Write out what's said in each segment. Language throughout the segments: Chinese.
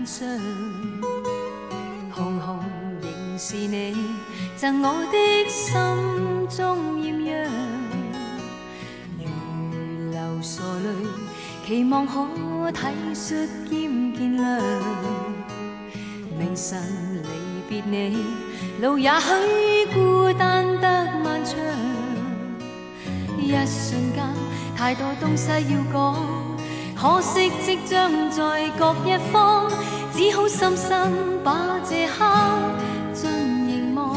晚上，红红仍是你赠我的心中艳阳，如流傻泪，期望可体恤兼见谅。明晨离别你，路也许孤单得漫长。一瞬间，太多东西要讲，可惜即将在各一方，只好深深把这刻尽凝望。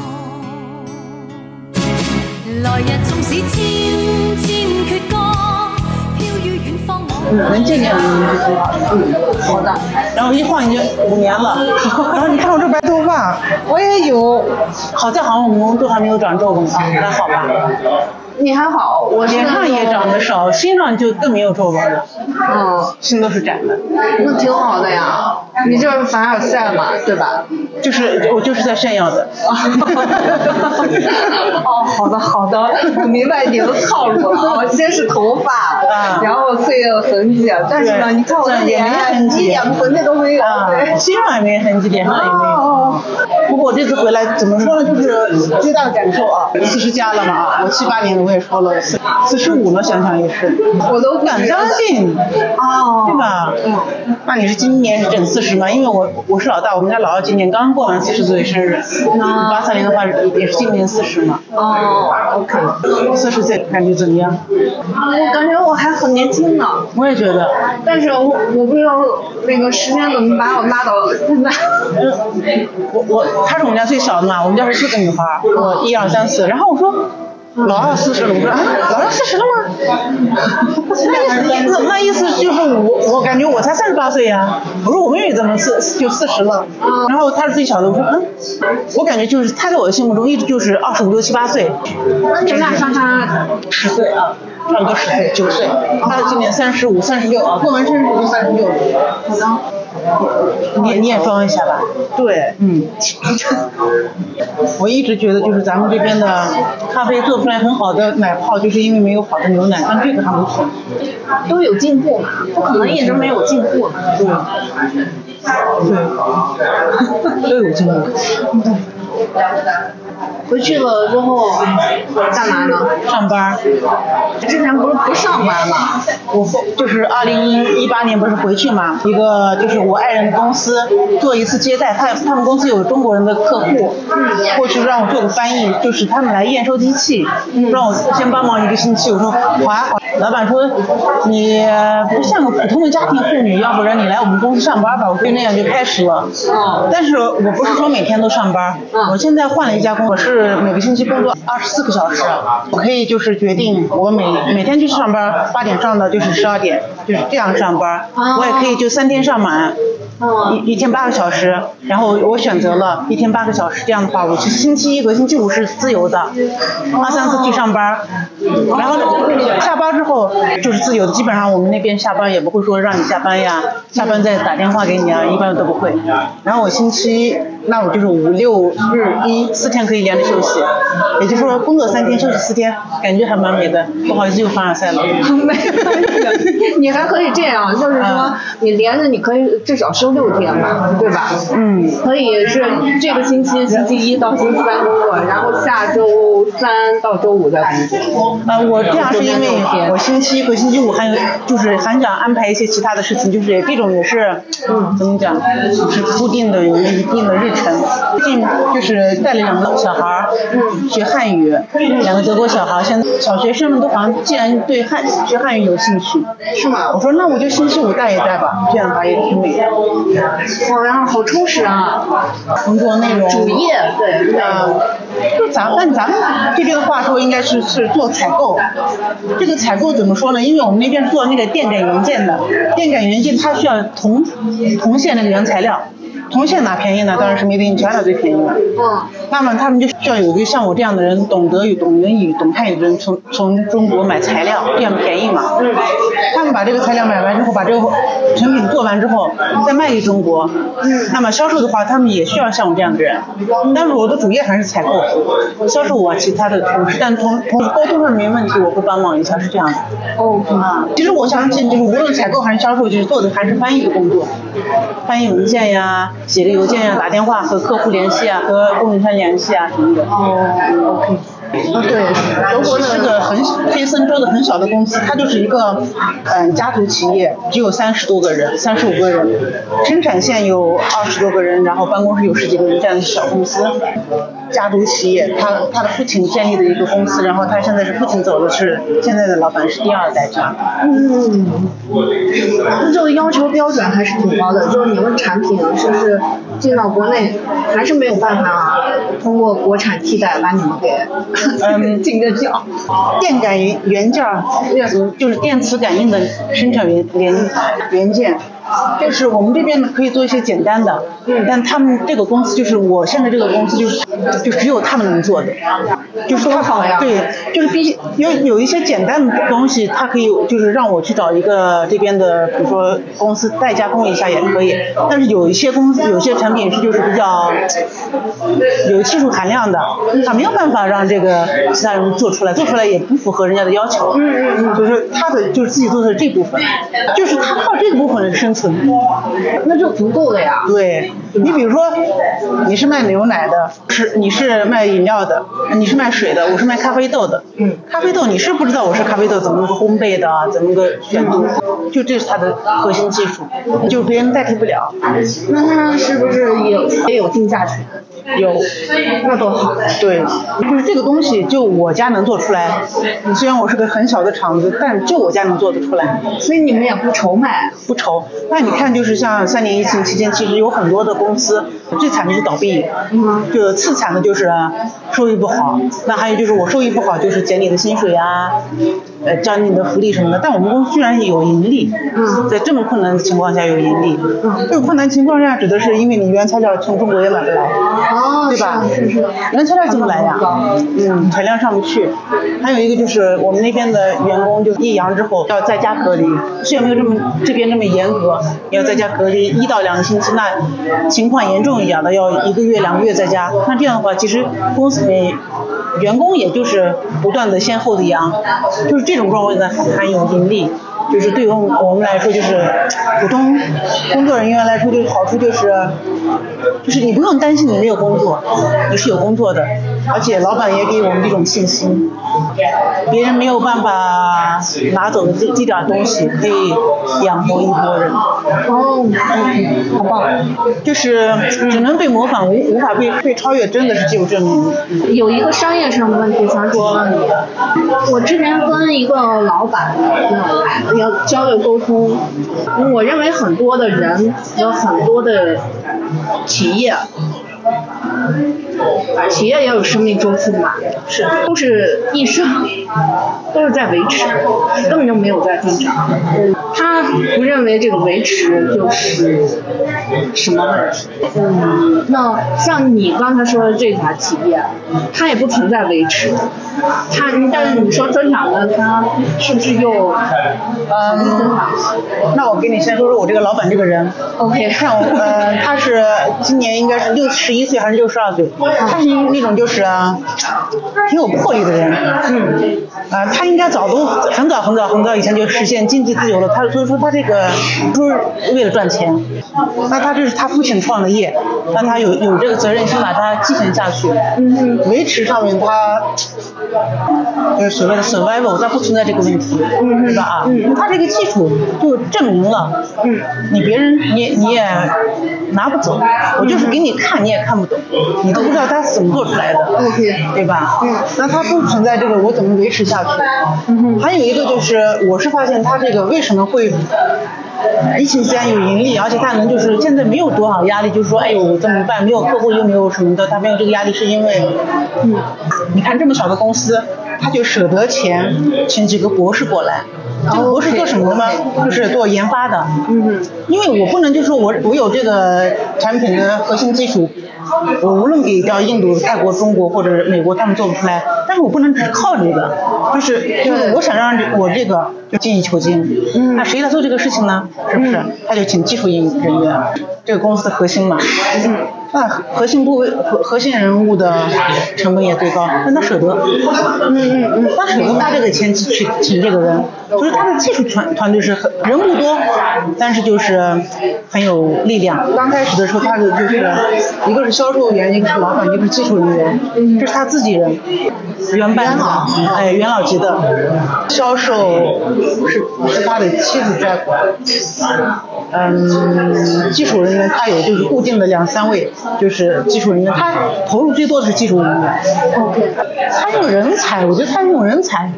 来日纵使千千阙歌，飘于远方。能见见你就挺好的。嗯，好的。然后一晃你就五年了，然后你看我这白头发，我也有，好在好像我们都还没有长皱纹啊，还好吧？你还好，我脸上也长得少，心上就更没有皱纹了。嗯，心都是窄的。那挺好的呀，你就是凡尔赛嘛，对吧？就是我就是在炫耀的。哦，好的好的，我明白你的套路了我，先是头发，然后岁月痕迹，但是呢，你看我的脸一点痕迹都没有，对，心上也没痕迹，脸上也没有。不过我这次回来怎么说呢，就是最大的感受啊，四十加了嘛啊，我七八年我也说了，四四十五了，想想也是，我都不敢相信，哦，对吧？嗯，那你是今年是整四十吗？因为我我是老大，我们家老二今年刚过完四十岁生日，八三年的话也是今年四十嘛。哦，OK，四十岁感觉怎么样？我感觉我还很年轻呢。我也觉得，但是我我不知道那个时间怎么把我拉到现在。我我她是我们家最小的嘛，我们家是四个女孩，我一二三四，然后我说。老二四十了，我说啊，老二四十了吗？那意思那意思就是我我感觉我才三十八岁呀，我说我妹妹怎么四就四十了？然后她是最小的，我说嗯，我感觉就是她在我的心目中一直就是二十五六七八岁。那你们俩相差十岁啊？差不多十岁，九岁。她今年三十五、三十六啊，过完生日就三十六了。好的。你你也装一下吧。对，嗯。我一直觉得就是咱们这边的咖啡做出来很好的奶泡，就是因为没有好的牛奶，但这个还不错。都有进步嘛，不可能一直没有进步。对。对。都有进步。回去了之后干嘛呢？上班。之前不是不上班吗？我就是二零一八年不是回去嘛，一个就是我爱人的公司做一次接待，他他们公司有中国人的客户，过去让我做个翻译，就是他们来验收机器，让我先帮忙一个星期。我说好啊，老板说你不像个普通的家庭妇女，要不然你来我们公司上班吧。我就那样就开始了。但是我不是说每天都上班，我现在换了一家公司，我是每个星期工作二十四个小时，我可以就是决定我每每天就是上班八点上的就是十二点，就是这样上班。我也可以就三天上满，一一天八个小时，然后我选择了一天八个小时，这样的话我是星期一和星期五是自由的，二三四去上班，然后下班之后就是自由的，基本上我们那边下班也不会说让你下班呀，下班再打电话给你啊，一般都不会。然后我星期那我就是五六日一四天可以连着休息，也就是说工作三天休息四天，感觉还蛮美的。不好意思又凡尔赛了。没关系，你还可以这样，就是说你连着你可以至少休六天嘛，对吧？嗯。可以是这个星期星期一到星期三工作，然后下周三到周五再工作。呃，我这样是因为我星期一和星期五还有就是还想安排一些其他的事情，就是这种也是嗯怎么讲，是固定的有一定的日程。最近就是带了两个小孩儿学汉语，两个德国小孩儿，现在小学生们都好像竟然对汉学汉语有兴趣，是吗？我说那我就星期五带一带吧，这样的话也挺美的。哇，然后好充实啊！工作内容。主业对。啊，就咱按咱们这边的话说，应该是是做采购。这个采购怎么说呢？因为我们那边做那个电感元件的，电感元件它需要铜铜线那个原材料。铜线哪便宜呢？当然是 Made in China 最便宜了。嗯。那么他们就需要有一个像我这样的人，懂德语、懂英语、懂汉语的人，从从中国买材料，这样便宜嘛。他们把这个材料买完之后，把这个成品做完之后，再卖给中国。那么销售的话，他们也需要像我这样的人。但是我的主业还是采购、销售我，其他的同事，但同同时沟通上没问题，我会帮忙一下，是这样的。哦，啊，其实我相信，就是无论采购还是销售，就是做的还是翻译的工作，翻译文件呀，写个邮件呀，打电话和客户联系啊，和供应商联系啊什么的。哦，OK。啊，对，德国是个很黑森州的很小的公司，它就是一个嗯家族企业，只有三十多个人，三十五个人，生产线有二十多个人，然后办公室有十几个人这样的小公司，家族企业，他他的父亲建立的一个公司，然后他现在是父亲走的，是现在的老板是第二代这样。嗯，那这个要求标准还是挺高的，就是你们产品是不是进到国内还是没有办法通过国产替代把你们给。嗯，进个脚，电感元件儿，就是电磁感应的生产原原元件。就是我们这边呢可以做一些简单的，嗯，但他们这个公司就是我现在这个公司就是就只有他们能做的，就是他对，就是必须有有一些简单的东西，他可以就是让我去找一个这边的，比如说公司代加工一下也可以，但是有一些公司有些产品是就是比较 有技术含量的，他没有办法让这个其他人做出来，做出来也不符合人家的要求，嗯嗯嗯，就是他的就是自己做的这部分，就是他靠这个部分生存。那就足够了呀。对，你比如说，你是卖牛奶的，是你是卖饮料的，你是卖水的，我是卖咖啡豆的。嗯。咖啡豆你是不知道我是咖啡豆怎么个烘焙的，怎么个选度，就这是它的核心技术，就别人代替不了。那它是不是也也有定价权？有，那多好。对，就是这个东西，就我家能做出来。虽然我是个很小的厂子，但就我家能做得出来。所以你们也不愁卖？不愁。那你看，就是像三年疫情期间，其实有很多的公司，最惨的是倒闭，就次惨的就是收益不好。那还有就是我收益不好，就是减你的薪水啊，呃，将你的福利什么的。但我们公司居然有盈利，在这么困难的情况下有盈利。这个困难情况下指的是因为你原材料从中国也买不来。哦，对吧？是是。原材料进不来呀？嗯，产量上不去。还有一个就是我们那边的员工就一阳之后要在家隔离，虽然没有这么这边这么严格，要在家隔离一到两个星期，那情况严重一点的要一个月两个月在家。那这样的话，其实公司里员工也就是不断的先后的阳，就是这这种状况呢还有盈利。就是对于我们来说，就是普通工作人员来说，就是好处就是，就是你不用担心你没有工作，你是有工作的，而且老板也给我们一种信心，别人没有办法拿走的这这点东西，可以养活一波人。哦，好棒！就是只能被模仿，无无法被被超越，真的是技术证明。有一个商业上的问题想说问你，我之前跟一个老板。要交流沟通，我认为很多的人，有很多的企业。企业也有生命周期嘛，是，都是一生，都是在维持，根本就没有在增长。他不认为这个维持就是什么问题。嗯，那像你刚才说的这家企业，它也不存在维持，它但是你说增长呢，他是不是又嗯增长？那我给你先说说我这个老板这个人。OK，看我呃，他是今年应该是六十一岁还是六十二岁？他是那种就是挺有魄力的人，嗯，啊，他应该早都很早很早很早以前就实现经济自由了。他所以说他这个不是为了赚钱，那他这是他父亲创的业，那他有有这个责任心把它继承下去，嗯，维持上面他就是所谓的 survival，它不存在这个问题，对吧？啊，它这个技术就证明了，嗯，你别人你你也拿不走，我就是给你看你也看不懂，你都不知道它是怎么做出来的，OK，对吧？嗯，那它不存在这个我怎么维持下去？嗯还有一个就是，我是发现它这个为什么会疫情虽然有盈利，而且他能就是现在没有多少压力，就是说哎呦怎么办？没有客户又没有什么的，他没有这个压力是因为，嗯，你看这么小的公司，他就舍得钱请几个博士过来。这个博士做什么的吗？就是做研发的。嗯因为我不能就说我我有这个产品的核心技术，我无论给到印度、泰国、中国或者美国，他们做不出来，但是我不能只靠这个，就是就是我想让我这个就精益求精。嗯那谁来做这个事情呢？是不是？他就请技术人人员，这个公司的核心嘛。嗯那核心部位核核心人物的成本也最高，那他舍得。嗯嗯嗯，他舍得花这个钱去去请这个人，就是他的技术团团队是很人不多，但是就是很有力量。刚开始的时候，他的就是一个是销售员，一个是老板，一个是技术人员，这是他自己人，原班子，哎，元老级的。销售是是他的妻子在管，嗯，技术人员他有就是固定的两三位，就是技术人员，他投入最多的是技术人员。OK 他用人才，我觉得他用人才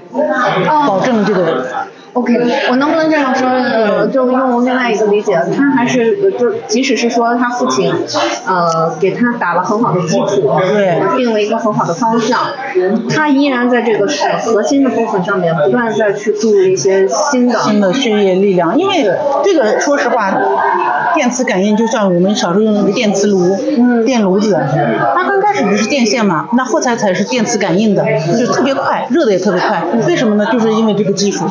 保证这个 OK，我能不能这样说？呃，就用另外一个理解，他还是呃就即使是说他父亲，呃，给他打了很好的基础，对定了一个很好的方向，他依然在这个是核心的部分上面不断地再去注入一些新的。新的血液力量。因为这个说实话，电磁感应就像我们小时候用那个电磁炉、嗯电炉子，它刚开始不是电线嘛，那后来才是电磁感应的，就特别快，热的也特别快。为什么呢？就是因为这个技术。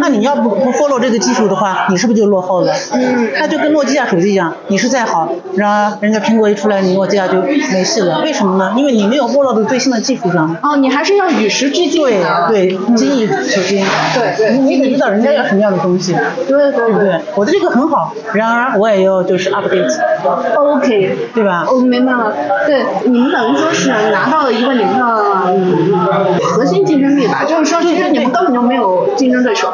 那你要不不 follow 这个技术的话，你是不是就落后了？嗯那就跟诺基亚手机一样，你是再好，然后人家苹果一出来，你诺基亚就没戏了。为什么呢？因为你没有 follow 到最新的技术上。哦，你还是要与时俱进对。对，精益求精。对对你你得知道人家要什么样的东西，对对对？我的这个很好，然而我也要就是 update，OK，对吧？我明白了，对，你们等于说是拿到了一个你们的嗯核心竞争力吧，就是说其实你们根本就没有竞争对手。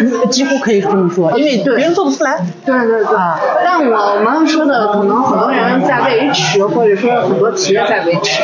嗯几乎可以这么说，因为别人做不出来。对对对，但我们说的可能很多人在维持，或者说很多企业在维持，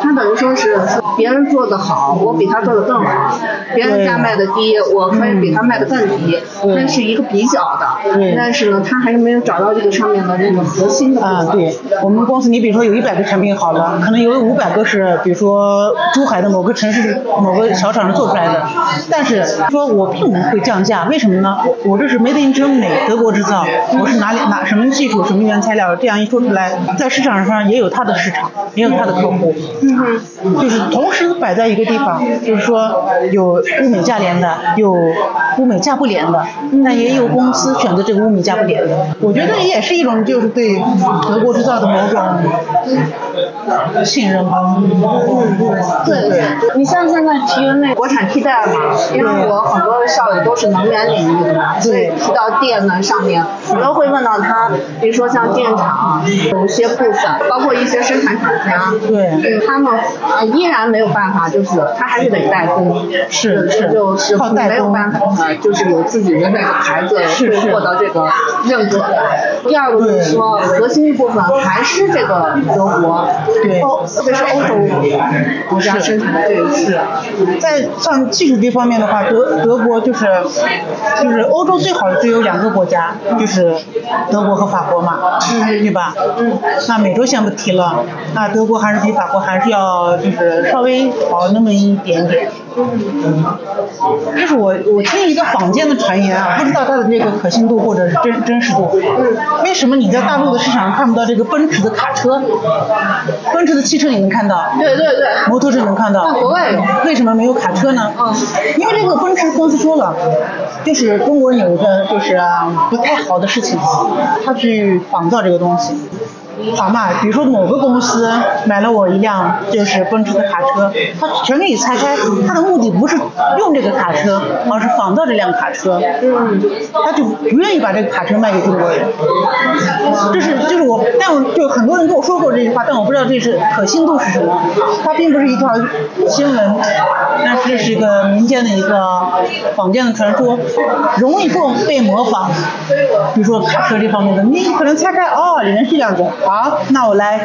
他等于说是别人做的好，我比他做的更好，别人家卖的低，我可以比他卖的更低，对那是一个比较的对，但是呢，他还是没有找到这个上面的这个核心的。啊，对，我们公司你比如说有一百个产品好了，可能有五百个是比如说珠海的某个城市某个小厂商做出来的，但是说我并不会降价，为什么呢？我我这是 made in Germany 德国制造，我是哪里哪什么技术什么原材料，这样一说出来，在市场上也有它的市场，也有它的客户，嗯哼，就是同时摆在一个地方，就是说有物美价廉的，有物美价不廉的，那也有公司选择这个物美价不廉的。我觉得也是一种就是对德国制造的某种信任吧。嗯对对，你像现在提那国产替代嘛，因为我很多的校友都是能源领域的嘛，所以提到电呢上面，我都会问到他，比如说像电厂有一些部分，包括一些生产厂家，对嗯他们呃依然没有办法，就是他还是得代工，是是就是靠代工没有办法，就是有自己的那个牌子是获得这个认可的。第二个就是说，核心部分还是这个德国，对欧特别是欧洲国家生产的这个是。在像技术这方面的话，德德国就是就是欧洲最好的只有两个国家，就是德国和法国嘛，对吧？嗯。那美洲先不提了，那德国还是比法国还是要就是稍微好那么一点点。这是我我听一个坊间的传言啊，不知道它的这个可信度或者是真真实度。为什么你在大陆的市场上看不到这个奔驰的卡车？奔驰的汽车你能看到，对对对，摩托车能看到。那国外有为什么没有卡车呢？嗯因为这个奔驰公司说了，就是中国有一个就是啊不太好的事情，他去仿造这个东西。仿嘛，比如说某个公司买了我一辆就是奔驰的卡车，他全给你拆开，他的目的不是用这个卡车，而是仿造这辆卡车。他就不愿意把这个卡车卖给中国人。这是就是我，但我就很多人跟我说过这句话，但我不知道这是可信度是什么。它并不是一条新闻，但是这是一个民间的一个坊间的传说，容易被被模仿。比如说卡车这方面的，你可能拆开哦，里面是这样子，好，那我来。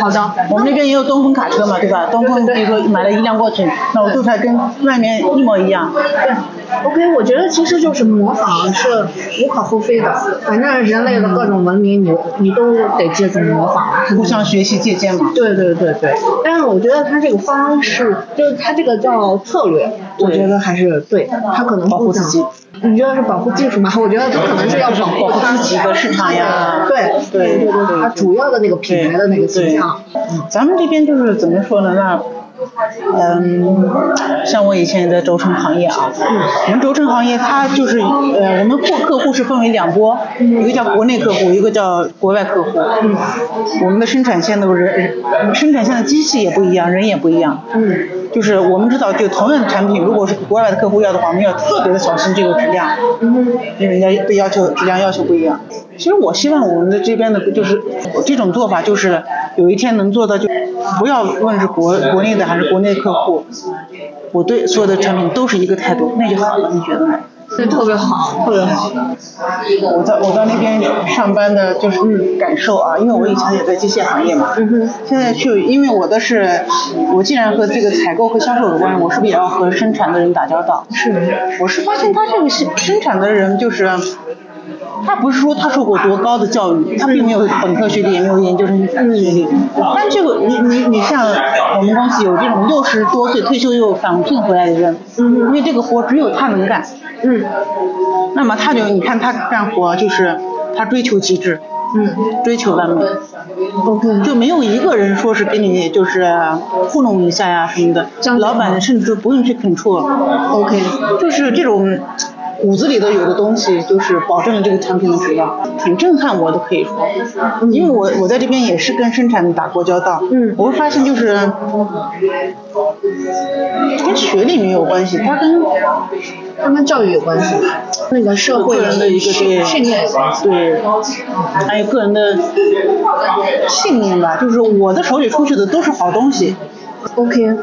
好的。我们那边也有东风卡车嘛，对吧？东风比如说买了一辆过去，那我做出来跟外面一模一样。OK，我觉得其实就是模仿是无可厚非的，反正人类的各种文明你你都得借助模仿，互相学习借鉴嘛。对对对对，但是我觉得他这个方式，就是他这个叫策略，我觉得还是对，他可能保护自己。你觉得是保护技术吗？我觉得他可能是要保护他自己的市场呀。对对对对，他主要的那个品牌的那个形象。嗯，咱们这边就是怎么说呢？那。嗯，像我以前也在轴承行业啊，我们轴承行业它就是呃，我们客客户是分为两波，一个叫国内客户，一个叫国外客户。嗯，我们的生产线的人，生产线的机器也不一样，人也不一样。嗯，就是我们知道，就同样的产品，如果是国外的客户要的话，我们要特别的小心这个质量，因为人家对要求质量要求不一样。其实我希望我们的这边的就是这种做法，就是有一天能做到，就不要问是国国内的还是国内客户，我对所有的产品都是一个态度，那就好了，你觉得呢？对，特别好，特别好。我在我在那边上班的就是感受啊，因为我以前也在机械行业嘛。嗯哼。现在去，因为我的是，我既然和这个采购和销售有关，我是不是也要和生产的人打交道？是。我是发现他这个生生产的人就是。他不是说他受过多高的教育，他并没有本科学历，也没有研究生学历。但这个你你你像我们公司有这种六十多岁退休又返聘回来的人，因为这个活只有他能干。嗯。那么他就你看他干活就是他追求极致，嗯，追求完美。OK。就没有一个人说是给你就是糊弄一下呀什么的，老板甚至不用去 control。OK。就是这种。骨子里的有的东西，就是保证了这个产品的质量，挺震撼我的可以说，因为我我在这边也是跟生产打过交道，嗯，我会发现就是，跟学历没有关系，它跟它跟教育有关系，那个社会人的一个对训练。对，还有个人的信念吧，就是我的手里出去的都是好东西，OK。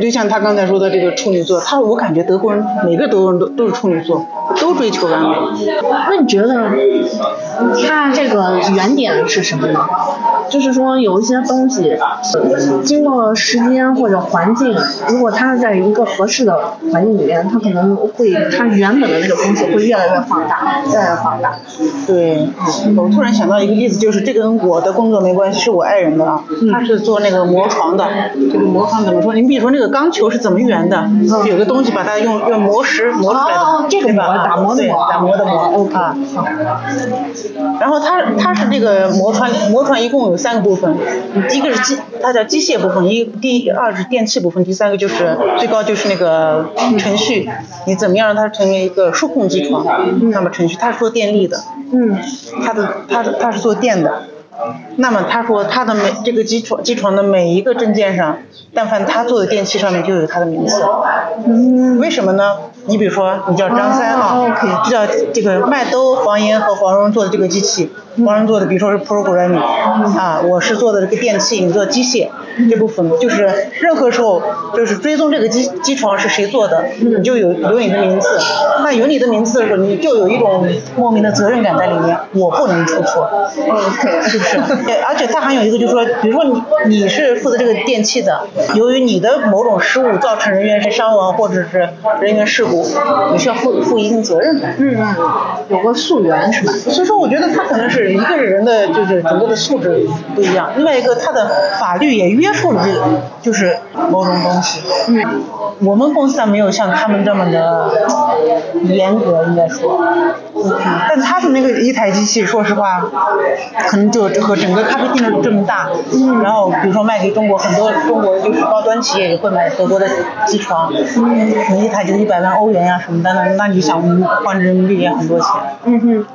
就像他刚才说的这个处女座，他我感觉德国人每个德国人都都是处女座，都追求完美。那你觉得他这个原点是什么呢？就是说有一些东西，经过时间或者环境，如果它在一个合适的环境里面，它可能会它原本的那个东西会越来越放大，越来越放大。对，我突然想到一个例子，就是这跟我的工作没关系，是我爱人的啊，他是做那个磨床的。这个磨床怎么说？你比如说那个钢球是怎么圆的？有个东西把它用用磨石磨出来的，对吧？打磨的磨，打磨的磨啊。然后他他是这个磨船磨船一共有。三个部分，一个是机，它叫机械部分；一第二是电气部分；第三个就是最高就是那个程序，你怎么样让它成为一个数控机床？那么程序它是做电力的，嗯，它的它的它是做电的。那么他说他的每这个机床机床的每一个证件上，但凡他做的电器上面就有他的名字。嗯，为什么呢？你比如说你叫张三啊，这叫这个麦兜、黄岩和黄蓉做的这个机器，黄蓉做的比如说是 programming，啊，我是做的这个电器，你做机械这部分，就是任何时候就是追踪这个机机床是谁做的，你就有有你的名字。那有你的名字的时候，你就有一种莫名的责任感在里面，我不能出错。OK，是不是？而且它还有一个就是说，比如说你你是负责这个电器的，由于你的某种失误造成人员伤亡或者是人员事故，你需要负负一定责任的。嗯嗯，有个溯源是吧？所以说，我觉得他可能是一个人的就是整个的素质不一样，另外一个他的法律也约束了这个就是某种东西。嗯，我们公司没有像他们这么的严格，应该说。但他的那个一台机器，说实话，可能就和整个咖啡厅的这么大。嗯。然后比如说卖给中国很多中国就是高端企业也会买德国的机床。嗯。可能一台就是一百万欧元呀什么的，那那你想换人民币也很多钱。嗯哼。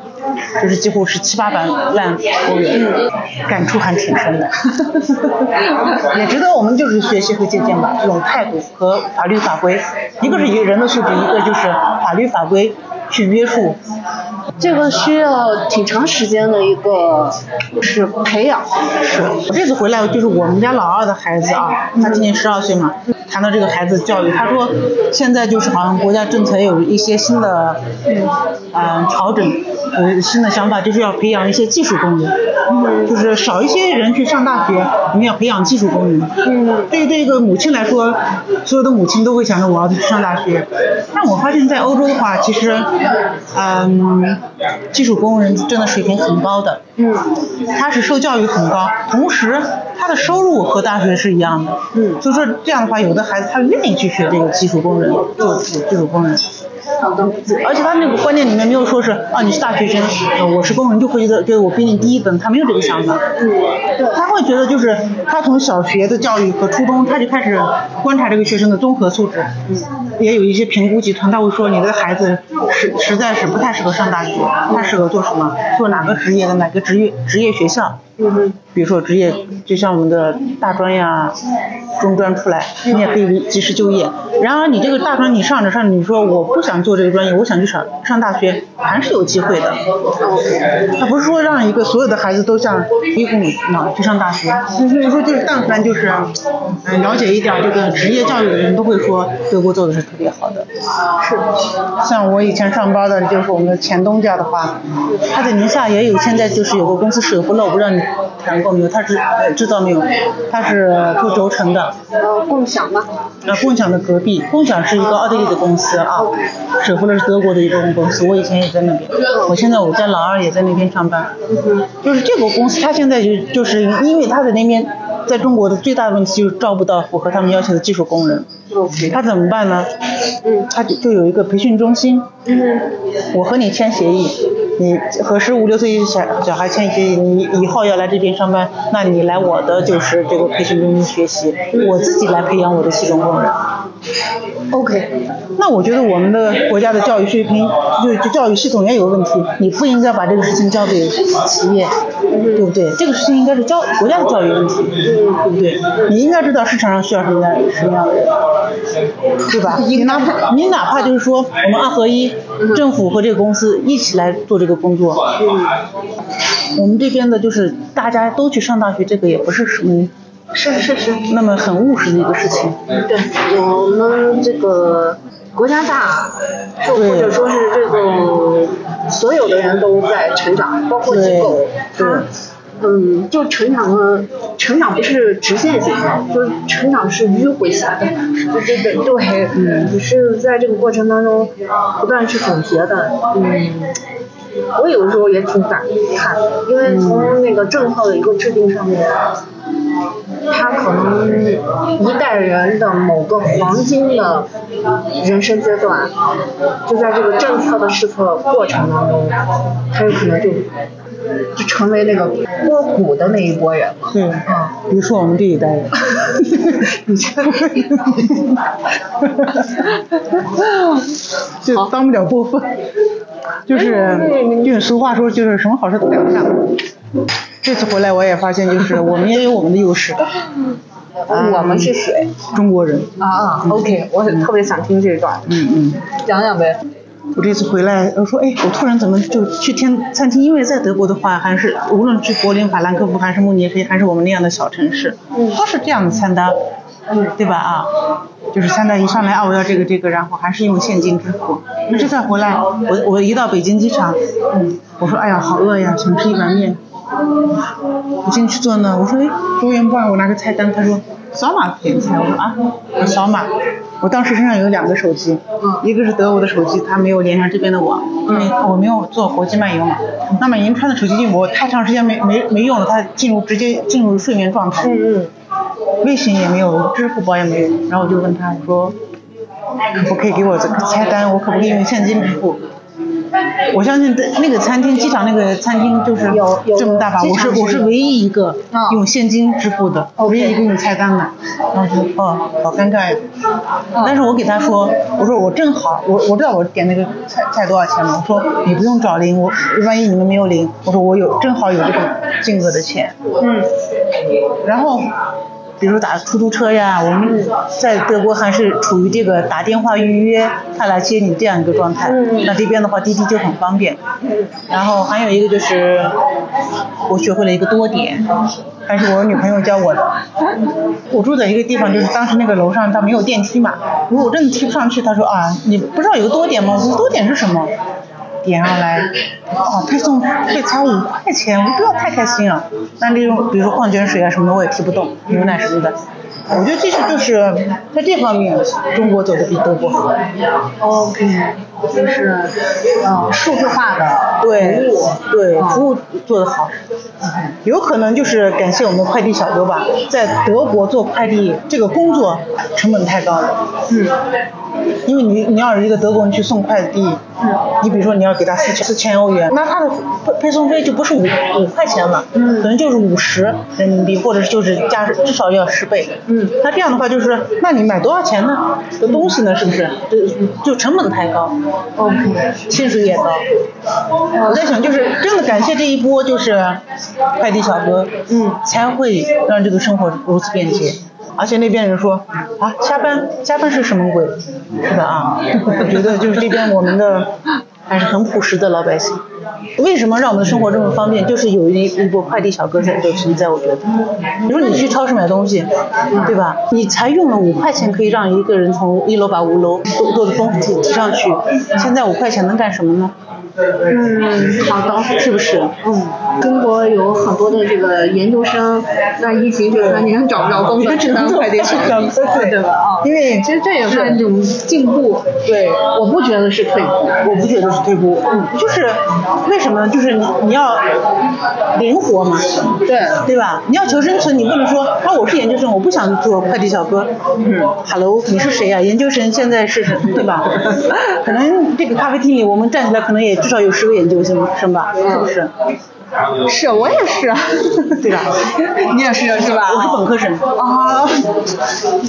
就是几乎是七八百万欧元。嗯。感触还挺深的。也值得我们就是学习和借鉴吧，这种态度和法律法规，一个是一个人的素质，一个就是法律法规去约束。这个需要挺长时间的一个是培养。是，我这次回来就是我们家老二的孩子啊，他今年十二岁嘛。谈到这个孩子教育，他说现在就是好像国家政策也有一些新的嗯调整，呃新的想法，就是要培养一些技术工人，就是少一些人去上大学，我们要培养技术工人。嗯对于这个母亲来说，所有的母亲都会想着我儿子去上大学。但我发现，在欧洲的话，其实，嗯，技术工人真的水平很高的，嗯他是受教育很高，同时他的收入和大学是一样的。嗯所以说这样的话，有的孩子他愿意去学这个技术工人，做技术工人。而且他那个观念里面没有说是啊你是大学生，呃我是工人就会觉得觉得我比你低一等，他没有这个想法。嗯他会觉得就是他从小学的教育和初中他就开始观察这个学生的综合素质，也有一些评估集团他会说你的孩子实实在是不太适合上大学，他适合做什么？做哪个职业的哪个职业职业学校？嗯比如说职业，就像我们的大专呀、中专出来，你也可以及时就业。然而你这个大专你上着上着，你说我不想做这个专业，我想去上上大学，还是有机会的。他不是说让一个所有的孩子都像一父母脑去上大学，所以说就是但凡就是嗯了解一点这个职业教育的人都会说德国做的是特别好的。是像我以前上班的，就是我们的前东家的话，他在宁夏也有，现在就是有个公司水福乐，我不知道你谈过没有，他是呃知道没有？他是做轴承的，呃共享吗？呃，共享的隔壁，共享是一个奥地利的公司啊，水福乐是德国的一个公司，我以前也在那边，我现在我家老二也在那边上班，就是这个公司，他现在就就是因为他在那边，在中国的最大的问题就是招不到符合他们要求的技术工人，他怎么办呢？嗯。他就就有一个培训中心，嗯。我和你签协议，你和十五六岁小小孩签协议，你以后要来这边上班，那你来我的就是这个培训中心学习，我自己来培养我的系统工人。OK 那我觉得我们的国家的教育水平，就就教育系统也有问题，你不应该把这个事情交给企业，对不对？这个事情应该是教国家的教育问题，对不对？你应该知道市场上需要什么样什么样的人，对吧？你哪怕你哪怕就是说我们二合一，政府和这个公司一起来做这个工作，我们这边的就是大家都去上大学，这个也不是什么是是是。那么很务实的一个事情。对，我们这个国家大，就或者说是这个所有的人都在成长，包括机构，对它嗯，就成长的成长不是直线型的，就是成长是迂回型的，对对对对，嗯，你是在这个过程当中不断去总结的，嗯。我有的时候也挺感慨的，因为从那个政策的一个制定上面，他可能一代人的某个黄金的人生阶段，就在这个政策的试错过程当中，他有可能就就成为那个波谷的那一波人了。对，比如说我们这一代人，你这 就当不了过分，就是就是俗话说就是什么好事都赶不上。这次回来我也发现，就是我们也有我们的优势。我们是谁？中国人。啊啊，OK，我特别想听这段，嗯嗯。讲讲呗。我这次回来，我说，哎，我突然怎么就去天餐厅？因为在德国的话，还是无论去柏林、法兰克福，还是慕尼黑，还是我们那样的小城市，嗯都是这样的餐单，嗯对吧？啊，就是餐单一上来啊，我要这个这个，然后还是用现金支付。那这次回来，我我一到北京机场，嗯，我说，哎呀，好饿呀，想吃一碗面。我进去坐呢，我说，哎，服务员不让我拿个菜单，他说扫码点菜，我说啊，我扫码。我当时身上有两个手机，一个是德国的手机，它没有连上这边的网，因为我没有做国际漫游嘛。那么银川的手机我太长时间没没没用了，它进入直接进入睡眠状态。嗯嗯。微信也没有，支付宝也没有，然后我就问他我说，可不可以给我这个菜单？我可不可以用现金支付？我相信在那个餐厅，机场那个餐厅就是有有这么大吧，我是我是唯一一个啊用现金支付的唯一一个用菜单的。然后我说哦，好尴尬呀。但是我给他说，我说我正好，我我知道我点那个菜菜多少钱嘛，我说你不用找零，我万一你们没有零，我说我有正好有这个金额的钱。嗯然后比如打出租车呀，我们在德国还是处于这个打电话预约，他来接你这样一个状态。那这边的话，滴滴就很方便。然后还有一个就是，我学会了一个多点，还是我女朋友教我的。我住在一个地方，就是当时那个楼上它没有电梯嘛，如果我真的提不上去，他说啊，你不知道有个多点吗？我说多点是什么？点上来，哦，配送费才五块钱，我不要太开心啊。那那种比如说矿泉水啊什么的我也提不动，牛奶什么的。我觉得其实就是在这方面，中国走的比德国好。OK，就是呃数字化的对服务，对，嗯服务做得好。有可能就是感谢我们快递小哥吧，在德国做快递这个工作成本太高了。嗯因为你你要是一个德国人去送快递，你比如说你要给他四千四千欧元，那他的配配送费就不是五五块钱了，嗯可能就是五十人民币，或者就是加至少要十倍。嗯那这样的话就是，那你买多少钱呢？的东西呢，是不是？就就成本太高，，OK，薪水也高。我在想，就是真的感谢这一波，就是快递小哥，嗯才会让这个生活如此便捷。而且那边人说啊，加班加班是什么鬼？是的啊，我觉得就是这边我们的还是很朴实的老百姓。为什么让我们的生活这么方便？就是有一一个快递小哥在这存在，我觉得。比如说你去超市买东西，对吧？你才用了五块钱可以让一个人从一楼把五楼多多的东西提上去，现在五块钱能干什么呢？嗯，好的，是不是？嗯，中国有很多的这个研究生，那疫情这三年找不着工作，只能快递小哥，对对吧？啊，因为其实这也算一种进步，对，我不觉得是退步。我不觉得是退步，嗯，就是为什么呢？就是你你要灵活嘛，对，对吧？你要求生存，你不能说啊我是研究生，我不想做快递小哥。嗯，Hello，你是谁呀、研究生现在是什对吧？可能这个咖啡厅里我们站起来，可能也至少有十个研究生生吧，是不是？是我也是，对吧？你也是是吧？我是本科生。啊，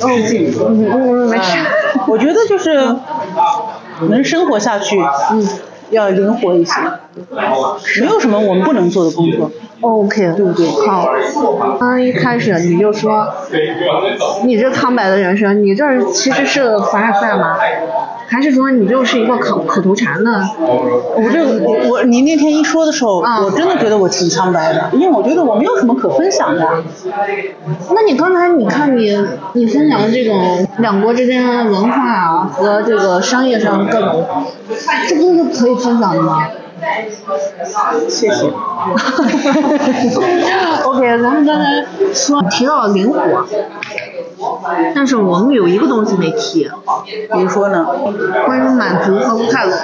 嗯嗯，没事。我觉得就是能生活下去，嗯，要灵活一些，没有什么我们不能做的工作。OK，对不对？好，刚刚一开始你就说，你这苍白的人生，你这其实是凡尔赛吗？还是说你就是一个口口头禅呢？我这我我你那天一说的时候，啊我真的觉得我挺苍白的，因为我觉得我没有什么可分享的。那你刚才你看你你分享的这种两国之间的文化啊和这个商业上各种，这不是可以分享的吗？谢谢。OK，咱们刚才说提到了灵活，但是我们有一个东西没提，比如说呢，关于满足和快乐。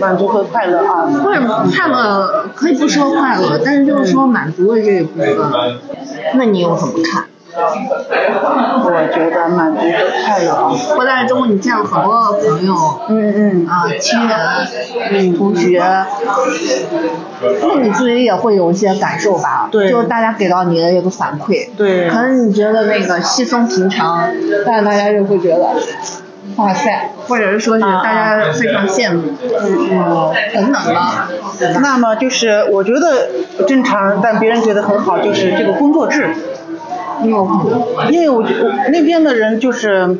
满足和快乐啊，或者快乐可以不说快乐，但是就是说满足的这一部分，那你有怎么看？我觉得满足和快乐啊，回来之后你见了很多朋友嗯嗯，啊、亲人、嗯同学，那你自己也会有一些感受吧？对。就是大家给到你的一个反馈，对。可能你觉得那个稀松平常，但大家就会觉得。哇塞，或者是说是大家非常羡慕，嗯，等等的，那么就是我觉得正常，但别人觉得很好，就是这个工作制。嗯，因为我我那边的人就是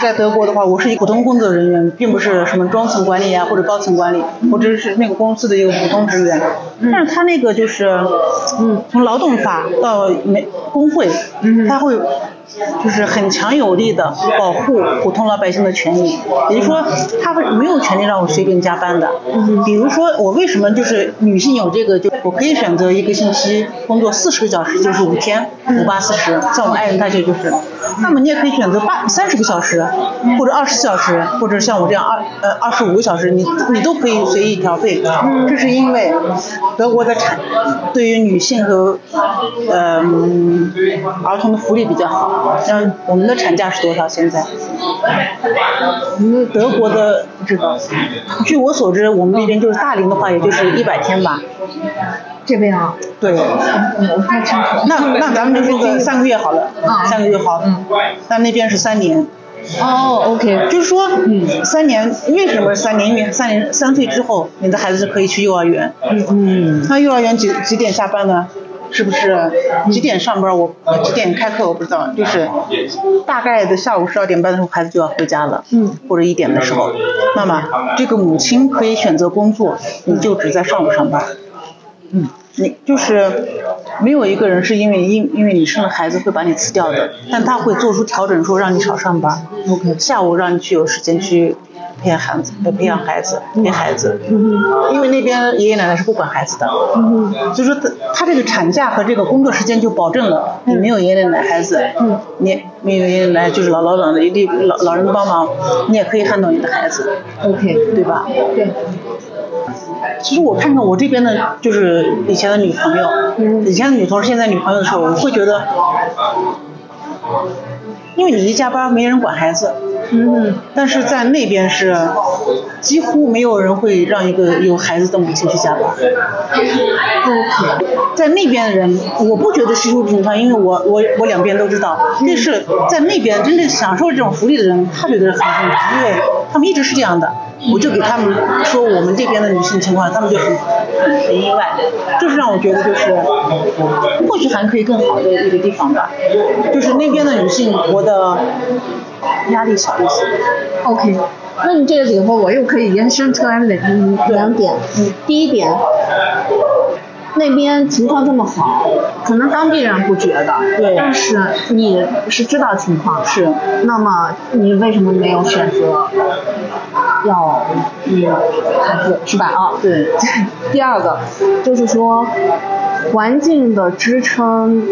在德国的话，我是一普通工作人员，并不是什么中层管理啊或者高层管理，我只是那个公司的一个普通职员。但是他那个就是，嗯，从劳动法到没工会，他会。就是很强有力的保护普通老百姓的权益，也就是说，他会没有权利让我随便加班的。比如说，我为什么就是女性有这个，就我可以选择一个星期工作四十个小时，就是五天，五八四十。像我爱人他这就是，那么你也可以选择八三十个小时，或者二十四小时，或者像我这样二呃二十五个小时，你你都可以随意调配。这是因为德国的产对于女性和呃嗯儿童的福利比较好。像我们的产假是多少？现在？我们德国的不知道。据我所知，我们那边就是大龄的话，也就是一百天吧。这边啊，对。嗯，我不太清楚。那那咱们就说个三个月好了，啊三个月好。嗯。那那边是三年。哦，OK，就是说，嗯，三年为什么三年？因为三年三岁之后，你的孩子是可以去幼儿园。嗯嗯，那幼儿园几几点下班呢？是不是几点上班我几点开课？我不知道，就是大概的下午十二点半的时候孩子就要回家了，嗯，或者一点的时候，那么这个母亲可以选择工作，你就只在上午上班，嗯，你就是没有一个人是因为因因为你生了孩子会把你辞掉的，但他会做出调整，说让你少上班，OK，下午让你去有时间去培养孩子，呃培养孩子，陪孩子，因为那边爷爷奶奶是不管孩子的，所以说他他这个产假和这个工作时间就保证了你没有爷爷奶奶孩子，你没有爷爷奶奶就是老老老的力老老人帮忙，你也可以看到你的孩子，OK，对吧？对，其实我看看我这边的，就是以前的女朋友，以前的女同事，现在女朋友的时候，我会觉得，因为你一加班没人管孩子，嗯但是在那边是几乎没有人会让一个有孩子的母亲去加班。在那边的人，我不觉得稀疏平常，因为我我我两边都知道。但是在那边真正享受这种福利的人，他觉得很正常，因为他们一直是这样的。我就给他们说我们这边的女性情况，他们就很很很意外，就是让我觉得就是或许还可以更好的一个地方吧。就是那边的女性活的压力小一些。，OK。那你这个以后我又可以延伸出来两两点，嗯，第一点，那边情况这么好，可能当地人不觉得，对但是你是知道情况的，是那么你为什么没有选择要嗯孩子是吧？啊，对。第二个就是说环境的支撑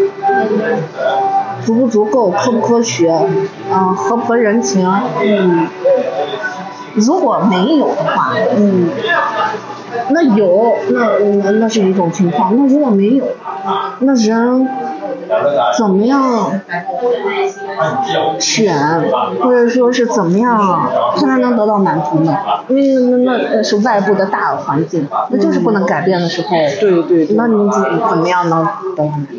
足不足够，科不科学，嗯、合不合人情，嗯，如果没有的话，嗯，那有，那那那是一种情况。那如果没有，那人怎么样选，或者说是怎么样才能能得到满足呢？因为那那那是外部的大环境，那就是不能改变的时候。对对对那你怎怎么样能得到满足？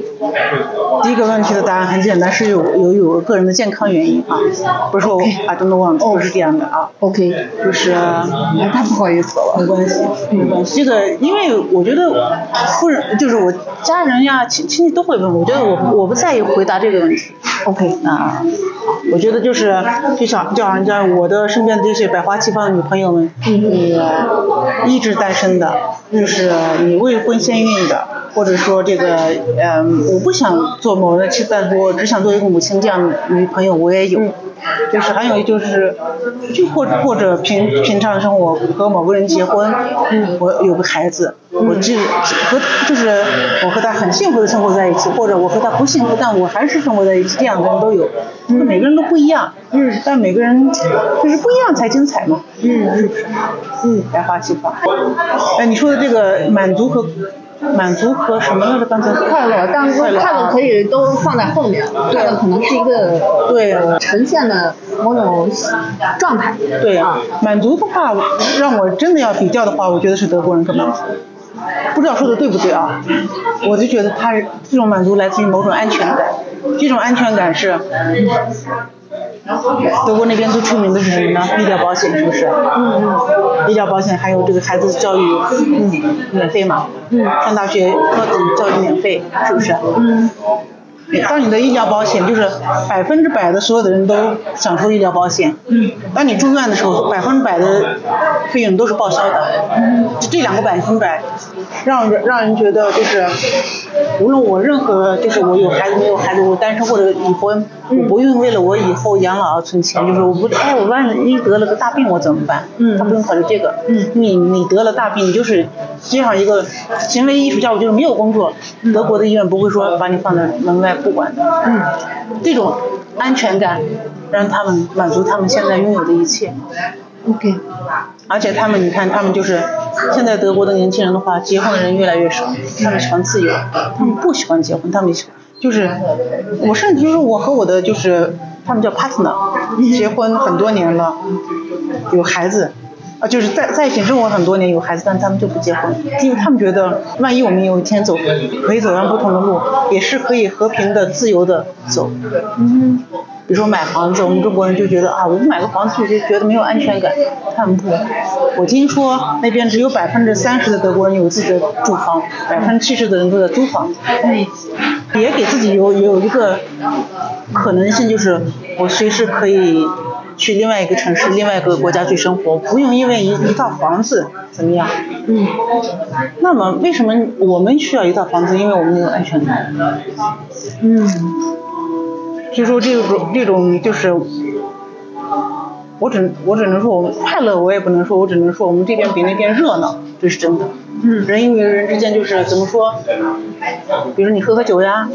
第一个问题的答案很简单，是有有有个人的健康原因啊，不是说我 I don't want，不是这样的啊，OK，就是哎，太不好意思了。没关系，没关系。这个因为我觉得夫人就是我家人呀亲亲戚都会问，我觉得我我不在意回答这个问题。OK，啊，我觉得就是就像就好像像我的身边的这些百花齐放的女朋友们，你一直单身的，就是你未婚先孕的，或者说这个嗯，我不想做某人的妻子，但是我只想做一个母亲这样的女朋友我也有。就是还有就是，就或者或者平平常生活和某个人结婚，我有个孩子，我这和就是我和他很幸福的生活在一起，或者我和他不幸福，但我还是生活在一起，这样的人都有。每个人都不一样，嗯，但每个人就是不一样才精彩嘛，嗯，是不是？嗯，百花齐放。哎，你说的这个满足和满足和什么来着？刚才快乐，但是快乐可以都放在后面，快乐可能是一个对呈现的某种状态。对啊，满足的话，让我真的要比较的话，我觉得是德国人更满足。不知道说的对不对啊？我就觉得他这种满足来自于某种安全感，这种安全感是德国那边最出名的是什么呢？医疗保险是不是？嗯嗯。医疗保险还有这个孩子的教育，嗯，免费嘛。嗯。上大学高等教育免费，是不是？嗯。当你的医疗保险就是百分之百的所有的人都享受医疗保险，嗯，当你住院的时候，百分之百的费用都是报销的，嗯，这两个百分百，让人让人觉得就是，无论我任何就是我有孩子没有孩子，我单身或者已婚，我不用为了我以后养老而存钱，就是我不哎我万一得了个大病我怎么办？嗯，他不用考虑这个，嗯，你你得了大病，你就是街上一个行为艺术家，我就是没有工作，德国的医院不会说把你放在门外不管的，嗯，这种安全感让他们满足他们现在拥有的一切。OK，而且他们，你看，他们就是现在德国的年轻人的话，结婚的人越来越少，他们喜欢自由，他们不喜欢结婚，他们喜就是我甚至就是我和我的就是他们叫 partner，结婚很多年了，有孩子。啊，就是在在一起生活很多年，有孩子，但他们就不结婚，因为他们觉得，万一我们有一天走，可以走上不同的路，也是可以和平的、自由的走。嗯，比如说买房子，我们中国人就觉得啊，我买个房子就觉得没有安全感，他们不，我听说那边只有百分之三十的德国人有自己的住房，百分之七十的人都在租房。嗯，也给自己有有一个可能性，就是我随时可以去另外一个城市、另外一个国家去生活，不用因为一一套房子怎么样。嗯，那么为什么我们需要一套房子？因为我们有安全感。嗯，就说这种这种就是，我只我只能说我们快乐，我也不能说，我只能说我们这边比那边热闹，这是真的。嗯人与人之间就是怎么说，比如你喝喝酒呀，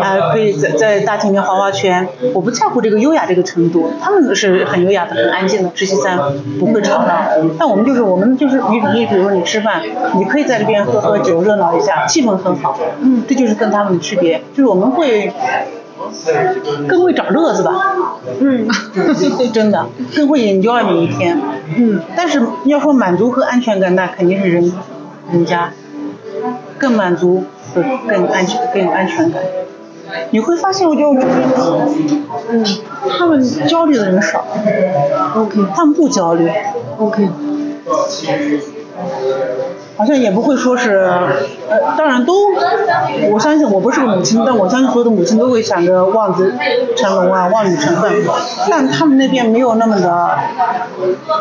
啊、可以在在大厅里面划划拳，我不在乎这个优雅这个程度，他们是很优雅的、很安静的，吃西餐不会吵闹。但我们就是我们就是你你比如说你吃饭，你可以在这边喝喝酒，热闹一下，气氛很好。嗯，这就是跟他们的区别，就是我们会。更会找乐子吧，嗯，真的更会 enjoy 每一天。嗯，但是要说满足和安全感，那肯定是人人家更满足和更安全更有安全感。你会发现，我觉得嗯，他们焦虑的人少。OK 他们不焦虑，OK，好像也不会说是，呃，当然都，我相信我不是个母亲，但我相信所有的母亲都会想着望子成龙啊，望女成凤，但他们那边没有那么的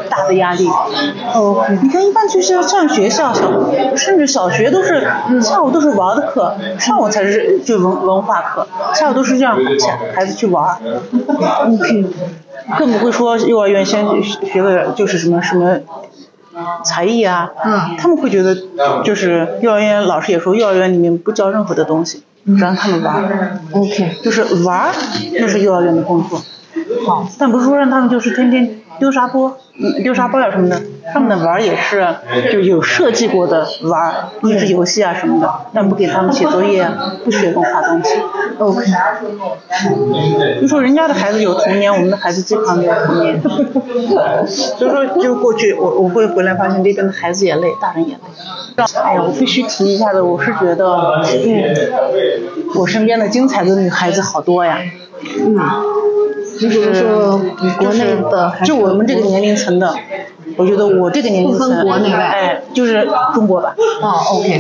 大的压力。哦，你看，一般去上上学校，小甚至小学都是下午都是玩的课，上午才是就文文化课，下午都是让孩子去玩。OK，更不会说幼儿园先学个就是什么什么。才艺啊，嗯。他们会觉得就是幼儿园老师也说，幼儿园里面不教任何的东西，让他们玩儿，OK，就是玩儿，那是幼儿园的工作。好，但不是说让他们就是天天丢沙包，嗯，丢沙包呀什么的，他们的玩儿也是就有设计过的玩儿，益智游戏啊什么的，但不给他们写作业，不学文化东西。OK，就说人家的孩子有童年，我们的孩子基本上没有童年。所以说，就过去我我会回来发现这边的孩子也累，大人也累。哎呀，我必须提一下的，我是觉得，嗯，我身边的精彩的女孩子好多呀。嗯，你比如说国内的就我们这个年龄层的，我觉得我这个年龄层，不分国内外哎，就是中国吧。哦 OK，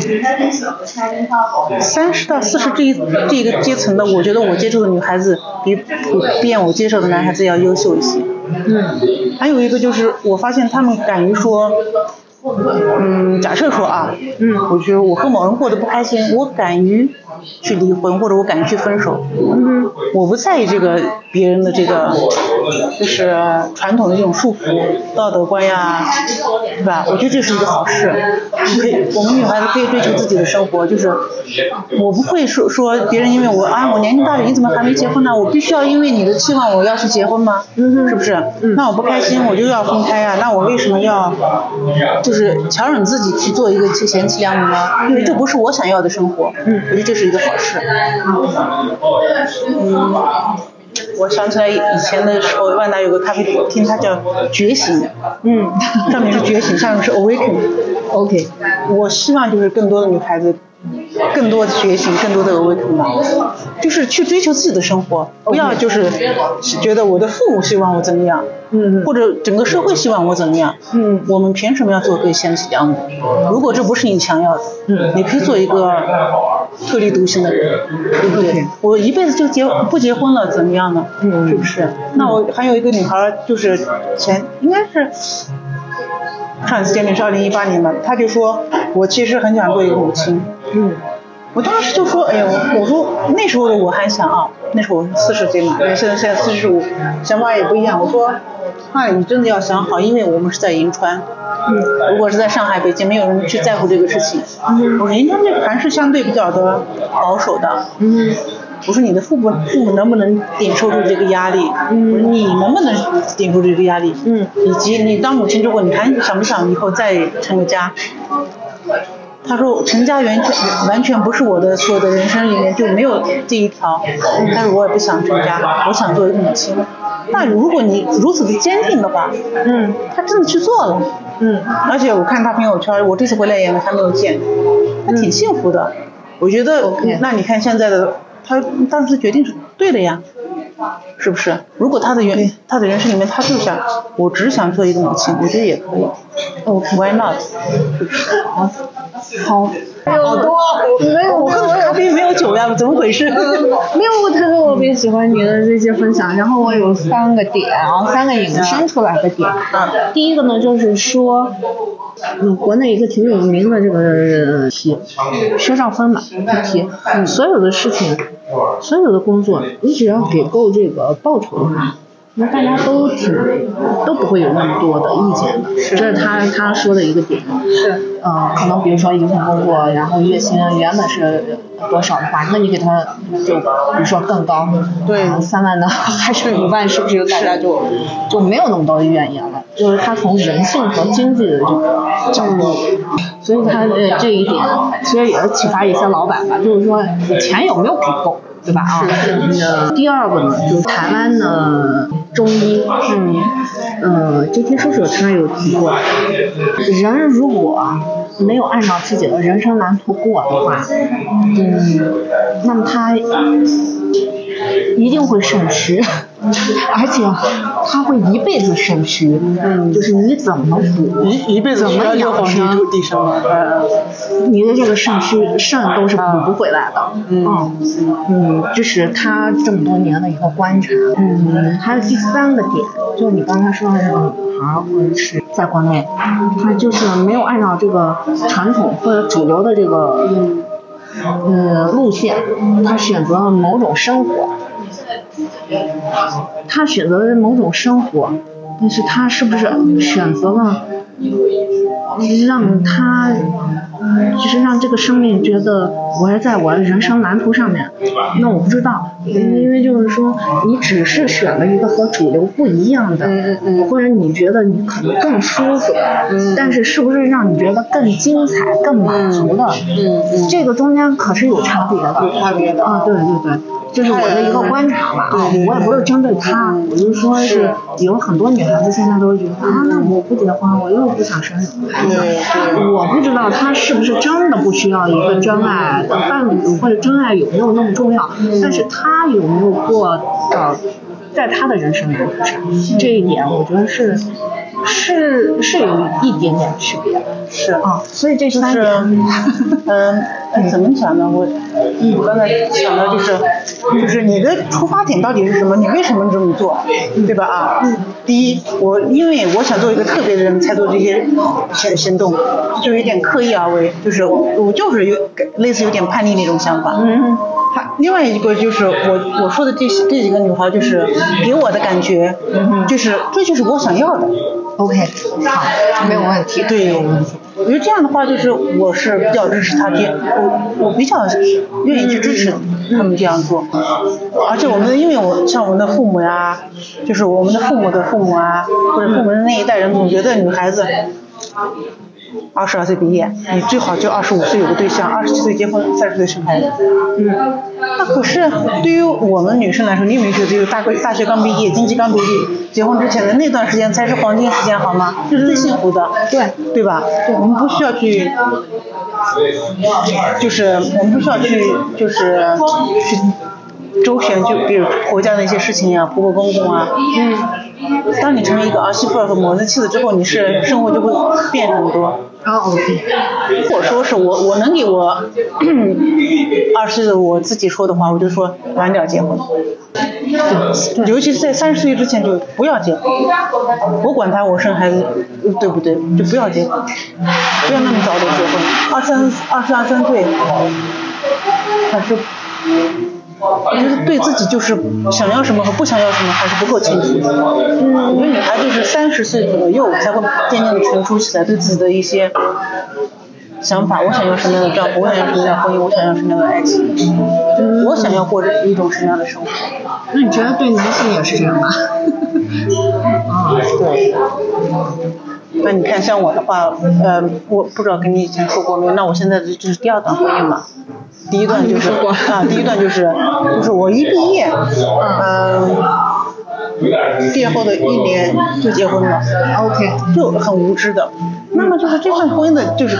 三十到四十这一这个阶层的，我觉得我接触的女孩子比普遍我接受的男孩子要优秀一些。嗯还有一个就是，我发现他们敢于说，嗯，假设说啊，嗯我觉得我和某人过得不开心，我敢于去离婚，或者我敢于去分手，嗯我不在意这个别人的这个，就是传统的这种束缚、道德观呀，对吧？我觉得这是一个好事，可以，我们女孩子可以追求自己的生活，就是我不会说说别人因为我啊我年龄大了，你怎么还没结婚呢？我必须要因为你的期望我要去结婚吗？嗯是不是？那我不开心，我就要分开呀、那我为什么要就是强忍自己去做一个贤妻良母呢？因为这不是我想要的生活。嗯，我觉得这是一个好事。嗯，我想起来以前的时候，万达有个咖啡厅，它叫觉醒，嗯。上面是觉醒，下面是 awaken。，OK，我希望就是更多的女孩子，更多的觉醒，更多的 awaken 吧，就是去追求自己的生活，不要就是觉得我的父母希望我怎么样，嗯。或者整个社会希望我怎么样，嗯。我们凭什么要做个贤妻良母？如果这不是你想要的，嗯。你可以做一个特立独行的人，对不对？我一辈子就结不结婚了，怎么样呢？嗯是不是？那我还有一个女孩，就是前应该是上一次见面是二零一八年吧，她就说我其实很想做一个母亲。嗯我当时就说，哎呀，我我说那时候的我还想啊，那时候我四十岁嘛，现在现在四十五，想法也不一样。我说，啊，你真的要想好，因为我们是在银川，嗯如果是在上海、北京，没有人去在乎这个事情。我说银川这个还是相对比较的保守的。嗯我说你的父母父母能不能顶受住这个压力？嗯我说你能不能顶住这个压力？嗯以及你当母亲之后，你还想不想以后再成个家？他说陈家完全完全不是我的所有的人生里面就没有这一条，但是我也不想成家，我想做一个母亲。那如果你如此的坚定的话，嗯他真的去做了，嗯而且我看他朋友圈，我这次回来也还没有见，他挺幸福的。我觉得那你看现在的他当时决定是对的呀，是不是？如果他的原他的人生里面，他就想我只想做一个母亲，我觉得也可以。OK，Why not？好，好，好多，没有我喝咖啡没有酒呀，怎么回事？没有，我特别特别喜欢你的这些分享。然后我有三个点啊，三个引申出来的点。第一个呢，就是说，嗯，国内一个挺有名的这个题，薛兆丰嘛，他题，所有的事情，所有的工作，你只要给够这个报酬的话。那大家都挺都不会有那么多的意见的，这是他他说的一个点。是，呃，可能比如说一份工作，然后月薪原本是多少的话，那你给他就比如说更高，对呃三万的还是五万，是不是大家就就没有那么多的怨言了？就是他从人性和经济的这个角度，所以他呃这一点其实也是启发一些老板吧，就是说你钱有没有给够。对吧？啊，呃，第二个呢，就是台湾的中医，嗯，呃，这听叔叔他有提过，人如果没有按照自己的人生蓝图过的话，嗯，那么他一定会肾虚，而且他会一辈子肾虚，嗯，就是你怎么补，一一辈子怎么养生？你的这个肾虚肾都是补不回来的，嗯嗯，这是他这么多年的一个观察，嗯，还有第三个点，就是你刚才说的那个女孩或者是在国内，她就是没有按照这个传统或者主流的这个嗯路线，她选择了某种生活，他选择了某种生活，但是他是不是选择了？让他就是让这个生命觉得我是在我的人生蓝图上面，那我不知道，因为就是说你只是选了一个和主流不一样的，或者你觉得你可能更舒服，但是是不是让你觉得更精彩、更满足的？这个中间可是有差别的，有差别的啊，对对对。这是我的一个观察吧，啊，我也不是针对他，我就说是有很多女孩子现在都觉得啊，那我不结婚，我又不想生孩子，我不知道她是就是真的不需要一个真爱的伴侣，或者真爱有没有那么重要，但是他有没有过到在他的人生里，这一点我觉得是是是有一点点区别的，是啊，所以这是点，嗯，哎 怎么讲呢？我，我刚才想到就是，就是你的出发点到底是什么？你为什么这么做，对吧？啊，第一，我因为我想做一个特别的人才做这些行行动，就有点刻意而为，就是我就是有类似有点叛逆那种想法。嗯还另外一个就是我我说的这些这几个女孩，就是给我的感觉，就是这就是我想要的。，OK，好，没有问题，对，我觉得这样的话，就是我是比较支持他这，我我比较愿意去支持他们这样做，而且我们因为我像我们的父母呀，就是我们的父母的父母啊，或者父母的那一代人，总觉得女孩子。二十二岁毕业，你最好就二十五岁有个对象，二十七岁结婚，三十岁生孩子。嗯，那可是对于我们女生来说，你有没有觉得，就是大学大学刚毕业，经济刚独立，结婚之前的那段时间才是黄金时间，好吗？就是最幸福的，对对吧？对，我们不需要去，就是我们不需要去，就是去周旋，就比如婆家的一些事情呀、婆婆公公啊。嗯。当你成为一个儿媳妇儿和母子妻子之后，你是生活就会变很多。啊，OK，如果说是我我能给我 二十岁的我自己说的话，我就说晚点结婚，尤其是在三十岁之前就不要结婚。我管他我生孩子对不对，就不要结婚，不要那么早的结婚，二三二十二三岁，还是。我觉得对自己就是想要什么和不想要什么还是不够清楚的。嗯，我觉得女孩就是三十岁左右才会渐渐的成熟起来，对自己的一些想法，我想要什么样的丈夫，我想要什么样的婚姻，我想要什么样的爱情，我想要过一种什么样的生活。那你觉得对男性也是这样吗？啊，对。那你看，像我的话，呃，我不知道跟你以前说过没有？那我现在这就是第二段婚姻嘛。第一段就是啊，第一段就是就是我一毕业，嗯，毕业后的一年就结婚了。OK，就很无知的。那么就是这段婚姻的，就是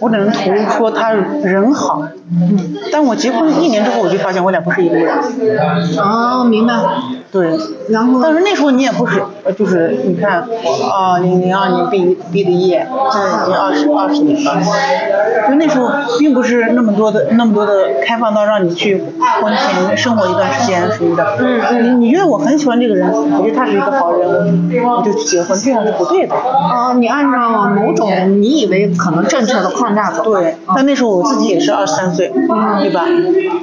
我只能投入说他人好。嗯。但我结婚一年之后，我就发现我俩不是一个人。哦，明白。对。然后。但是那时候你也不是，就是你看，啊，零零二年毕毕的业，现在已经二十二十年了。就那时候并不是那么多的那么多的开放到让你去婚前生活一段时间什么的。嗯嗯。你觉得我很喜欢这个人，我觉得他是一个好人，我就去结婚，这样是不对的。啊，你按照某种你以为可能正确的框架走。对。但那时候我自己也是二十三岁，对吧？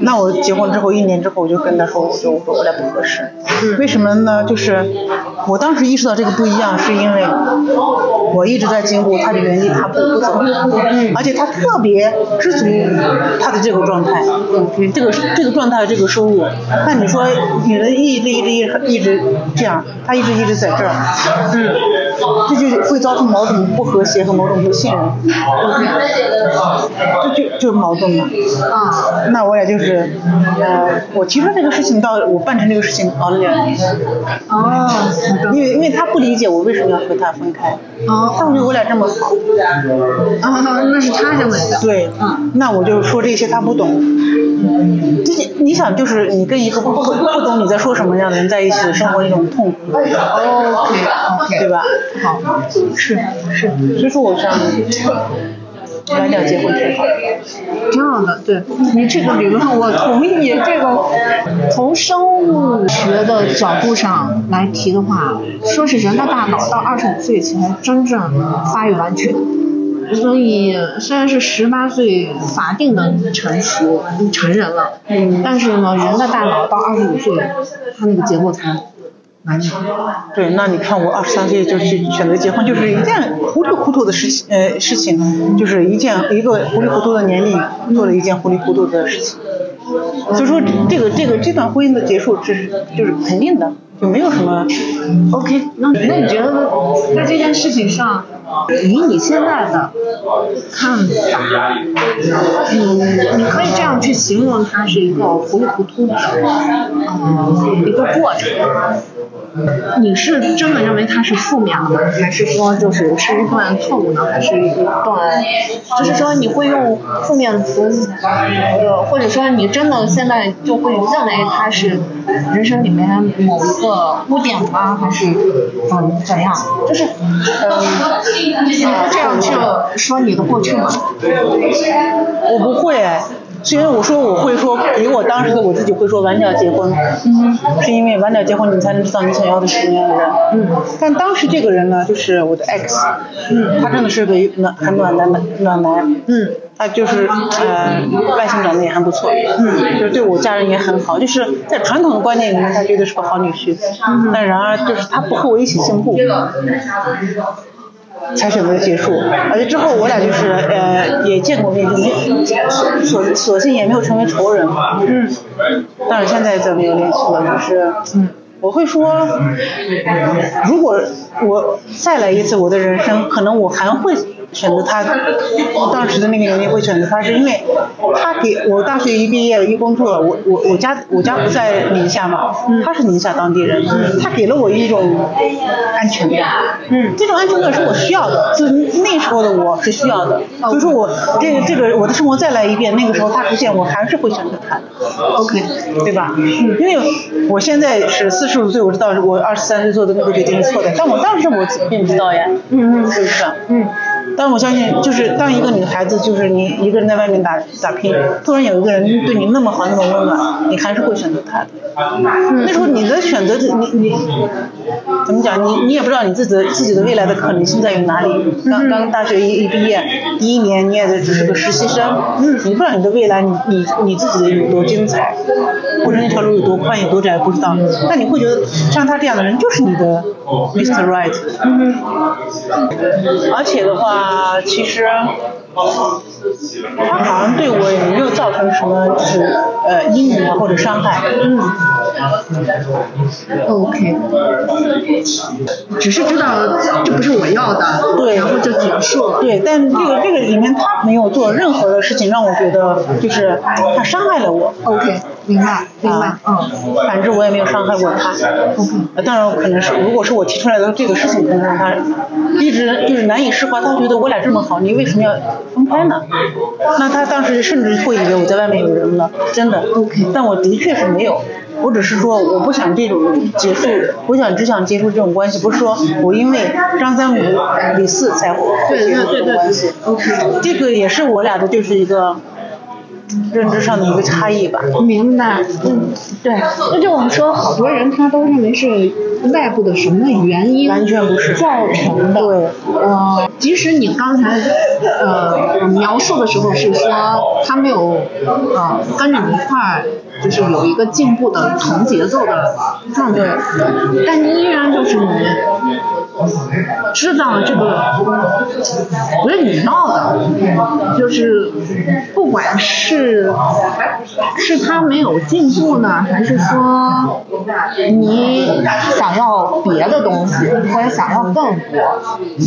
那我结婚之后一年之后，我就跟他说，我就我说我俩不合适。为什么呢？就是我当时意识到这个不一样，是因为我一直在兼顾他的原地踏步不走，而且他特别知足他的这个状态，这个这个状态这个收入。那你说女人一直一直一直一直这样，他一直一直在这儿，嗯，这就会造成某种不和谐和某种不信任，这就就矛盾嘛。啊，那我也就是呃，我提出这个事情到我办成这个事情熬了两年。哦，因为因为他不理解我为什么要和他分开。哦，他觉得我俩这么好。啊，那是他认为的。对，嗯，那我就说这些他不懂。嗯这些你想就是你跟一个不不不懂你在说什么样的人在一起生活一种痛苦。哦 OK，对吧？好，是是，所以说我想。晚点结婚挺好，挺好的。对你这个理论我同意。这个从生物学的角度上来提的话，说是人的大脑到二十五岁才真正发育完全。所以虽然是十八岁法定的成熟成人了，但是呢，人的大脑到二十五岁，他那个结构才。对，那你看我二十三岁就去选择结婚，就是一件糊里糊涂的事情，呃，事情，就是一件一个糊里糊涂的年龄做了一件糊里糊涂的事情。所以说这个这个这段婚姻的结束是就是肯定的，就没有什么。OK，那那你觉得在这件事情上，以你现在的看法，嗯，你可以这样去形容它是一个糊里糊涂的，嗯，一个过程。你是真的认为它是负面的吗，还是说就是是一段错误呢？还是一段，就是说你会用负面词，呃，或者说你真的现在就会认为它是人生里面某一个污点吗？还是嗯怎样？就是呃，你会这样去说你的过去吗？我不会。虽然我说我会说，以我当时的我自己会说晚点结婚，嗯，是因为晚点结婚你才能知道你想要的是什么样的人，嗯，但当时这个人呢，就是我的 X，嗯，他真的是个暖很暖男的暖男，嗯，他就是呃外形长得也还不错，嗯，就对我家人也很好，就是在传统的观念里面他绝对是个好女婿，嗯，但然而就是他不和我一起进步。才选择结束，而且之后我俩就是呃也见过面，就没索索性也没有成为仇人。嗯。但是现在再没有联系了，就是嗯，我会说，如果我再来一次我的人生，可能我还会。选择他当时的那个年龄会选择他，是因为他给我大学一毕业一工作，我我我家我家不在宁夏嘛，他是宁夏当地人，他给了我一种安全感，嗯，这种安全感是我需要的，就那时候的我是需要的，所以说我这个这个我的生活再来一遍，那个时候他出现，我还是会选择他，OK，对吧？因为我现在是四十五岁，我知道我二十三岁做的那个决定是错的，但我当时我并不知道呀，嗯嗯，是不是？嗯。但我相信，就是当一个女孩子，就是你一个人在外面打打拼，突然有一个人对你那么好，那么温暖，你还是会选择他的。那时候你的选择，你你怎么讲？你你也不知道你自己的自己的未来的可能性在于哪里。刚刚大学一一毕业，第一年你也只是个实习生，你不知道你的未来，你你你自己的有多精彩，或者那条路有多宽有多窄，不知道。但你会觉得像他这样的人就是你的 Mr. Right。而且的话。啊，其实他好像对我也没有造成什么就是呃阴影啊或者伤害，嗯，OK，只是知道这不是我要的，对然后就结束了。对，但这个这个里面他没有做任何的事情让我觉得就是他伤害了我。OK，明白明白啊，嗯反正我也没有伤害过他。呃当然，可能是如果是我提出来的这个事情，可能让他一直就是难以释怀。他觉得我俩这么好，你为什么要分开呢？那他当时甚至会以为我在外面有人了，真的。OK 但我的确是没有。我只是说我不想这种结束，我想只想结束这种关系，不是说我因为张三五李四才会结束这种关系。，OK，这个也是我俩的就是一个认知上的一个差异吧。明白。嗯，对，那就我们说，好多人他都认为是外部的什么原因完全不是造成的。对，呃，即使你刚才呃描述的时候是说他没有呃跟着你一块儿，就是有一个进步的同节奏的状态，但你依然就是你知道这个不是你要的，就是不管是是他没有进步呢，还是说你想要别的东西，或者想要更多，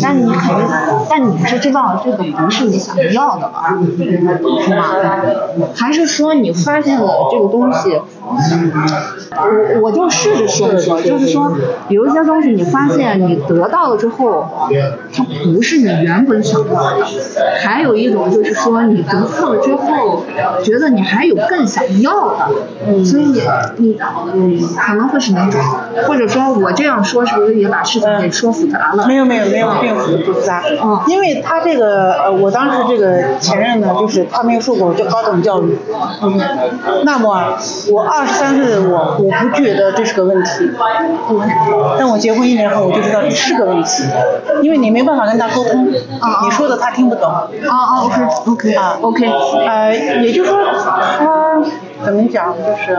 但你肯定，但你是知道这个不是你想要的吧，是吗？还是说你发现了这个东西，我我就试着说一说，就是说有一些东西你发现你得到了之后，它不是你原本想要的，还有一种就是说你得到了之后，觉得你还有更想要的，所以你你嗯可能会是哪种，或者说我这样说是不是也把事情给说复杂了？没有没有没有，并不复杂。嗯因为他这个呃，我当时这个前任呢，就是他没有受过高等教育。嗯。那么我二十三岁的我，我不觉得这是个问题。但我结婚一年后，我就知道这是个问题，因为你没办法跟他沟通，你说的他听不懂。啊啊，OK OK 啊 OK，呃，也就是说，他怎么讲，就是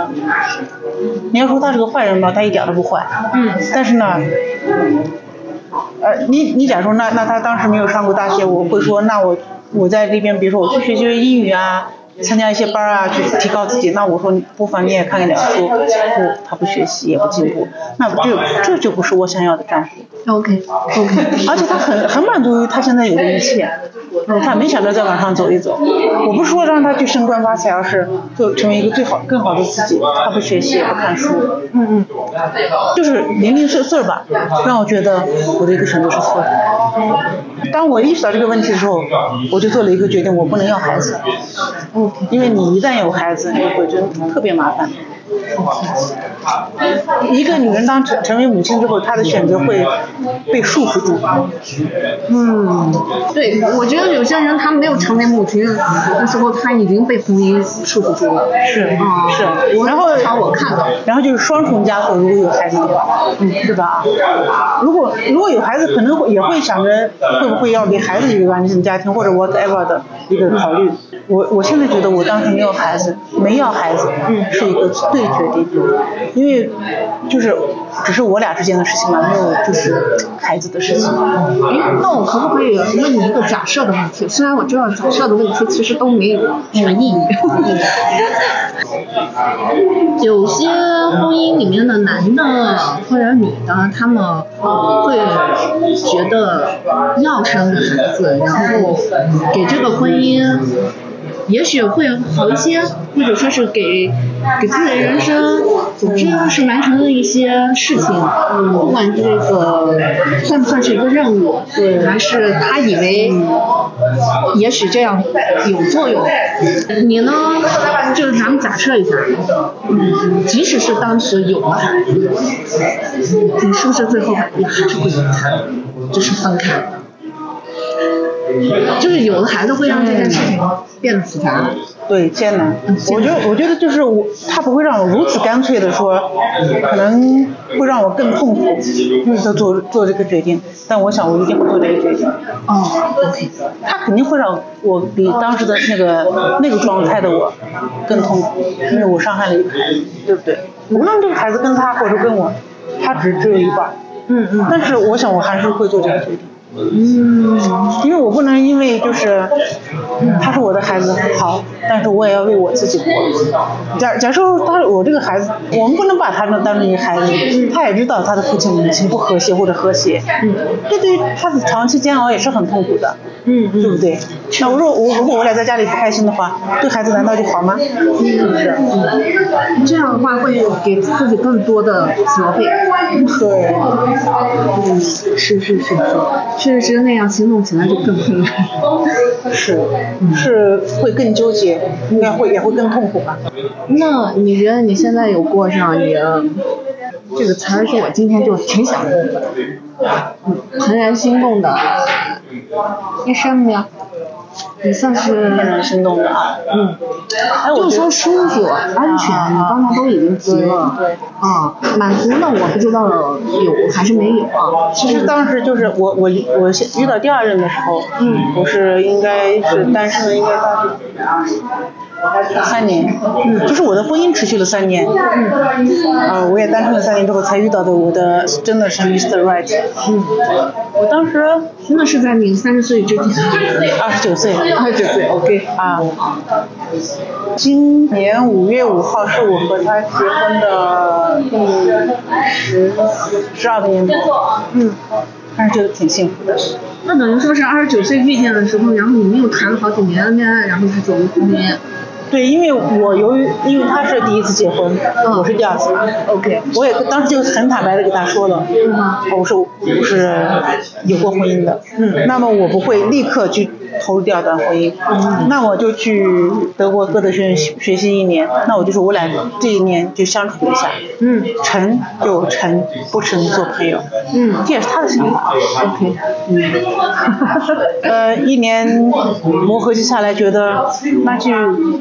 你要说他是个坏人吧，他一点都不坏。嗯。但是呢，呃，你你假如说那那他当时没有上过大学，我会说那我我在这边，比如说我去学学英语啊，参加一些班啊，去提高自己。那我说你不妨你也看看点书，不，他不学习也不进步，那不就这就不是我想要的丈夫。OK OK，而且他很很满足于他现在有的一切，他没想着再往上走一走。我不是说让他去升官发财，而是就成为一个最好更好的自己。他不学习也不看书，嗯嗯，就是零零碎碎吧，让我觉得我的一个选择是错的。当我意识到这个问题的时候，我就做了一个决定，我不能要孩子，因为你一旦有孩子，你会觉得特别麻烦。一个女人当成成为母亲之后，她的选择会被束缚住。嗯，对，我觉得有些人他没有成为母亲的时候，他已经被婚姻束缚住了。是啊是，然后至少我看到，然后就是双重枷锁，如果有孩子的话，嗯，是吧？如果如果有孩子，可能会也会想着会不会要给孩子一个完整的家庭，或者 whatever 的一个考虑。我我现在觉得我当时没有孩子，没要孩子，嗯，是一个对决定，因为就是只是我俩之间的事情嘛，没有就是孩子的事情。哎，那我可不可以问你一个假设的问题？虽然我知道假设的问题其实都没有什么意义。有些婚姻里面的男的或者女的，他们会觉得要生孩子，然后给这个婚姻。也许会好一些，或者说是给给自己的人生，总之是完成了一些事情。嗯，不管这个算不算是一个任务，对，还是他以为也许这样有作用。你呢？就是咱们假设一下，嗯，即使是当时有了孩子，你是不是最后也还是会离开，就是分开？就是有的孩子会让这件事情变得复杂。对，艰难。我觉得，我觉得就是我，他不会让我如此干脆的说，可能会让我更痛苦，就是做做这个决定。但我想，我一定会做这个决定。哦，OK。他肯定会让我比当时的那个那个状态的我更痛苦，因为我伤害了一个孩子，对不对？无论这个孩子跟他或者跟我，他只只有一半。嗯嗯。但是我想，我还是会做这个决定。嗯，因为我不能因为就是他是我的孩子，好，但是我也要为我自己活。假假设他我这个孩子，我们不能把他们当成一个孩子，他也知道他的父亲母亲不和谐或者和谐，这对于他的长期煎熬也是很痛苦的，嗯对不对？那我说我如果我俩在家里不开心的话，对孩子难道就好吗？是不是？这样的话会给自己更多的责备。对，嗯，是是是是，确实是那样，行动起来就更困难。是是会更纠结，应该会也会更痛苦吧？那你觉得你现在有过上你的这个词儿是我今天就挺想用的，怦然心动的一生喵有？你算是怦然心动的啊。嗯，哎，我就说舒服、安全，你刚才都已经提了。啊，满足呢，我不知道有还是没有啊。其实当时就是我我我现遇到第二任的时候，嗯我是应该是单身，应该大概三年，嗯，就是我的婚姻持续了三年，嗯，啊，我也单身了三年之后才遇到的我的真的是 Mr. Right，嗯，我当时那是在你三十岁之前。二十九岁，二十九岁，OK。啊，今年五月五号是我和他结婚的第十十二个年头，嗯，还是觉得挺幸福的。那等于说是二十九岁遇见的时候，然后你们又谈了好几年的恋爱，然后才走入婚姻。对，因为我由于因为他是第一次结婚，我是第二次嘛 OK 我也当时就很坦白的给他说了，嗯我说我是有过婚姻的，嗯那么我不会立刻去投入第二段婚姻，嗯那我就去德国歌德学院学学习一年，那我就说我俩这一年就相处一下，嗯成就成，不成做朋友，嗯这也是他的想法。，OK 嗯。呃，一年磨合期下来，觉得那就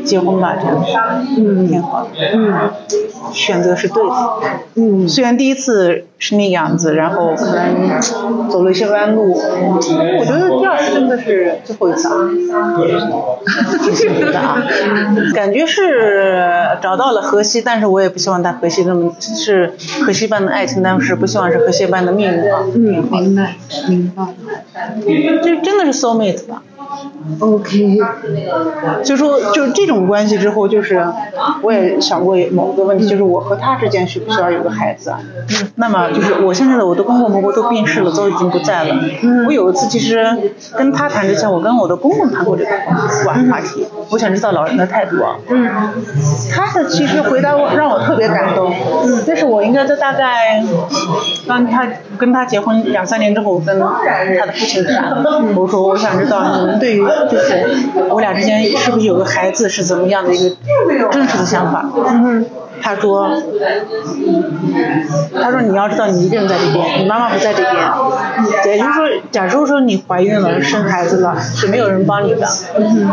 结婚吧，这样，嗯，挺好的，嗯选择是对的。嗯。虽然第一次是那个样子，然后可能走了一些弯路，我觉得第二次真的是最后一次啊，感觉是找到了河西，但是我也不希望他河西那么是河西般的爱情，但是不希望是河西般的命运啊，嗯，明白明白。这真的是 soul mate 吧。OK。就说就这种关系之后，就是我也想过某个问题，就是我和他之间需不需要有个孩子嗯？那么就是我现在的我的公公婆婆都病逝了，都已经不在了。我有一次其实跟他谈之前，我跟我的公公谈过这个话话题，我想知道老人的态度啊。嗯他的其实回答我让我特别感动，嗯，但是我应该在大概当他跟他结婚两三年之后，我跟他的父亲谈，我说我想知道你们对于就是我俩之间是不是有个孩子是怎么样的一个真实的想法，嗯，他说，他说你要知道你一个人在这边，你妈妈不在这边，也就是说，假如说你怀孕了生孩子了，是没有人帮你的，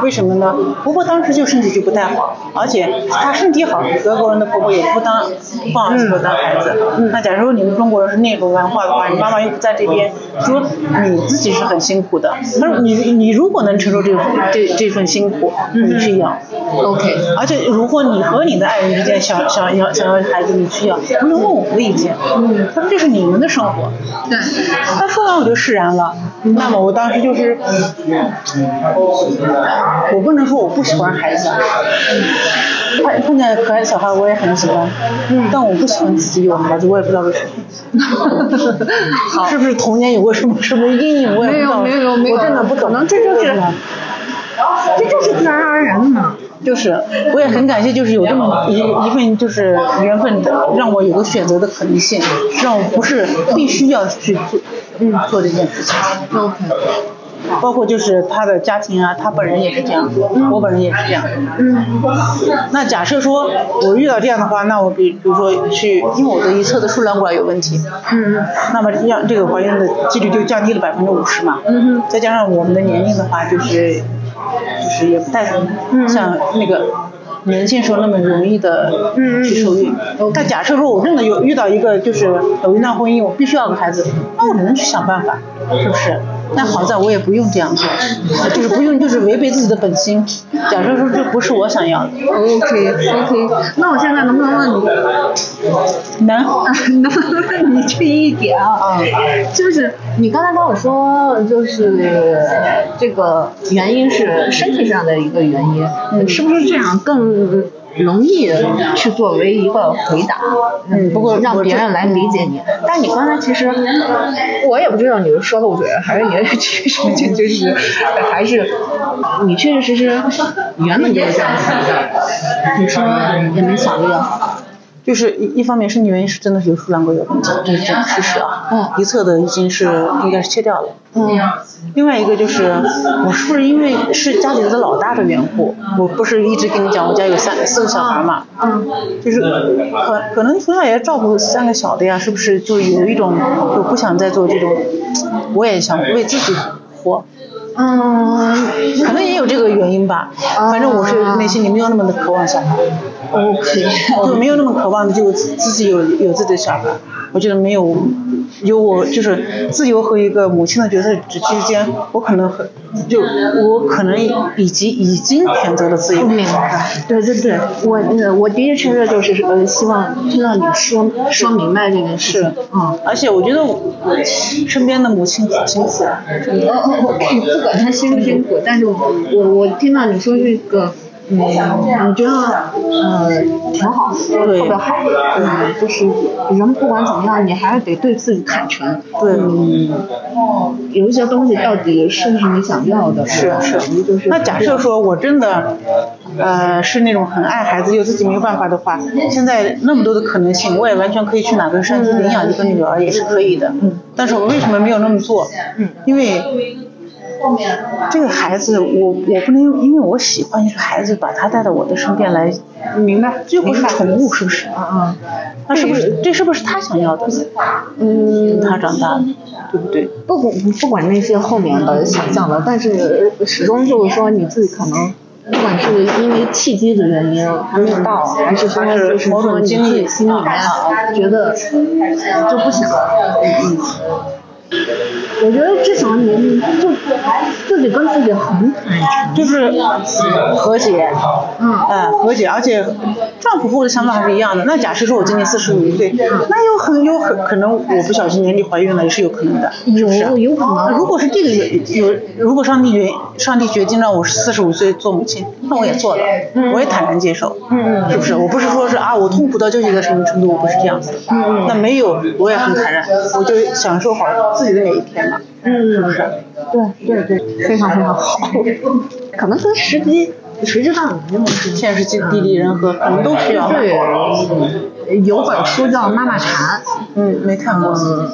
为什么呢？婆婆当时就身体就不太好，而且她身体好，德国人的婆婆也不当不放儿媳妇当孩子。那假如说你们中国人是那种文化的话，你妈妈又不在这边，说你自己是很辛苦的。他说你你如果能承受这这这份辛苦，你去养。OK。而且如果你和你的爱人之间想想要想要孩子，你去要，不能问我的意见。嗯，他说这是你们的生活。对。他说完我就释然了。那么我当时就是，我不能说我不喜欢孩子，看碰见可爱的小孩我也很喜欢，但我不喜欢自己有孩子，我也不知道为什么。好是不是童年有过什么什么阴影？我也不知道。没有没有没有我真的不懂。可能这就是这就是自然而然的嘛。就是，我也很感谢，就是有这么一一份就是缘分，让我有个选择的可能性，让我不是必须要去做，嗯，做这件事情。OK。包括就是他的家庭啊，他本人也是这样，我本人也是这样。嗯。那假设说我遇到这样的话，那我比比如说去，因为我的一侧的输卵管有问题，嗯那么这样这个怀孕的几率就降低了百分之五十嘛。嗯哼再加上我们的年龄的话，就是就是也不太嗯像那个年轻时候那么容易的去受孕。但假设说我真的有遇到一个就是有一段婚姻，我必须要个孩子，那我只能去想办法，是不是？但好在我也不用这样做，就是不用就是违背自己的本心。假设说这不是我想要的，OK OK，那我现在能不能问你？能 能不能问你这一点啊？啊就是你刚才跟我说，就是这个原因是身体上的一个原因，嗯是不是这样更容易去作为一个回答？嗯不过让别人来理解你。但你刚才其实，我也不知道你是说漏嘴，还是你确实就就是，还是你确确实实原本就是这样想的。你说也没想这个。就是一一方面身体原因是真的是有输卵管有问题，这是这个事实啊。嗯一侧的已经是应该是切掉了。嗯另外一个就是，我是不是因为是家里的老大的缘故，我不是一直跟你讲我家有三四个小孩嘛，嗯就是可可能从小也照顾三个小的呀，是不是就有一种就不想再做这种，我也想为自己活，嗯可能也有这个原因吧。反正我是内心里没有那么的渴望小孩，，OK，就没有那么渴望的就自己有有自己的小孩。我觉得没有有我就是自由和一个母亲的角色之之间，我可能很就我可能以及已经选择了自由。明白，对对对，我呃我的确确就是呃希望听到你说说明白这件事，嗯。而且我觉得我身边的母亲好辛苦。哦哦哦，不管她辛不辛苦，但是我我我听到你说这个，嗯，我觉得呃挺好的，对特别好，嗯，就是人不管怎么样，你还是得对自己坦诚，对嗯，有一些东西到底是不是你想要的，是是就是那假设说我真的，呃，是那种很爱孩子又自己没有办法的话，现在那么多的可能性，我也完全可以去哪个山区领养一个女儿也是可以的。嗯。但是我为什么没有那么做？嗯。因为这个孩子，我我不能因为我喜欢一个孩子，把他带到我的身边来，明白？最后是宠物，是不是？啊嗯那是不是这是不是他想要的？嗯，他长大了，对不对？不管不管那些后面的想象的，但是始终就是说你自己可能，不管是因为契机的原因还没有到，还是说是就是某种说你自经历己心里面觉得就不想，嗯。我觉得至少你就自己跟自己很坦诚，就是和解，嗯哎，和解，而且丈夫和我的想法还是一样的。那假设说我今年四十五岁，那有很有很可能我不小心年底怀孕了，也是有可能的，是不是？有有可能如果是这个原有，如果上帝决上帝决定让我四十五岁做母亲，那我也做了，我也坦然接受，嗯嗯是不是？我不是说是啊，我痛苦到究极的什么程度，我不是这样子的，嗯那没有，我也很坦然，我就享受好自己的每一天嘛。嗯，对对对，非常非常好。可能跟时机，谁知道呢？真的是。现实地地利人和，可能都需要。对，有本书叫《妈妈禅》，嗯，没看过。嗯，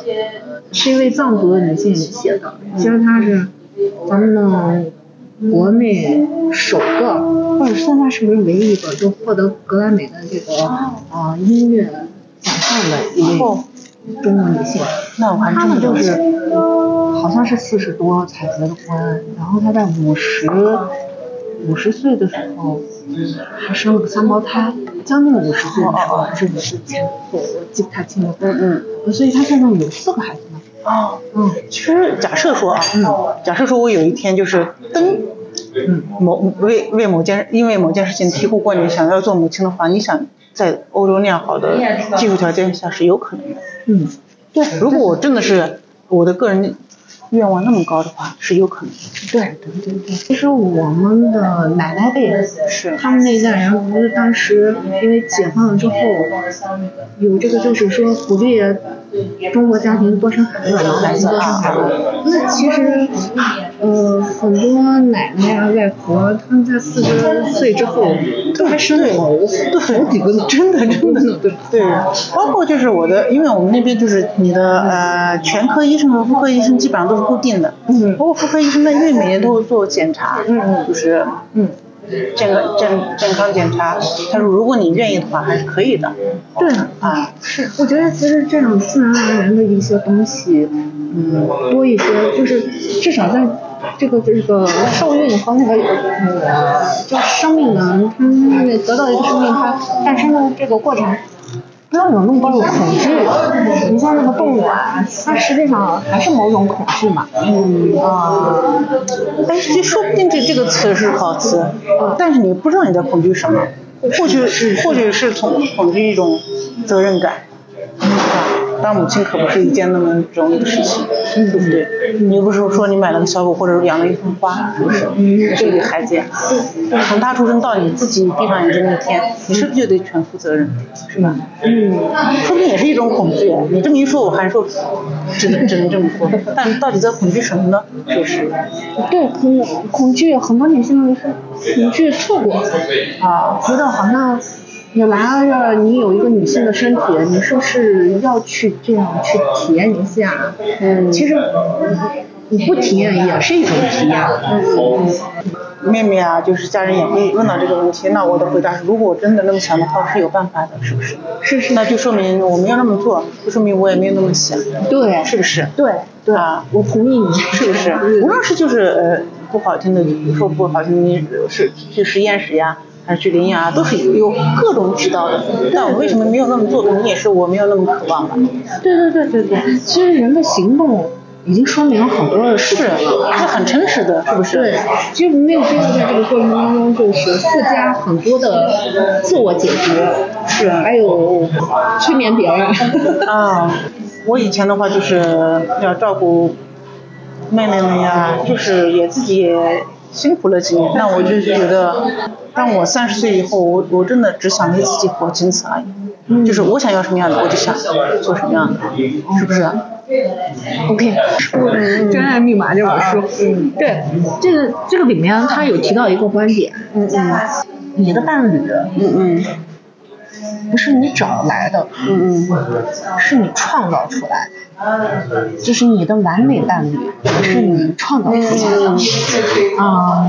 是一位藏族的女性写的。其实她是咱们国内首个，或者现在是不是唯一一个就获得格莱美的这个呃音乐奖项的一位中国女性。那我还她呢就是好像是四十多才结的婚，然后她在五十五十岁的时候，嗯，还生了个三胞胎，将近五十岁的时候还是五十前后，我记不太清了。嗯嗯。所以她现在有四个孩子呢。哦，嗯其实假设说啊，假设说我有一天就是登嗯某为为某件因为某件事情醍醐灌顶，想要做母亲的话，你想在欧洲那样好的技术条件下是有可能的。嗯，对，如果我真的是我的个人愿望那么高的话，是有可能的。对对对对。其实我们的奶奶辈是他们那一代人不是当时因为解放了之后，有这个就是说鼓励中国家庭多生孩子，老百姓多生孩子。那其实，呃，很多奶奶啊、外婆，他们在四十岁之后都还生了好好几个呢，真的真的对对，包括就是我的，因为我们那边就是你的呃全科医生和妇科医生基本上都是固定的，嗯包括妇科医生呢，因为每年都会做检查，嗯嗯就是嗯。健康健健康检查，他说如果你愿意的话，还是可以的。对啊，是，我觉得其实这种自然而然的一些东西，嗯，多一些，就是至少在这个这个受孕和那个呃，就生命呢，它得到一个生命它诞生的这个过程。不要有那么多的恐惧，你像那个动物啊，它实际上还是某种恐惧嘛。嗯啊、但是这说不定这这个词是好词，但是你不知道你在恐惧什么，或许或许是从恐惧一种责任感，是吧？当母亲可不是一件那么容易的事情，对不对？你又不是说你买了个小狗或者养了一盆花，是不是？这个孩子呀，从他出生到你自己闭上眼睛那天，你是不是就得全负责任，是吧？嗯，说不定也是一种恐惧。你这么一说，我还说只能只能这么说。但到底在恐惧什么呢？就是对，恐恐惧，很多女性都是恐惧错过啊，觉得好像你来了，你有一个女性的身体，你是不是要去这样去体验一下？嗯其实你不体验也是一种体验。嗯妹妹啊，就是家人也会问到这个问题，那我的回答是，如果我真的那么想的话，是有办法的，是不是？是是那就说明我没有那么做，就说明我也没有那么想，对，是不是？对对啊，我同意你，是不是？无论是就是呃不好听的说不好听的，你是去实验室呀，还是去领养啊，都是有各种渠道的。但我为什么没有那么做？可能也是我没有那么渴望吧。对对对对对，其实人的行动已经说明了很多的事了。是很诚实的，是不是？对，其实没有必要在这个过程当中就是附加很多的自我解决，是，还有催眠别人。啊，我以前的话就是要照顾妹妹们呀，就是也自己也辛苦了几年，那我就觉得，当我三十岁以后，我我真的只想为自己活，仅此而已。就是我想要什么样的，我就想做什么样的，是不是？OK，《真爱密码》这本书，嗯，对，这个这个里面他有提到一个观点，嗯嗯。你的伴侣嗯嗯。不是你找来的，嗯嗯。是你创造出来的，就是你的完美伴侣，是你创造出来的。啊、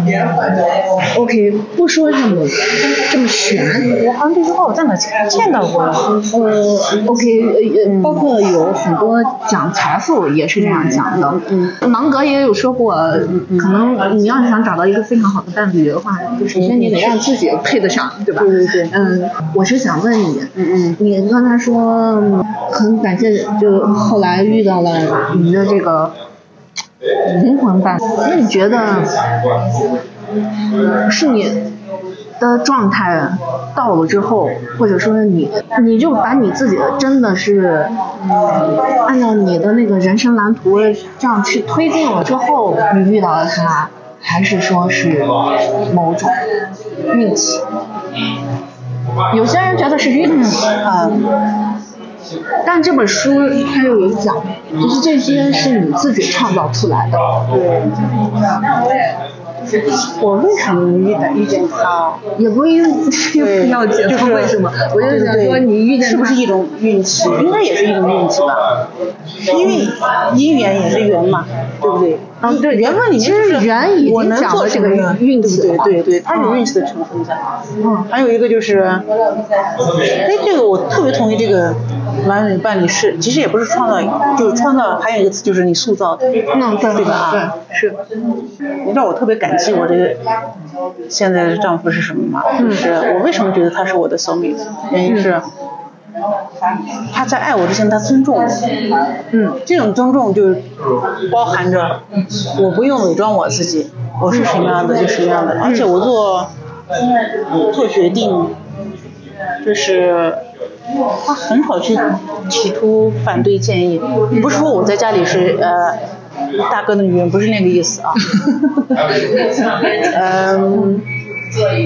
o k 不说这么这么玄，我好像这句话我在哪见见到过。呃，OK，呃，包括有很多讲财富也是这样讲的。嗯芒格也有说过，可能你要是想找到一个非常好的伴侣的话，就首先你得让自己配得上，对吧？对对对嗯，我是想问你，嗯嗯你刚才说嗯很感谢，就后来遇到了你的这个灵魂伴侣，那你觉得是你的状态到了之后，或者说你你就把你自己的真的是按照你的那个人生蓝图这样去推进了之后，你遇到了他，还是说是某种运气？有些人觉得是运气，啊，但这本书它又有讲，就是这些是你自己创造出来的。对我为什么遇到遇见他？也不一定 对，要解就是释为什么，我就想说你遇见是不是一种运气？应该也是一种运气吧，因为姻缘也是缘嘛，对不对？啊对缘分里面其实就是缘已经我能讲了这个做什么呢运气了对对对对，它有嗯运气的成分在。嗯还有一个就是，哎，这个我特别同意这个完美伴侣是，其实也不是创造，就是创造，还有一个词就是你塑造的，嗯，对对吧？对，是，你知道我特别感激我这个现在的丈夫是什么吗？就是我为什么觉得他是我的 soul mate，原因是他在爱我之前，他尊重我。嗯这种尊重就包含着我不用伪装我自己，我是什么样的就什么样的，而且我做做决定，就是他很少去提出反对建议，不是说我在家里是呃大哥的女人，不是那个意思啊。嗯，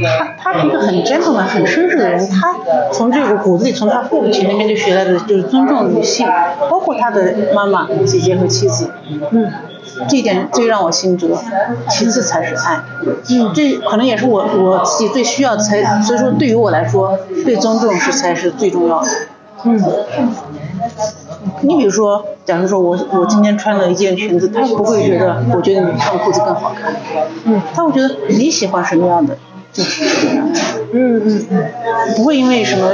他他是一个很 gentleman、很绅士的人，他从这个骨子里，从他父亲那边就学来的就是尊重女性，包括他的妈妈、姐姐和妻子。嗯，这一点最让我心折，其次才是爱。嗯，这可能也是我我自己最需要才，所以说对于我来说，被尊重是才是最重要的。嗯。你比如说，假如说我我今天穿了一件裙子，他不会觉得我觉得你穿裤子更好看，嗯，他会觉得你喜欢什么样的就是，嗯嗯嗯，不会因为什么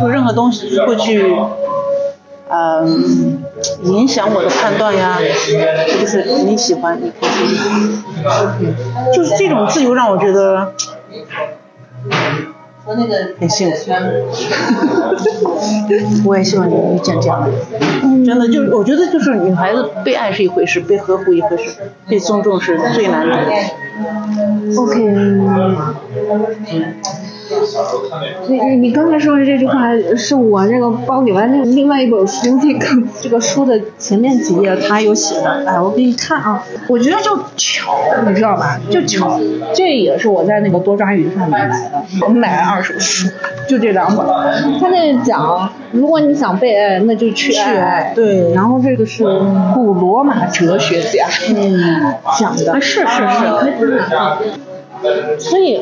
就任何东西会去，嗯、影响我的判断呀，就是你喜欢你可以，就是这种自由让我觉得很幸福。我也希望你遇见这样的人，真的就是我觉得就是女孩子被爱是一回事，被呵护一回事，被尊重是最难得的。OK，你你你刚才说的这句话是我那个包里边那另外一本书，这个这个书的前面几页他有写的，哎，我给你看啊，我觉得就巧，你知道吧？就巧，这也是我在那个多抓鱼上面买的，我买了二手书，就这两本。他那讲，如果你想被爱，那就去爱。对然后这个是古罗马哲学家嗯，讲的，啊是是是。所以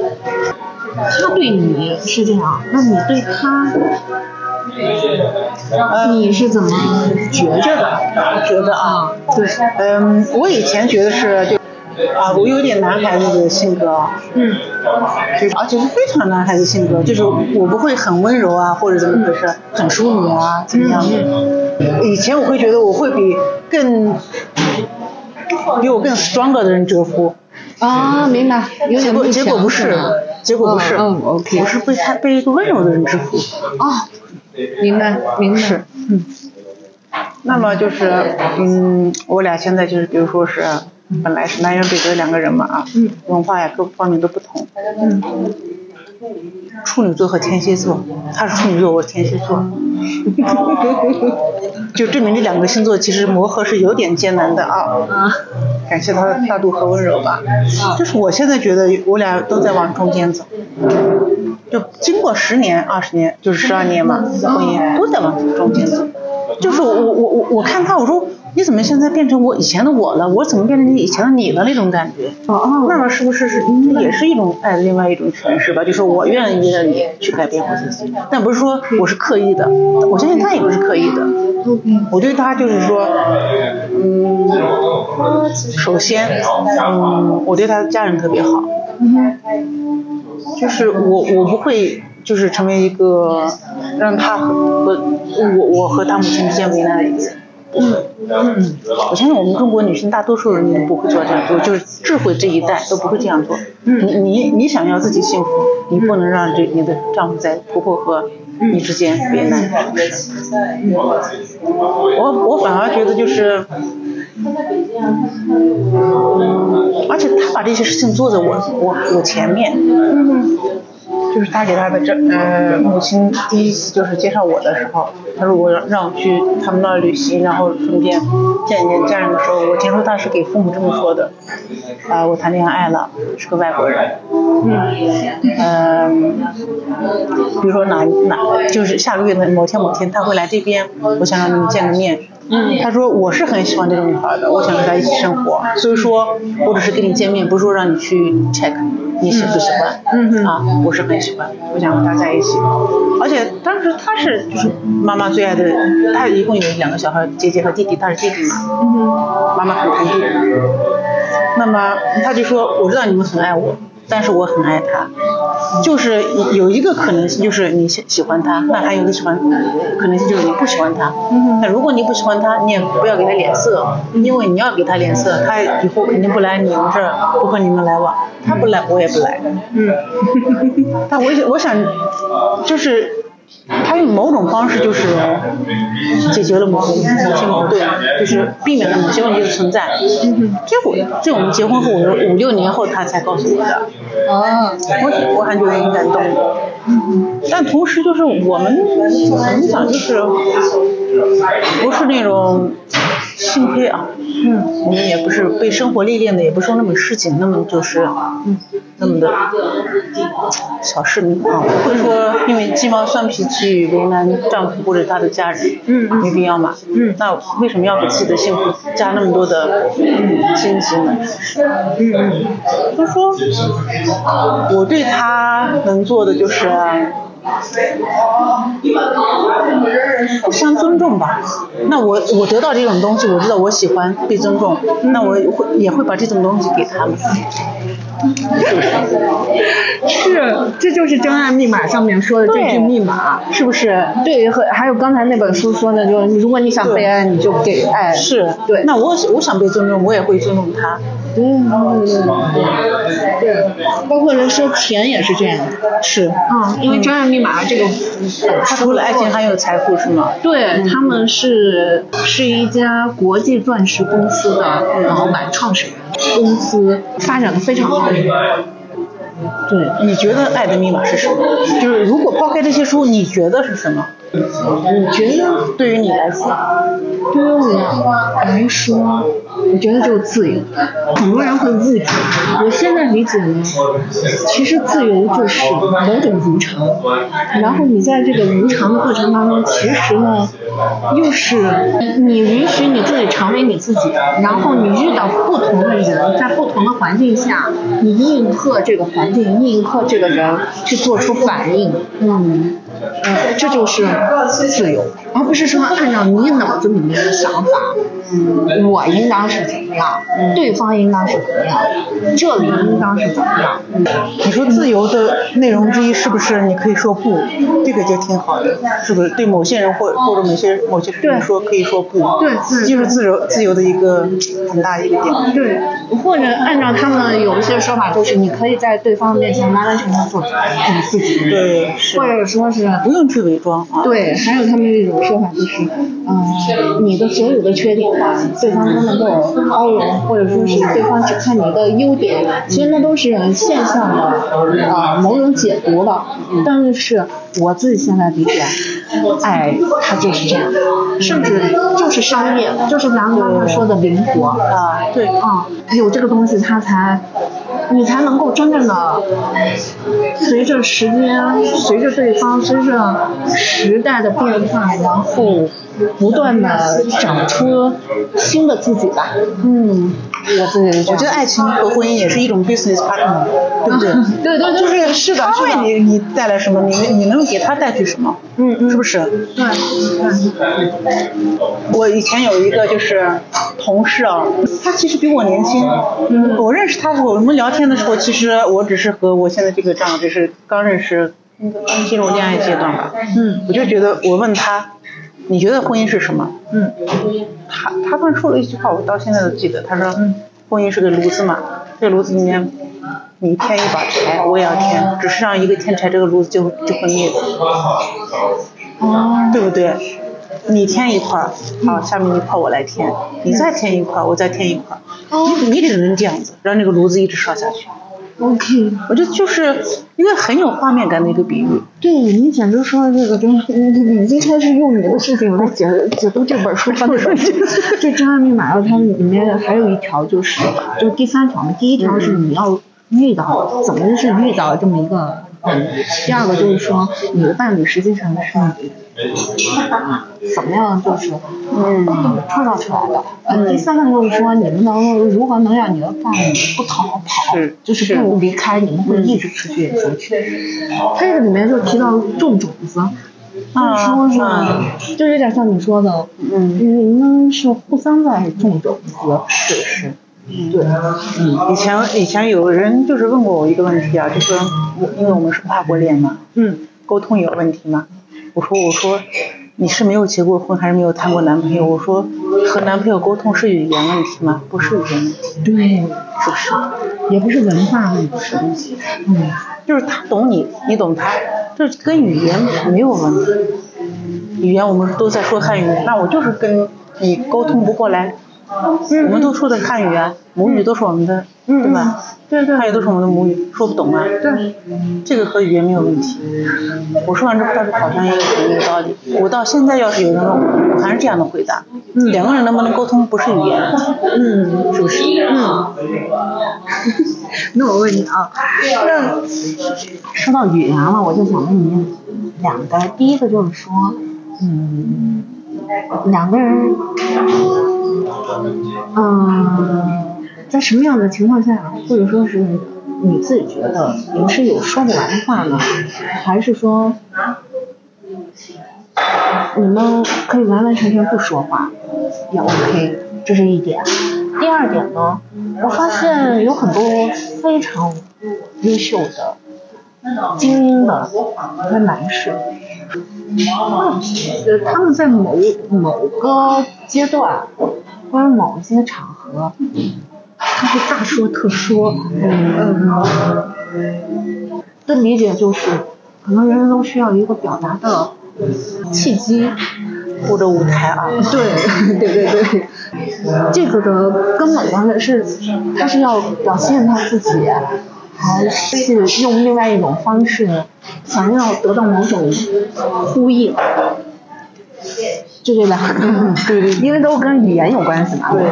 他对你是这样，那你对他，你是怎么觉着的？觉得啊，对，嗯，我以前觉得是就啊，我有点男孩子的性格。啊，嗯。就是而且是非常男孩子性格，就是我不会很温柔啊，或者怎么回事，很淑女啊，怎么样嗯。以前我会觉得我会比更比我更 stronger 的人折服，啊，明白，有结果结果不是，结果不是，嗯嗯，OK。我是被他被一个温柔的人制服。哦，明白明白，是。嗯。那么就是，嗯，我俩现在就是，比如说是，本来是南辕北辙两个人嘛啊，嗯。文化呀各方面都不同。嗯处女座和天蝎座，他是处女座，我是天蝎座，就证明这两个星座其实磨合是有点艰难的啊。啊感谢他的大度和温柔吧。就是我现在觉得我俩都在往中间走，就经过十年、二十年，就是十二年嘛，婚姻都在往中间走。就是我我我我看他，我说你怎么现在变成我以前的我了？我怎么变成你以前的你了那种感觉？哦哦，那么是不是也是一种爱的另外一种诠释吧？就是我愿意让你去改变我自己，但不是说我是刻意的，我相信他也不是刻意的。我对他就是说，嗯，首先，嗯，我对他的家人特别好，嗯就是我我不会就是成为一个让他和和我我和他母亲之间为难的一个人。嗯嗯，我相信我们中国女性大多数人都不会做这样做，就是智慧这一代都不会这样做。嗯。你你你想要自己幸福，你不能让这你的丈夫在婆婆和你之间为难，是不是？我我反而觉得就是，而且他把这些事情做在我我我前面，嗯就是他给他的这呃母亲第一次就是介绍我的时候，他说我让让我去他们那儿旅行，然后顺便见一见家人的时候，我听说他是给父母这么说的，啊、我谈恋爱了，是个外国人，嗯、比如说哪哪就是下个月的某天某天他会来这边，我想让你们见个面。嗯。他说我是很喜欢这个女孩的，我想和她一起生活，所以说我只是跟你见面，不是说让你去 check 你喜不喜欢。嗯哼啊，我是很喜欢，我想和他在一起。而且当时他是就是妈妈最爱的，他一共有两个小孩，姐姐和弟弟，他是弟弟嘛，嗯妈妈很疼弟弟。那么他就说，我知道你们很爱我，但是我很爱他。就是有一个可能性，就是你喜喜欢他，那还有一个喜欢可能性就是你不喜欢他。那如果你不喜欢他，你也不要给他脸色，因为你要给他脸色，他以后肯定不来你们这儿，不和你们来往。他不来，我也不来。嗯 但我想，我想，就是他用某种方式，就是解决了某某些矛盾，就是避免了某些问题的存在。结果，这我们结婚后五五六年后，他才告诉我的。啊我我还觉得挺感动的。但同时就是我们怎么讲，就是不是那种幸亏啊，嗯，我们也不是被生活历练的，也不是说那么市井，那么就是嗯那么的小市民啊，不会说因为鸡毛蒜皮去为难丈夫或者他的家人，嗯嗯。没必要嘛，嗯。那为什么要给自己的幸福加那么多的嗯荆棘呢？嗯嗯。就是说，我对他能做的就是互 相尊重吧。那我我得到这种东西，我知道我喜欢被尊重，那我会也会把这种东西给他们。是，这就是真爱密码上面说的这句密码，是不是？对，和还有刚才那本书说的，就是如果你想被爱，你就给爱。是，对。那我我想被尊重，我也会尊重他。嗯，对对对对，包括人说钱也是这样。是。嗯，因为真爱密码这个，它除了爱情还有财富是吗？对，他们是是一家国际钻石公司的老板创始人，公司发展的非常好。对，你觉得爱的密码是什么？就是如果抛开这些书，你觉得是什么？我觉得对于你来说，对于我来说，我觉得就是自由。很多人会误解，我现在理解呢，其实自由就是某种无常。然后你在这个无常的过程当中，其实呢，又是你允许你自己成为你自己，然后你遇到不同的人，在不同的环境下，你应和这个环境，应和这个人去做出反应。嗯。嗯，这就是自由，而不是说按照你脑子里面的想法，嗯，我应当是怎么样，对方应当是怎么样，这里应当是怎么样。你说自由的内容之一是不是你可以说不？这个就挺好的，是不是？对某些人或或者某些某些事情说可以说不，对，就是自由自由的一个很大一个点。对，或者按照他们有一些说法，就是你可以在对方面前完完全全做自己，对，或者说是。不用去伪装啊。对，还有他们一种说法就是，嗯，你的所有的缺点，对方都能够包容，或者说是对方只看你的优点，其实那都是现象的啊某种解读了。但是我自己现在理解，爱它就是这样，甚至就是商业，就是咱们刚才说的灵活啊，对啊，有这个东西它才。你才能够真正的随着时间，随着对方，随着时代的变化，然后不断的长出新的自己吧。嗯，我自己我觉得爱情和婚姻也是一种 business partner，对不对？对对对，就是是的，他为你你带来什么，你你能给他带去什么？嗯嗯，是不是？对。我以前有一个就是同事啊，他其实比我年轻。嗯。我认识他的时候，我们聊天的时候，其实我只是和我现在这个丈夫只是刚认识，刚进入恋爱阶段吧。嗯。我就觉得，我问他，你觉得婚姻是什么？嗯。他他突然说了一句话，我到现在都记得。他说，婚姻是个炉子嘛，这个炉子里面，你添一把柴，我也要添，只是让一个添柴，这个炉子就就会灭。哦。对不对？你添一块儿，好，下面一块我来添，你再添一块，我再添一块，你你只能这样子，让这个炉子一直烧下去。OK，我觉得就是一个很有画面感的一个比喻。对你简直说的这个真，已经开始用你的事情来解解读这本书。这真爱 密码它里面还有一条就是，就是第三条嘛，第一条是你要遇到，怎么是遇到这么一个。嗯，第二个就是说，你的伴侣实际上是你怎么样，就是嗯创造出来的。嗯。第三个就是说，你们能如何能让你的伴侣不逃跑，就是不离开，你们会一直持续下去。它这个里面就提到种种子，就是说是，就有点像你说的，嗯，你们是互相在种种子，是是。对，嗯，以前以前有人就是问过我一个问题啊，就说我因为我们是跨国恋嘛，嗯，沟通有问题吗？我说我说你是没有结过婚还是没有谈过男朋友？我说和男朋友沟通是语言问题吗？不是语言问题，对，是不是？也不是文化问题，嗯，就是他懂你，你懂他，这跟语言没有问题。语言我们都在说汉语，那我就是跟你沟通不过来。我们都说的汉语啊，母语都是我们的，对吧？对对。汉语都是我们的母语，说不懂啊。对。这个和语言没有问题。我说完之后，倒是好像也有一个道理。我到现在要是有人问我，我还是这样的回答。嗯。两个人能不能沟通，不是语言。嗯。是不是？嗯。那我问你啊，那说到语言了，我就想问你两个，第一个就是说，嗯。两个人，嗯，在什么样的情况下，或者说是你自己觉得你们是有说不完的话呢，还是说你们可以完完全全不说话也 OK？这是一点。第二点呢，我发现有很多非常优秀的精英的一些男士，呃，他们在某某个阶段或者某一些场合，他是大说特说，嗯，的理解就是，可能人人都需要一个表达的契机，或者舞台啊，对对对对，这个的根本方式是，他是要表现他自己，还是用另外一种方式想要得到某种呼应？就这两个，对对因为都跟语言有关系嘛。对。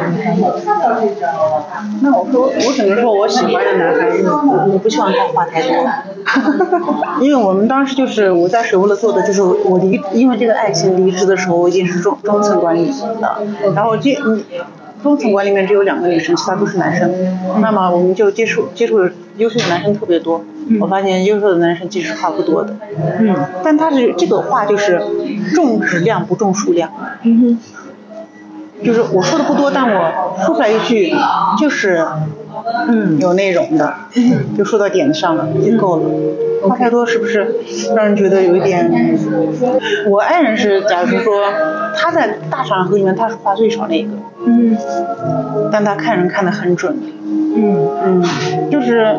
那我说，我只能说我喜欢的男孩子，我不希望他话太多，因为我们当时就是我在水屋了做的就是我离，因为这个爱情离职的时候，我已经是中中层管理的，然后这嗯。中层管里面只有两个女生，其他都是男生。那么我们就接触接触优秀的男生特别多。我发现优秀的男生其实话不多的。嗯。但他是这个话就是重质量不重数量。嗯哼。就是我说的不多，但我说出来一句就是嗯有内容的，就说到点子上了就够了。话太多是不是让人觉得有一点？我爱人是，假如说他在大场合里面他是话最少那个，嗯，但他看人看得很准，嗯嗯，就是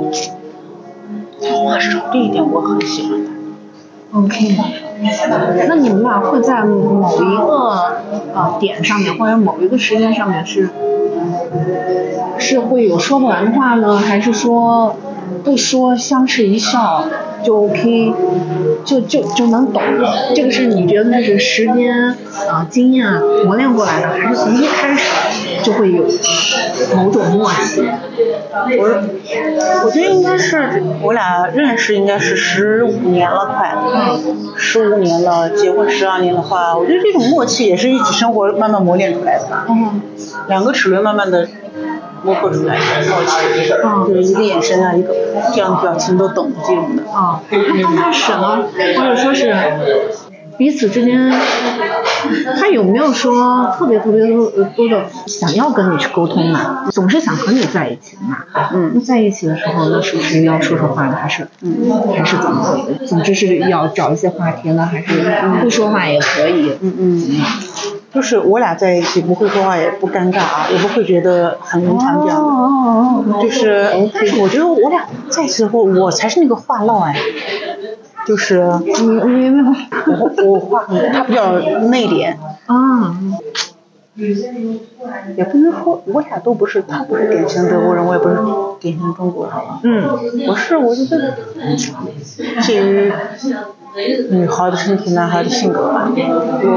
他话少这一点我很喜欢他。，OK。那你们俩会在某一个呃点上面，或者某一个时间上面是是会有说不完的话呢，还是说不说相视一笑就 OK，就就就能懂？这个是你觉得是时间啊、呃、经验磨练过来的，还是从一开始就会有某种默契？我我觉得应该是我俩认识应该是十五年了，快十五年了，结婚十二年的话，我觉得这种默契也是一起生活慢慢磨练出来的吧。嗯，两个齿轮慢慢的磨合出来的默契，嗯就是一个眼神啊，一个这样的表情都懂这种的。啊，那刚开始呢，或者说是彼此之间，他有没有说特别特别多多的想要跟你去沟通呢？总是想和你在一起嘛。嗯那在一起的时候，那是不是要说说话呢？还是嗯还是怎么？总之是要找一些话题呢，还是不说话也可以？嗯嗯，就是我俩在一起不会说话也不尴尬啊，也不会觉得很人谈这样的。哦哦就是，但是我觉得我俩在一起后，我才是那个话唠哎，就是你明白吗我我话很，他比较内敛，啊？也不能说我俩都不是，他不是典型德国人，我也不是典型中国人，嗯。我是我觉得介于女孩的身体，男孩的性格吧，我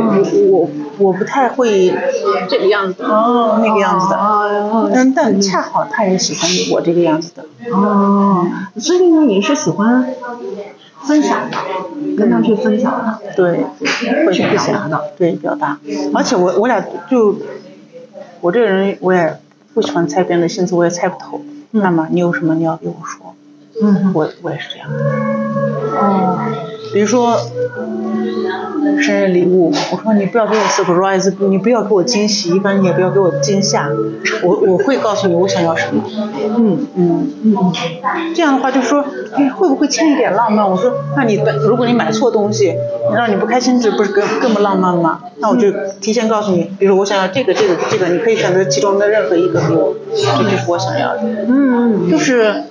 我我我不太会这个样子，哦。那个样子的，哦嗯，但恰好他也喜欢我这个样子的，哦，所以呢，你是喜欢分享的，跟他去分享的。对，会去分享表达的，对表达，而且我我俩就我这个人我也不喜欢猜别人的心思，我也猜不透。那么你有什么你要给我说，嗯我我也是这样的。哦，比如说生日礼物，我说你不要给我 surprise，你不要给我惊喜，一般你也不要给我惊吓，我我会告诉你我想要什么。嗯嗯，嗯这样的话就说，哎，会不会欠一点浪漫？我说，那你的如果你买错东西，让你不开心，这不是更更不浪漫吗？那我就提前告诉你，比如我想要这个这个这个，你可以选择其中的任何一个给我，这就是我想要的。嗯嗯就是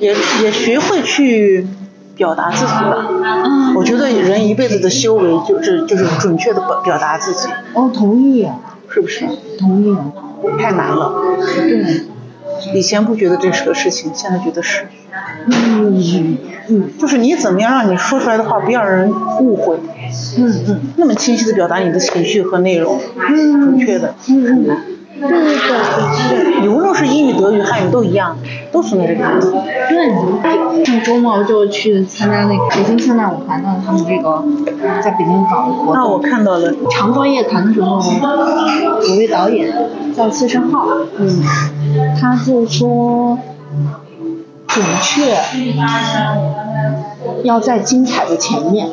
也也学会去表达自己吧。嗯，我觉得人一辈子的修为就是就是准确的表表达自己，哦，同意，是不是？同意，太难了。对，以前不觉得这是个事情，现在觉得是。嗯嗯就是你怎么样让你说出来的话不让人误会，嗯嗯那么清晰的表达你的情绪和内容，嗯准确的。嗯嗯，对对对对。你无论是英语、德语、汉语都一样，都存在这个问题。对，上周末就去参加那个北京现代舞团的他们这个在北京搞的活那我。看到了，长光夜谈的时候，有位导演叫谢申浩，嗯，他就说，准确要在精彩的前面，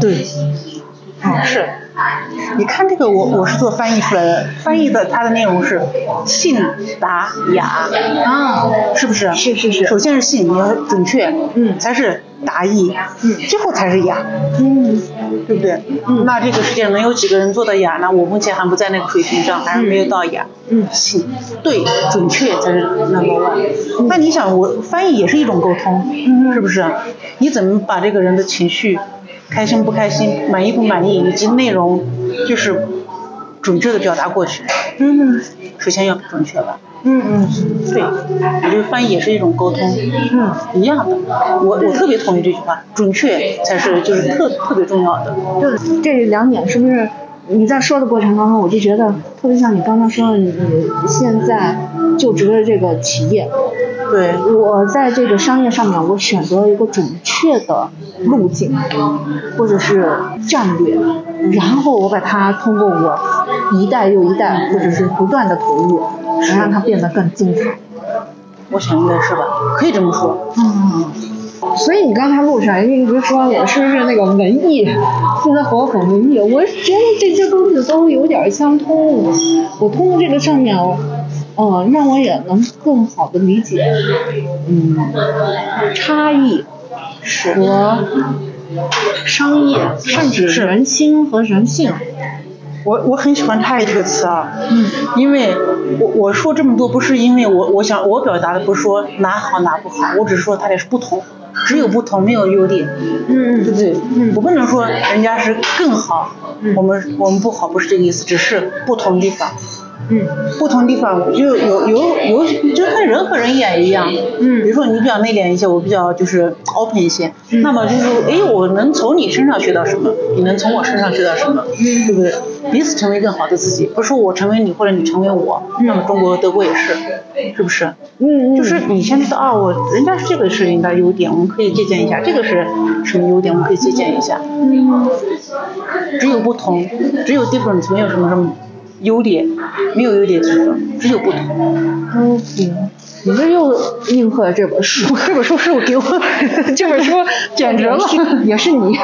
对，嗯是。你看这个，我我是做翻译出来的，翻译的它的内容是信达雅啊，是不是？是是是首先是信，你要准确，嗯才是达意，嗯最后才是雅，嗯对不对？嗯那这个世界能有几个人做到雅呢？我目前还不在那个水平上，还是没有到雅。嗯信对准确才是 number one。那你想，我翻译也是一种沟通，嗯是不是？你怎么把这个人的情绪，开心不开心，满意不满意，以及内容，就是准确的表达过去？嗯首先要准确吧。嗯嗯对，我觉得翻译也是一种沟通，嗯，一样的。我我特别同意这句话，准确才是就是特特别重要的。就，这两点是不是你在说的过程当中，我就觉得特别像你刚才说的，你你现在就职的这个企业，对，我在这个商业上面，我选择了一个准确的路径，或者是战略，然后我把它通过我一代又一代，或者是不断的投入，能让它变得更精彩。我想应该是吧，可以这么说。嗯，所以你刚才路上一直说我是不是那个文艺，现在和我很文艺，我觉得这些东西都有点相通。我通过这个上面，嗯，让我也能更好的理解，嗯，差异和商业，甚至是人心和人性。我我很喜欢“差异”这个词啊，嗯。因为我我说这么多不是因为我我想我表达的不是说哪好哪不好，我只是说它俩是不同，只有不同没有优点，嗯对不对？嗯我不能说人家是更好，我们我们不好不是这个意思，只是不同地方。嗯。不同地方就有有有，就跟人和人也一样。嗯。比如说你比较内敛一些，我比较就是 open 一些，嗯。那么就是哎，我能从你身上学到什么，你能从我身上学到什么，嗯。对不对？彼此成为更好的自己，不是说我成为你或者你成为我。嗯。那么中国德国也是，是不是？嗯嗯，就是你先知道啊，我人家这个是人家优点，我们可以借鉴一下；这个是什么优点，我们可以借鉴一下。嗯。只有不同，只有 difference，没有什么什么优点，没有优点之分，只有不同。OK，你这又应和了这本书。这本书是我给我，这本书简直了。也是你。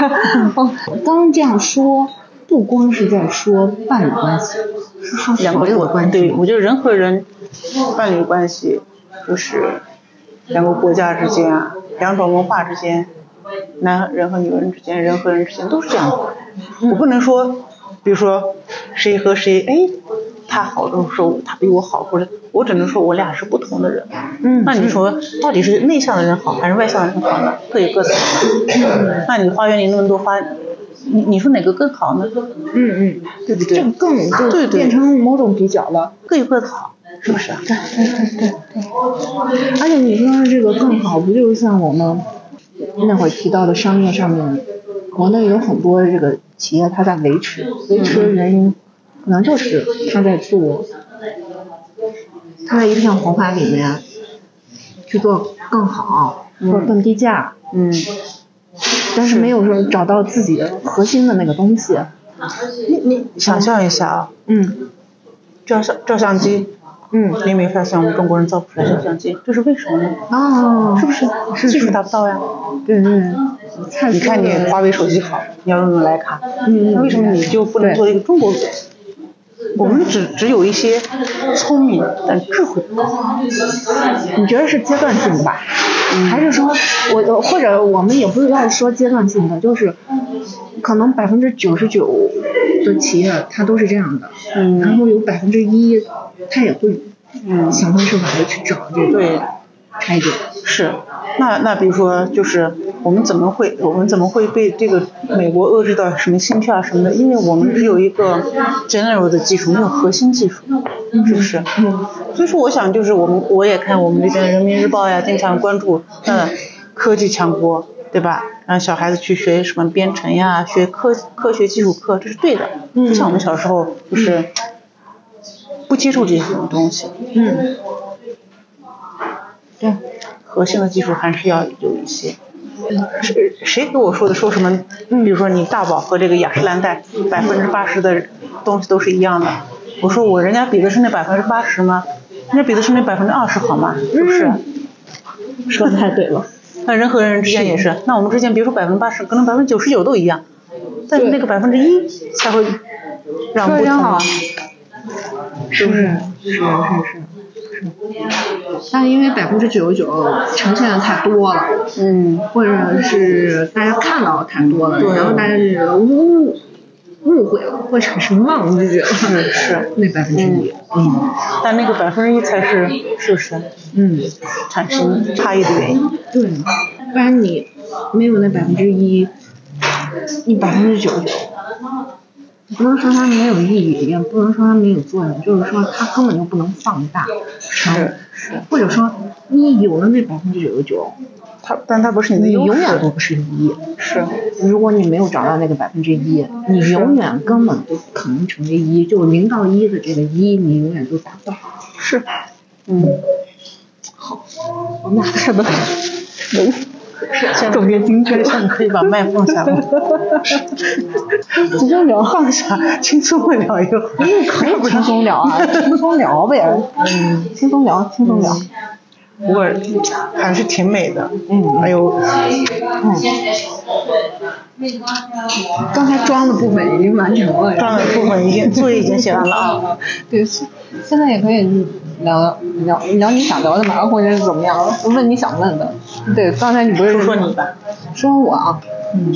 哦，刚这样说，不光是在说伴侣关系，是说两个所有的关系。对，我觉得人和人伴侣关系就是两个国家之间啊，两种文化之间，男人和女人之间，人和人之间都是这样的。我不能说，比如说谁和谁，哎，他好的时候他比我好，或者我只能说我俩是不同的人。嗯那你说到底是内向的人好还是外向的人好呢？各有各的好。那你花园里那么多花，你你说哪个更好呢？嗯嗯，对不对？这个更就对对变成某种比较了。各有各的好，是不是啊？对对对对对。而且你说的这个更好，不就是像我们那会儿提到的商业上面，国内有很多这个企业它在维持，维持的原因可能就是它在做，它在一片红海里面去做更好，或者更低价，嗯，但是没有说找到自己的核心的那个东西。你你想象一下啊，嗯。照相照相机，嗯，你没发现我们中国人造不出来照相机，这是为什么呢？哦，是不是？是技术达不到呀。对对，太你看你华为手机好，你要用用徕卡，为什么你就不能做一个中国人？我们只只有一些聪明但智慧不够。你觉得是阶段性的吧？嗯还是说我或者我们也不是要说阶段性的，就是可能百分之九十九的企业它都是这样的，嗯然后有百分之一它也会嗯，想方设法的去找这对个差异点。是。那那比如说，就是我们怎么会我们怎么会被这个美国遏制到什么芯片啊什么的？因为我们只有一个 general 的技术，没有核心技术，是不是？嗯所以说，我想就是我们我也看我们这边人民日报呀，经常关注嗯科技强国，对吧？让小孩子去学什么编程呀，学科科学技术课，这是对的。嗯就像我们小时候就是不接触这些东西，嗯，对，核心的技术还是要有一些。谁谁给我说的？说什么？比如说你大宝和这个雅诗兰黛，百分之八十的东西都是一样的。我说我人家比的是那百分之八十吗？人家比的是那百分之二十好吗？是不是？说的太对了。那人和人之间也是，那我们之间别说百分之八十，可能百分之九十九都一样，但是那个百分之一才会让不说的真好同。，是是？是是是。但因为百分之九十九呈现的太多了，嗯，或者是大家看到的太多了，然后大家是误误会了，会产生忘记了，是是。那百分之一，嗯。但那个百分之一才是是不是嗯，产生差异的原因？对，不然你没有那百分之一，你百分之九十。九，不能说它没有意义，也不能说它没有作用，就是说它根本就不能放大是，是或者说你有了那百分之九十九，它，但它不是你你永远都。不是一。是，如果你没有找到那个百分之一，你永远根本不可能成为一，就零到一的这个一，你永远都达不到。是，嗯，好我们俩太笨了，现在特别精确现在可以把麦放下了，轻松聊，放下，轻松的聊一会儿。可以 轻松聊啊，轻松聊呗，嗯，轻松聊，轻松聊，不过还是挺美的。嗯还有，嗯。刚才装的部分已经完成了，装的部分已经作业已经写完了啊。对，现现在也可以聊聊聊你想聊的嘛，或者是怎么样，问你想问的。对，刚才你不是说说你吧，说我啊，嗯，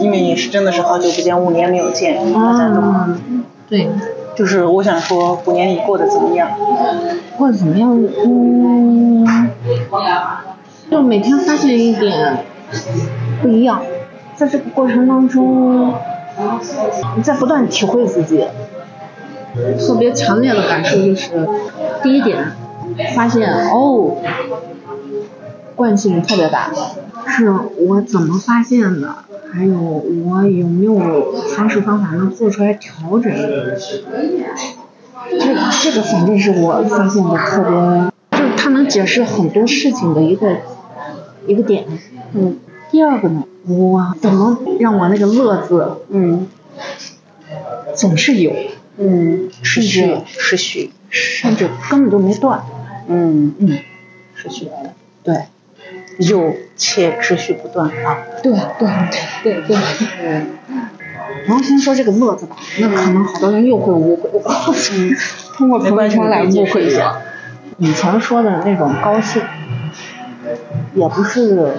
因为你是真的是好久不见，五年没有见，大家都。啊，对，就是我想说，五年你过得怎么样？过得怎么样，嗯，就每天发现一点不一样，在这个过程当中，你在不断体会自己。特别强烈的感受就是，第一点，发现哦，惯性特别大，是我怎么发现的，还有我有没有方式方法能做出来调整。这这个反正是我发现的特别，就是它能解释很多事情的一个一个点。嗯，第二个呢，我怎么让我那个乐字嗯总是有，嗯，持续持续，甚至根本就没断。嗯，嗯，持续的，对，有且持续不断啊。对对对对对。嗯。然后先说这个乐字吧，那可能好多人又会误会，嗯，通过朋友圈来误会一。下。以前说的那种高兴，也不是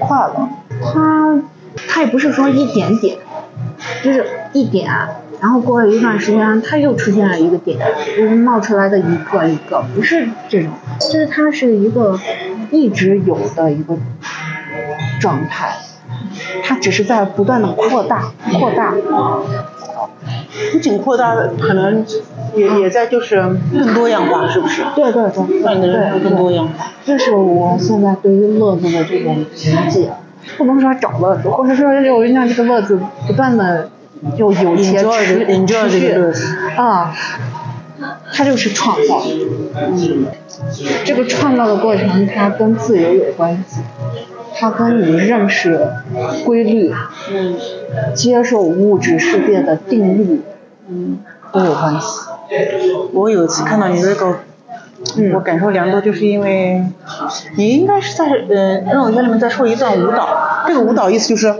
快乐，它它也不是说一点点，就是一点，然后过了一段时间，它又出现了一个点，就是冒出来的一个一个，不是这种，就是它是一个一直有的一个状态，它只是在不断的扩大扩大。不仅扩大，可能也也在就是更多样化，是不是？对对对，让你的人生更多样化。这是我现在对于乐子的这种理解，不能说找乐子，或者说就让这个乐子不断的就有且 Enjoy 持这个 enjoy 持续。啊，它就是创造，嗯，这个创造的过程它跟自由有关系，它跟你认识规律，嗯接受物质世界的定律，嗯，都有关系。我有一次看到你这个，嗯我感受良多，就是因为你应该是在呃让我在里面在说一段舞蹈，这个舞蹈意思就是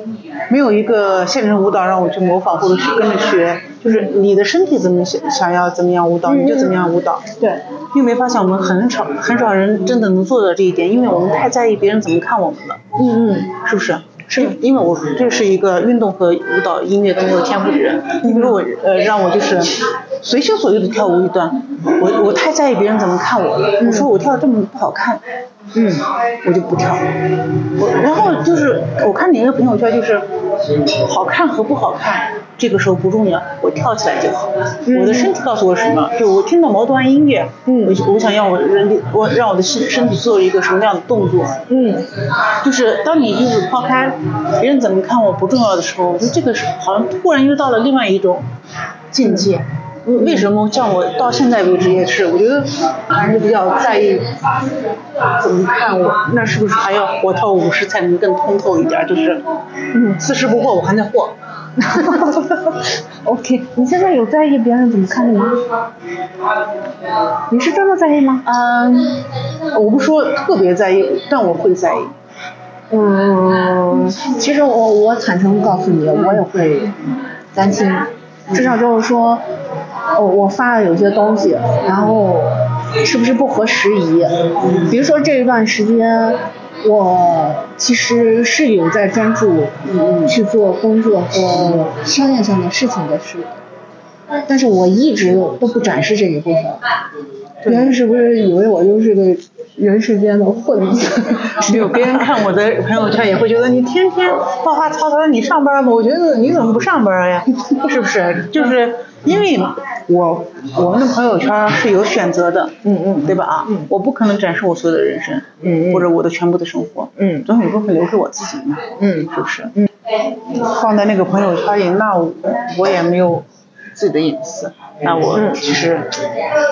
没有一个现成舞蹈让我去模仿或者去跟着学，就是你的身体怎么想想要怎么样舞蹈你就怎么样舞蹈。对，你有没有发现我们很少很少人真的能做到这一点，因为我们太在意别人怎么看我们了，嗯嗯，是不是？是因为我这是一个运动和舞蹈音乐都没有天赋的人，你比如我呃让我就是随心所欲的跳舞一段，我我太在意别人怎么看我了，我说我跳的这么不好看，嗯，我就不跳。我然后就是我看你那个朋友圈就是好看和不好看，这个时候不重要，我跳起来就好。我的身体告诉我什么，就我听到某段音乐，嗯我我想要我人力我让我的身身体做一个什么样的动作，嗯，就是当你就是抛开别人怎么看我不重要的时候，我觉得这个是好像突然又到了另外一种境界。为什么像我到现在为止也是，我觉得还是比较在意怎么看我，那是不是还要活到五十才能更通透一点？就是，嗯，四十不惑我还在惑。OK，你现在有在意别人怎么看你吗？你是真的在意吗？嗯，我不说特别在意，但我会在意。嗯，嗯，其实我我坦诚告诉你，我也会担心，至少就是说，我我发了有些东西，然后是不是不合时宜？比如说这一段时间，我其实是有在专注去做工作和商业上的事情的事，但是我一直都不展示这一部分。别人是不是以为我就是个人世间的混子？没有，别人看我的 朋友圈也会觉得你天天花花草草，你上班吗？我觉得你怎么不上班呀？是不是？就是因为我我们的朋友圈是有选择的，嗯嗯对吧？啊，嗯我不可能展示我所有的人生，嗯嗯或者我的全部的生活，嗯总有一部分留给我自己嘛，嗯是不是？嗯放在那个朋友圈里，那我我也没有自己的隐私，那我嗯其实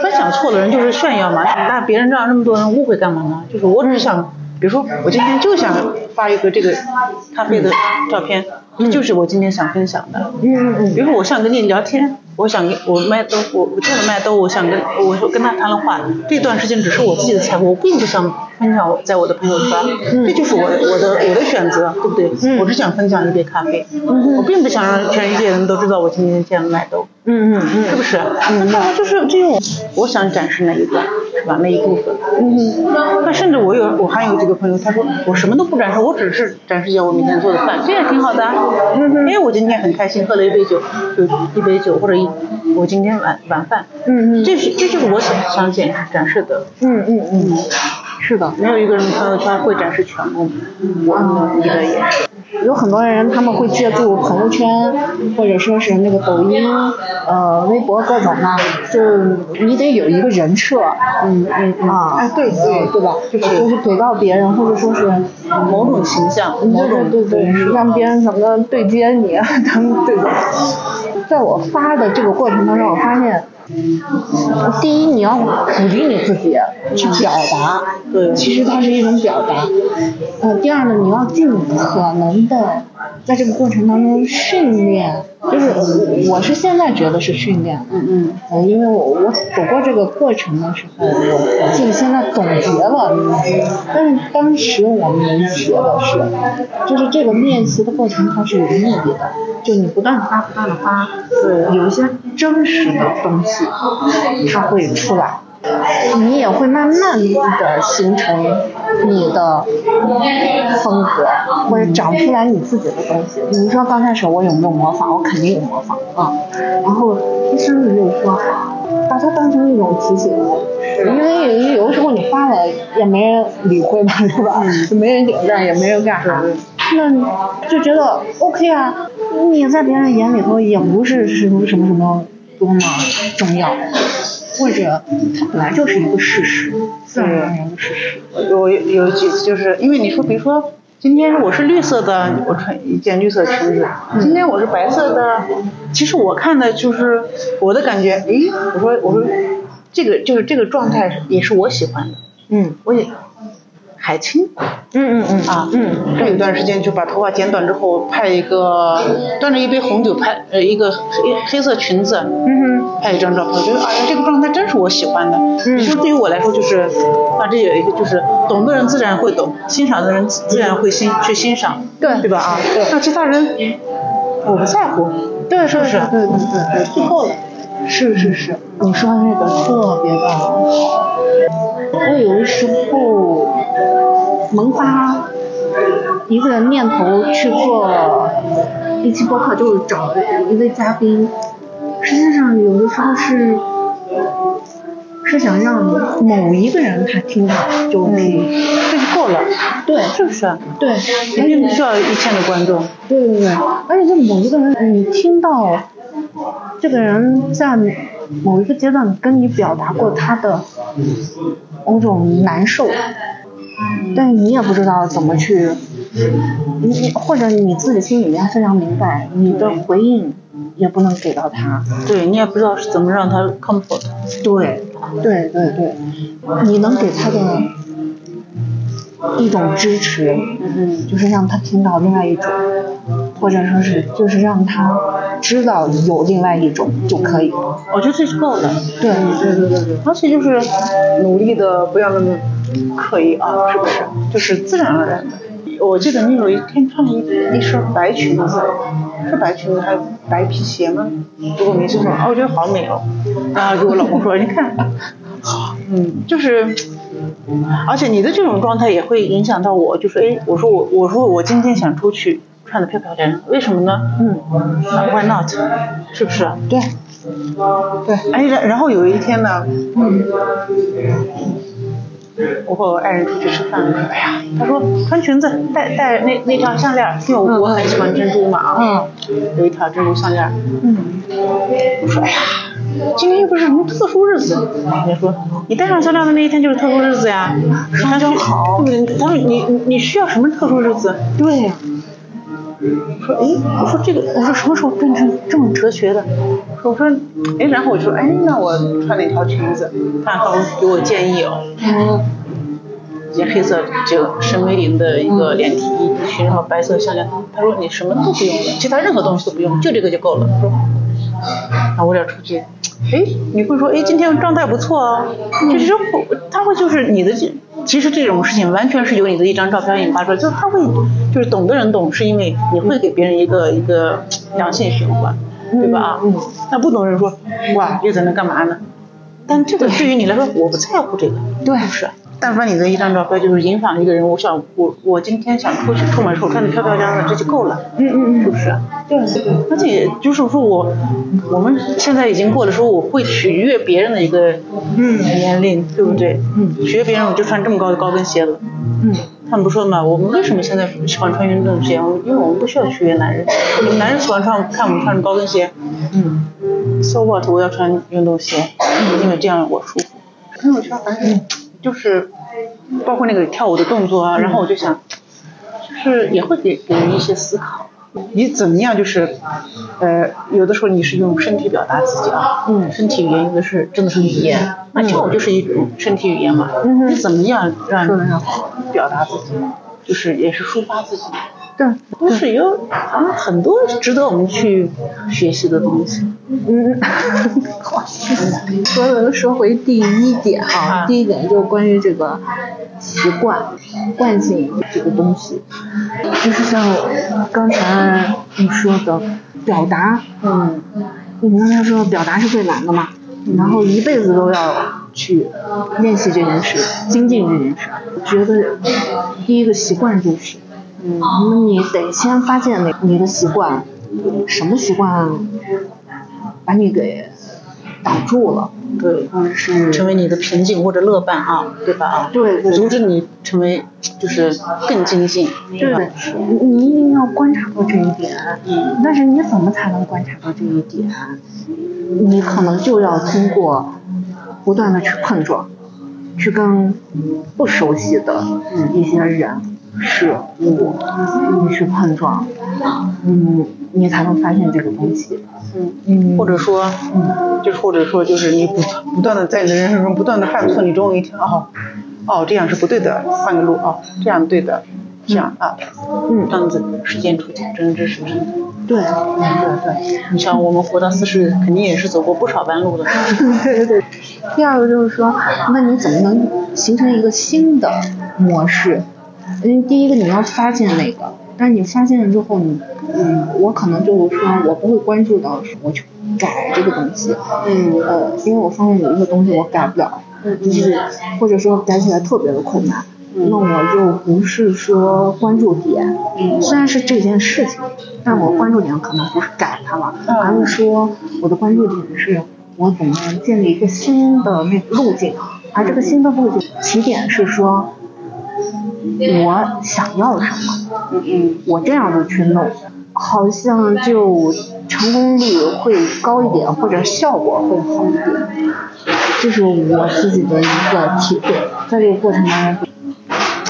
分享错的人就是炫耀嘛，那别人让那么多人误会干嘛呢？就是我只是想，比如说我今天就想发一个这个咖啡的照片，这就是我今天想分享的。嗯嗯比如说我想跟你聊天，我想跟我卖豆，我我见了卖豆，我想跟我说跟他谈了话，这段时间只是我自己的财富，我并不想分享在我的朋友圈，这就是我我的我的选择，对不对？嗯。我只想分享一杯咖啡，我并不想让全世界人都知道我今天见了麦豆，嗯嗯嗯是不是？那当然就是这种我想展示那一段，是吧？那一部分。嗯那甚至我有我还有几个朋友，他说我什么都不展示，我只是展示一下我每天做的饭，这也挺好的啊。因为我今天很开心，喝了一杯酒，就一杯酒或者一我今天晚晚饭，嗯嗯这是这就是我想想展示展示的。嗯嗯嗯，是的。没有一个人朋友圈会展示全部，我们你的也是。有很多人他们会借助朋友圈，或者说是那个抖音、呃微博各种的，就你得有一个人设，嗯嗯嗯啊，哎对对对吧？就是就是给到别人，或者说是某种形象，某种对对对，让别人怎么对接你，他们这种。在我发的这个过程当中，我发现，第一你要鼓励你自己去表达，对。其实它是一种表达。呃，第二呢，你要尽可能的在这个过程当中训练，就是我是现在觉得是训练，嗯嗯。嗯，因为我我走过这个过程的时候，我自己现在总结了，但是当时我们学的是，就是这个练习的过程它是有意义的，就你不断的发不断的发，对。有一些真实的东西它会出来。你也会慢慢的形成你的风格，或者长出来你自己的东西。你说刚开始我有没有模仿？我肯定有模仿啊。然后甚至就说，把它当成一种提醒，因为有有的时候你发了也没人理会嘛，对吧？就没人点赞，也没人干啥。那就觉得 OK 啊，你在别人眼里头也不是什么什么什么多么重要。或者它本来就是一个事实，自然而然的事实。有有几次就是因为你说，比如说今天我是绿色的，我穿一件绿色裙子，今天我是白色的，其实我看的就是我的感觉，诶，我说我说这个就是这个状态也是我喜欢的，嗯我也海清嗯嗯嗯啊，嗯，他有段时间就把头发剪短之后拍一个端着一杯红酒拍呃一个黑黑色裙子，嗯哼，拍一张照片，我觉得哎呀这个状态真是我喜欢的。嗯你说对于我来说就是，啊这有一个就是懂的人自然会懂，欣赏的人自然会欣去欣赏，对对吧啊？对那其他人我不在乎，对是不是？对对对对，就够了。是是是，你说的那个特别的好。我有的时候萌发一个念头去做一期播客，就是找一位嘉宾。实际上有的时候是是想让某一个人他听到就 OK，、够了，对是不是？对，你并不需要一千个观众。对对对，而且就某一个人，你听到这个人在某一个阶段跟你表达过他的某种难受，但你也不知道怎么去，你你或者你自己心里面非常明白，你的回应也不能给到他。对你也不知道是怎么让他 comfort。对，对对对，你能给他的一种支持，嗯就是让他听到另外一种，或者说是就是让他知道有另外一种就可以。我觉得这是够的。对对对对对，而且就是努力的不要那么刻意啊，是不是？就是自然而然的。我记得你有一天穿了一一身白裙子，是白裙子还是白皮鞋吗？如果没记错，啊，我觉得好美哦。然后给我老公说，你看，嗯，就是，而且你的这种状态也会影响到我，就是哎，我说我我说我今天想出去穿的漂漂亮亮，为什么呢？嗯，啊，Why not？是不是？对，对，哎，然然后有一天呢，嗯，我和我爱人出去吃饭，哎呀，他说穿裙子戴戴那那条项链，因为我我很喜欢珍珠嘛啊，有一条珍珠项链，嗯，我说哎呀，今天又不是什么特殊日子，人家说你戴上项链的那一天就是特殊日子呀，他说好，他说你你你需要什么特殊日子？对呀、我说哎，我说这个，我说什么时候变成这么哲学的？我说哎，然后我就说哎，那我穿哪条裙子？他他给我建议哦，嗯，一件黑色就沈美玲的一个连体衣裙，然后白色项链。他说你什么都不用了，其他任何东西都不用，就这个就够了。我说，那我俩出去，哎，你会说哎今天状态不错哦，就是说他会就是你的这。其实这种事情完全是由你的一张照片引发出来，就他会，就是懂的人懂，是因为你会给别人一个一个良性循环，对吧？啊，嗯，那不懂人说，哇，又在那干嘛呢？但这个对于你来说，我不在乎这个，对是不是？但凡你的一张照片就是影响一个人，我想我我今天想出去出门的时候穿的漂漂亮亮，这就够了，嗯嗯嗯，是不是？对，而且就是说我我们现在已经过了说我会取悦别人的一个嗯年龄，对不对？嗯取悦别人我就穿这么高的高跟鞋了。嗯，他们不说嘛，我们为什么现在喜欢穿运动鞋？因为我们不需要取悦男人，男人喜欢穿看我们穿着高跟鞋，嗯，so what？我要穿运动鞋，因为这样我舒服。朋友圈反正就是包括那个跳舞的动作啊，然后我就想，就是也会给给人一些思考。你怎么样？就是，呃，有的时候你是用身体表达自己啊，嗯身体语言有的是真的是语言，那跳舞就是一种身体语言嘛。嗯你怎么样让表达自己？就是也是抒发自己，对，都是有啊很多值得我们去学习的东西。嗯，好，说说回第一点啊，啊。第一点就是关于这个习惯、惯性这个东西，就是像刚才你说的表达，嗯。你刚才说表达是最难的嘛，然后一辈子都要去练习这件事，精进这件事。我觉得第一个习惯就是，嗯那你得先发现你你的习惯，什么习惯把你给挡住了，对，或者是成为你的瓶颈或者乐伴啊，对吧？啊，对对阻止你成为就是更精进，吧？对你一定要观察到这一点。嗯但是你怎么才能观察到这一点？你可能就要通过不断的去碰撞，去跟不熟悉的一些人、事物，你去碰撞，嗯，你才能发现这个东西。嗯，嗯，或者说，嗯，就是或者说就是你不不断的在你的人生中不断的犯错，你终于一天哦哦这样是不对的，换个路哦这样对的，这样啊，嗯这样子实践出真知实真。对，对对，你像我们活到四十，肯定也是走过不少弯路的。对对对。第二个就是说，那你怎么能形成一个新的模式？因为第一个你要发现那个，但是你发现了之后，你嗯，我可能就是说我不会关注到我去改这个东西，嗯。呃，因为我发现有一个东西我改不了，就是。或者说改起来特别的困难。嗯。那我就不是说关注点，嗯。虽然是这件事情，但我关注点可能不是改它了，嗯而是说我的关注点是我怎么建立一个新的那个路径，而这个新的路径起点是说我想要什么，嗯嗯我这样的去弄，好像就成功率会高一点，或者效果会好一点。这是我自己的一个体会，在这个过程当中，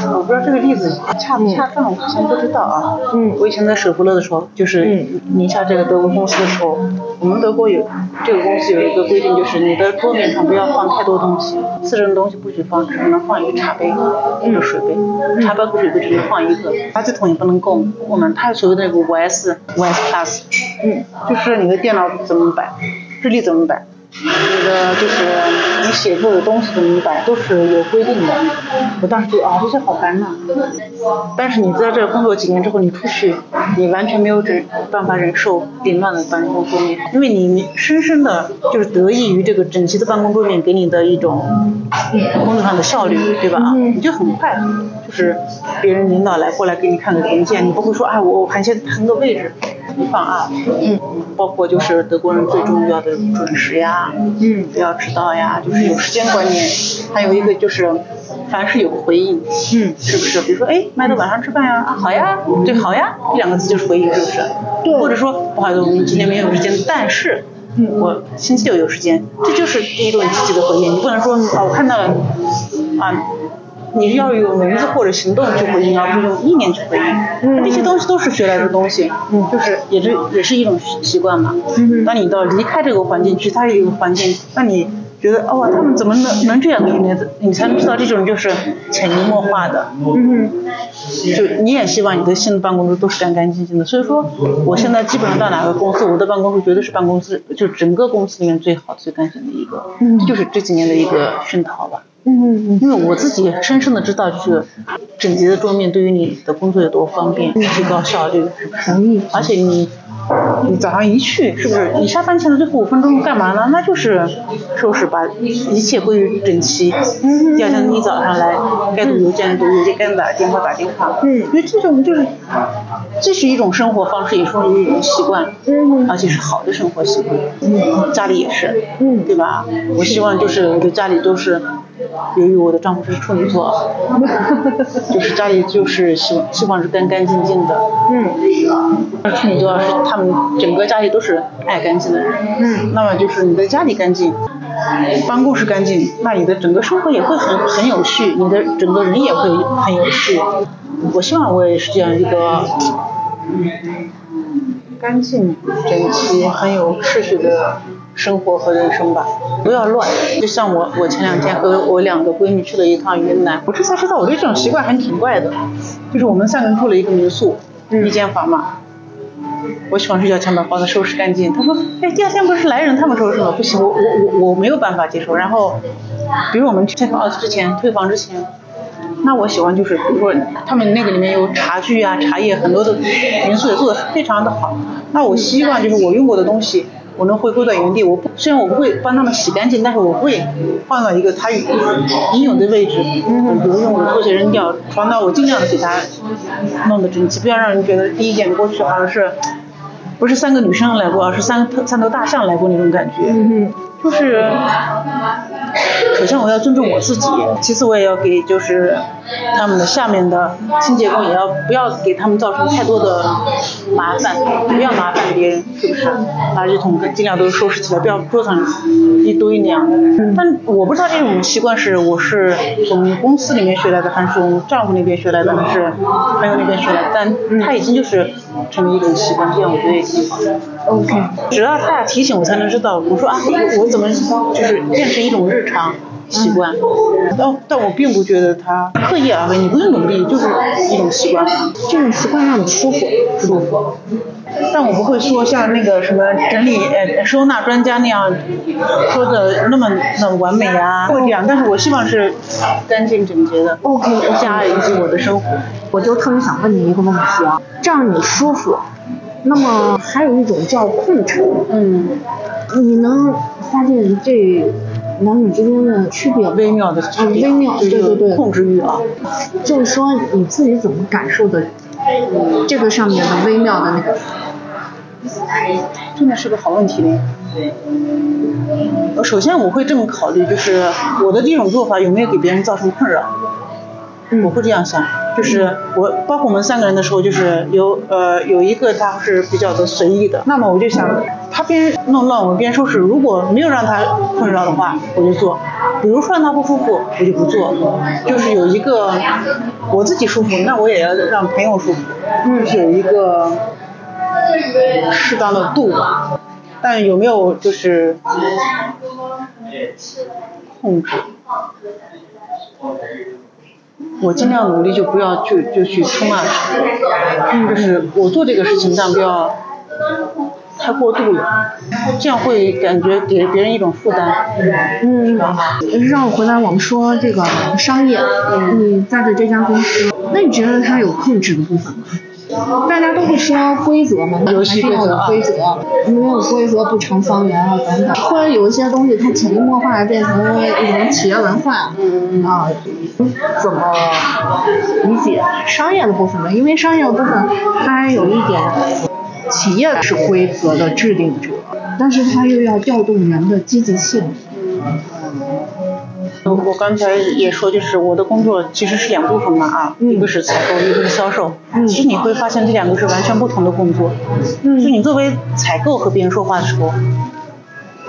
我不知道这个例子恰不恰当，我好像不知道啊。嗯我以前在舍弗勒的时候，就是嗯宁夏这个德国公司的时候，我们德国有这个公司有一个规定，就是你的桌面上不要放太多东西，私人的东西不许放，只能放一个茶杯或者水杯，茶杯和水杯只能放一个，垃圾桶也不能够我们。它有所谓的那个五 S 五 S Plus，嗯就是你的电脑怎么摆，日历怎么摆。觉得就是你写作的东西怎么摆都是有规定的。我当时觉得啊，这些好烦呐。但是你在这工作几年之后，你出去，你完全没有忍办法忍受凌乱的办公桌面，因为你深深的就是得益于这个整齐的办公桌面给你的一种工作上的效率，对吧？你就很快，就是别人领导来过来给你看个文件，你不会说啊，我我先腾个位置。一放啊，嗯，包括就是德国人最重要的准时呀，嗯，不要迟到呀，就是有时间观念，还有一个就是凡事有回应，嗯，是不是？比如说，哎，麦德晚上吃饭呀，啊，好呀，对，好呀，这两个字就是回应，是不是？对。或者说，不好意思，我们今天没有时间，但是，嗯，我星期六有时间，这就是一种积极的回应，你不能说啊，我看到了，啊。你要有文字或者行动去回应，而不是用意念去回应。嗯，这些东西都是学来的东西，嗯，就是也是也是一种习惯嘛。嗯当你到离开这个环境，去他一个环境，那你觉得哦，他们怎么能能这样给你？你才能知道这种就是潜移默化的。嗯就你也希望你的新的办公室都是干干净净的，所以说我现在基本上到哪个公司，我的办公室绝对是办公室，就整个公司里面最好最干净的一个。就是这几年的一个熏陶吧。嗯，因为我自己深深的知道，就是整洁的桌面对于你的工作有多方便，提高效率，是不是？而且你，你早上一去，是不是？你下班前的最后五分钟干嘛呢？那就是收拾，把一切归于整齐。嗯。第二天你早上来，该读邮件读邮件，该打电话打电话。嗯。因为这种就是，这是一种生活方式，也是一种习惯。嗯。而且是好的生活习惯。嗯。家里也是。嗯。对吧？我希望就是我的家里都是。由于我的丈夫是处女座，就是家里就是希希望是干干净净的。嗯。处女座是他们整个家里都是爱干净的人。嗯。那么就是你的家里干净，办公室干净，那你的整个生活也会很很有序，你的整个人也会很有序。我希望我也是这样一个干净、整齐、很有秩序的。生活和人生吧，不要乱。就像我，我前两天和我两个闺蜜去了一趟云南，我这才知道我对这种习惯还挺怪的。就是我们三个人住了一个民宿，一间房嘛。我喜欢睡觉前把房子收拾干净。他说，哎，第二天不是来人他们收拾吗？不行，我我我我没有办法接受。然后，比如我们签房之前退房之前，那我喜欢就是，比如说他们那个里面有茶具啊、茶叶，很多的民宿也做的非常的好。那我希望就是我用过的东西。我能回归到原地，我不虽然我不会帮他们洗干净，但是我会放到一个他应有的位置，嗯，比如用我的拖鞋扔掉，床单我尽量的给他弄得整齐，不要让人觉得第一眼过去好像是，不是三个女生来过，而是三三头大象来过那种感觉，嗯就是。首先我要尊重我自己，其次我也要给就是他们的下面的清洁工也要不要给他们造成太多的麻烦，不要麻烦别人，是不是？垃圾桶尽量都收拾起来，不要桌上一堆那样的。但我不知道这种习惯是我是从公司里面学来的，还是从丈夫那边学来的，还是朋友那边学来的？但他已经就是成为一种习惯，这样我觉得也挺好。OK，只要他俩提醒我才能知道。我说啊，我怎么就是变成一种日常习惯？但但我并不觉得他刻意而为，你不用努力，就是一种习惯。这种习惯让你舒服，舒服。但我不会说像那个什么整理呃收纳专家那样说的那么那么完美啊，会这样。但是我希望是干净整洁的。OK，家以及我的生活。我就特别想问你一个问题啊，这样你舒服？那么还有一种叫控制，嗯，你能发现这男女之间的区别？微妙的区别，微妙，对对对，控制欲啊，就是说你自己怎么感受的这个上面的微妙的那个？真的是个好问题呢。首先我会这么考虑，就是我的这种做法有没有给别人造成困扰？我会这样想，就是我包括我们三个人的时候，就是有呃有一个他是比较的随意的，那么我就想他边弄乱我边收拾，如果没有让他困扰的话，我就做；比如说让他不舒服，我就不做。就是有一个我自己舒服，那我也要让朋友舒服，就是有一个适当的度吧。但有没有就是控制？我尽量努力，就不要就就去冲啊！就是我做这个事情，但不要太过度了，这样会感觉给别人一种负担。嗯，让我回来我们说这个商业，你在的这家公司，那你觉得它有控制的部分吗？大家都会说规则嘛，游戏规则啊规则，没有规则不成方圆啊等等，或者有一些东西它潜移默化的变成一种企业文化，嗯啊，怎么理解商业的部分呢？因为商业的部分它还有一点，企业是规则的制定者，但是它又要调动人的积极性。我我刚才也说，就是我的工作其实是两部分嘛啊，嗯一个是采购，一个是销售。嗯其实你会发现这两个是完全不同的工作。嗯就你作为采购和别人说话的时候，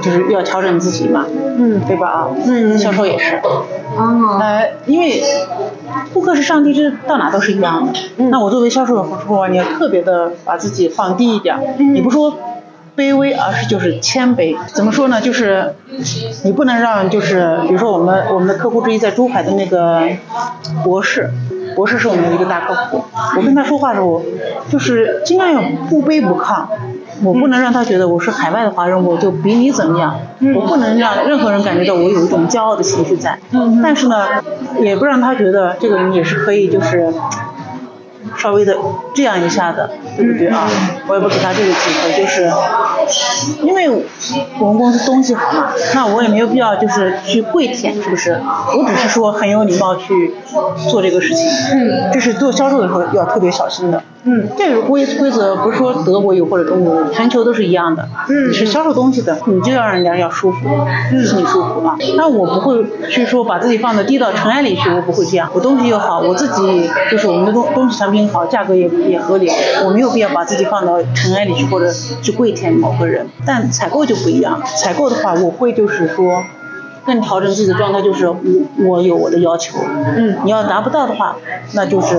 就是要调整自己嘛，嗯对吧啊？嗯销售也是。啊，呃，因为顾客是上帝，这到哪都是一样的。嗯那我作为销售的时候啊，你要特别的把自己放低一点，嗯你不说卑微，而是就是谦卑。怎么说呢？就是你不能让就是比如说我们我们的客户之一在珠海的那个博士。博士是我们的一个大客户，我跟他说话的时候，就是尽量要不卑不亢，我不能让他觉得我是海外的华人，我就比你怎么样，嗯我不能让任何人感觉到我有一种骄傲的情绪在，嗯但是呢，也不让他觉得这个人也是可以就是稍微的这样一下的，对不对啊？我也不给他这个机会，就是因为我们公司东西好嘛，那我也没有必要就是去跪舔，是不是？我只是说很有礼貌去做这个事情，嗯，这是做销售的时候要特别小心的。嗯这个规规则不是说德国有或者中国有，全球都是一样的。嗯你是销售东西的，你就要让人家要舒服，心里舒服啊。那我不会去说把自己放的低到尘埃里去，我不会这样。我东西又好，我自己就是我们的东东西产品好，价格也也合理，我没有必要把自己放到尘埃里去或者去跪舔某个人。但采购就不一样，采购的话我会就是说。更调整自己的状态，就是我我有我的要求，嗯你要达不到的话，那就是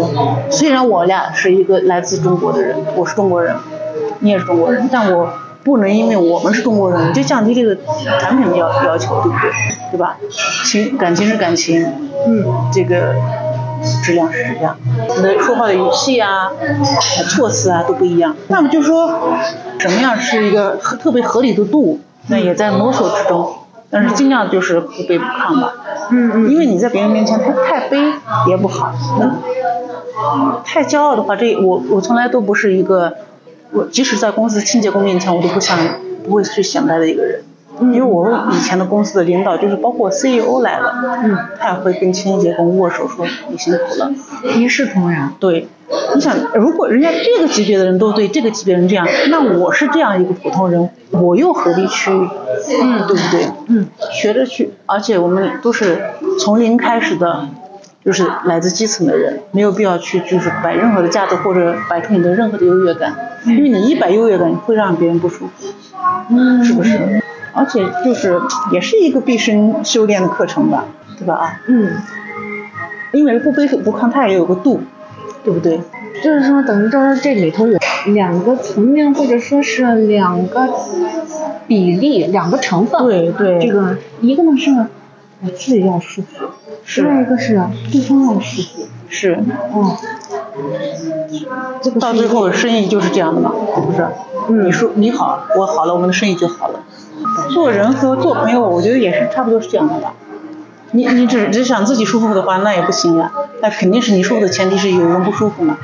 虽然我俩是一个来自中国的人，我是中国人，你也是中国人，但我不能因为我们是中国人，就降低这个产品的要要求，对不对？对吧？情感情是感情，嗯这个质量是质量，你的说话的语气啊、呃措辞啊都不一样。那么就说什么样是一个特别合理的度，那也在摸索之中。但是尽量就是不卑不亢吧，嗯嗯因为你在别人面前太太卑也不好，嗯，太骄傲的话，这我我从来都不是一个，我即使在公司清洁工面前，我都不想不会去显摆的一个人，因为我以前的公司的领导就是包括 CEO 来了，嗯，他也会跟清洁工握手说你辛苦了，一视同仁。对，你想，如果人家这个级别的人都对这个级别人这样，那我是这样一个普通人，我又何必去，嗯，对不对？嗯，学着去，而且我们都是从零开始的，就是来自基层的人，没有必要去就是摆任何的架子或者摆出你的任何的优越感，因为你一摆优越感会让别人不舒服，嗯。是不是？而且就是也是一个毕生修炼的课程吧，对吧？啊，嗯，因为不卑不亢，它也有个度，对不对？就是说，等于就是这里头有两个层面，或者说是两个比例，两个成分。对对这个一个呢是我自己要舒服，是另外一个是对方要舒服。是，嗯，这个到最后生意就是这样的嘛，是不是？嗯你说你好，我好了，我们的生意就好了。做人和做朋友，我觉得也是差不多是这样的吧。你你只只想自己舒服的话，那也不行呀。那肯定是你舒服的前提是有人不舒服嘛。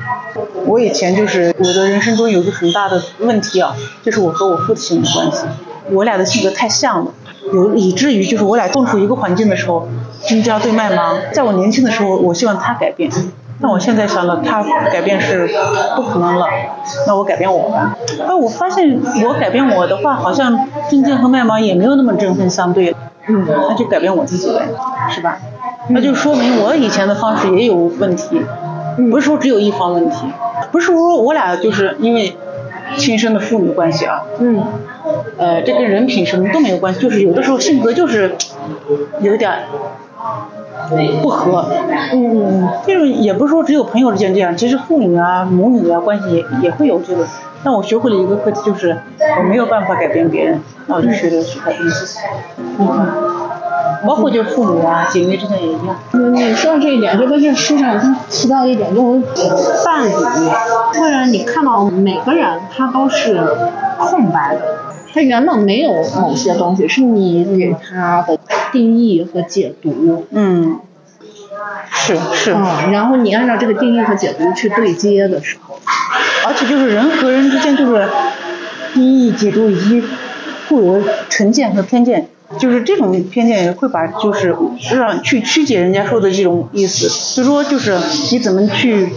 我以前就是我的人生中有一个很大的问题啊，就是我和我父亲的关系，我俩的性格太像了，有以至于就是我俩共处一个环境的时候，军家对麦芒。在我年轻的时候，我希望他改变，但我现在想了，他改变是不可能了，那我改变我吧。哎，我发现我改变我的话，好像军舰和麦芒也没有那么针锋相对。嗯，那就改变我自己呗，是吧？那就说明我以前的方式也有问题，不是说只有一方问题，不是说我俩就是因为亲生的父女关系啊，嗯呃，这跟人品什么都没有关系，就是有的时候性格就是有点不和，嗯嗯这种也不是说只有朋友之间这样，其实父女啊、母女啊关系也也会有这个。但我学会了一个课题，就是我没有办法改变别人，那我就学着去改变自己。嗯，包括就是父母啊、姐妹之间也一样。嗯，你说的这一点，就跟这书上他提到一点，就是伴侣，或者你看到每个人他都是空白的，它原本没有某些东西，是你给它的定义和解读。嗯，是是，嗯，然后你按照这个定义和解读去对接的时候，而且就是人和人之间就是定义、解读以及固有的成见和偏见，就是这种偏见会把就是让去曲解人家说的这种意思，所以说就是你怎么去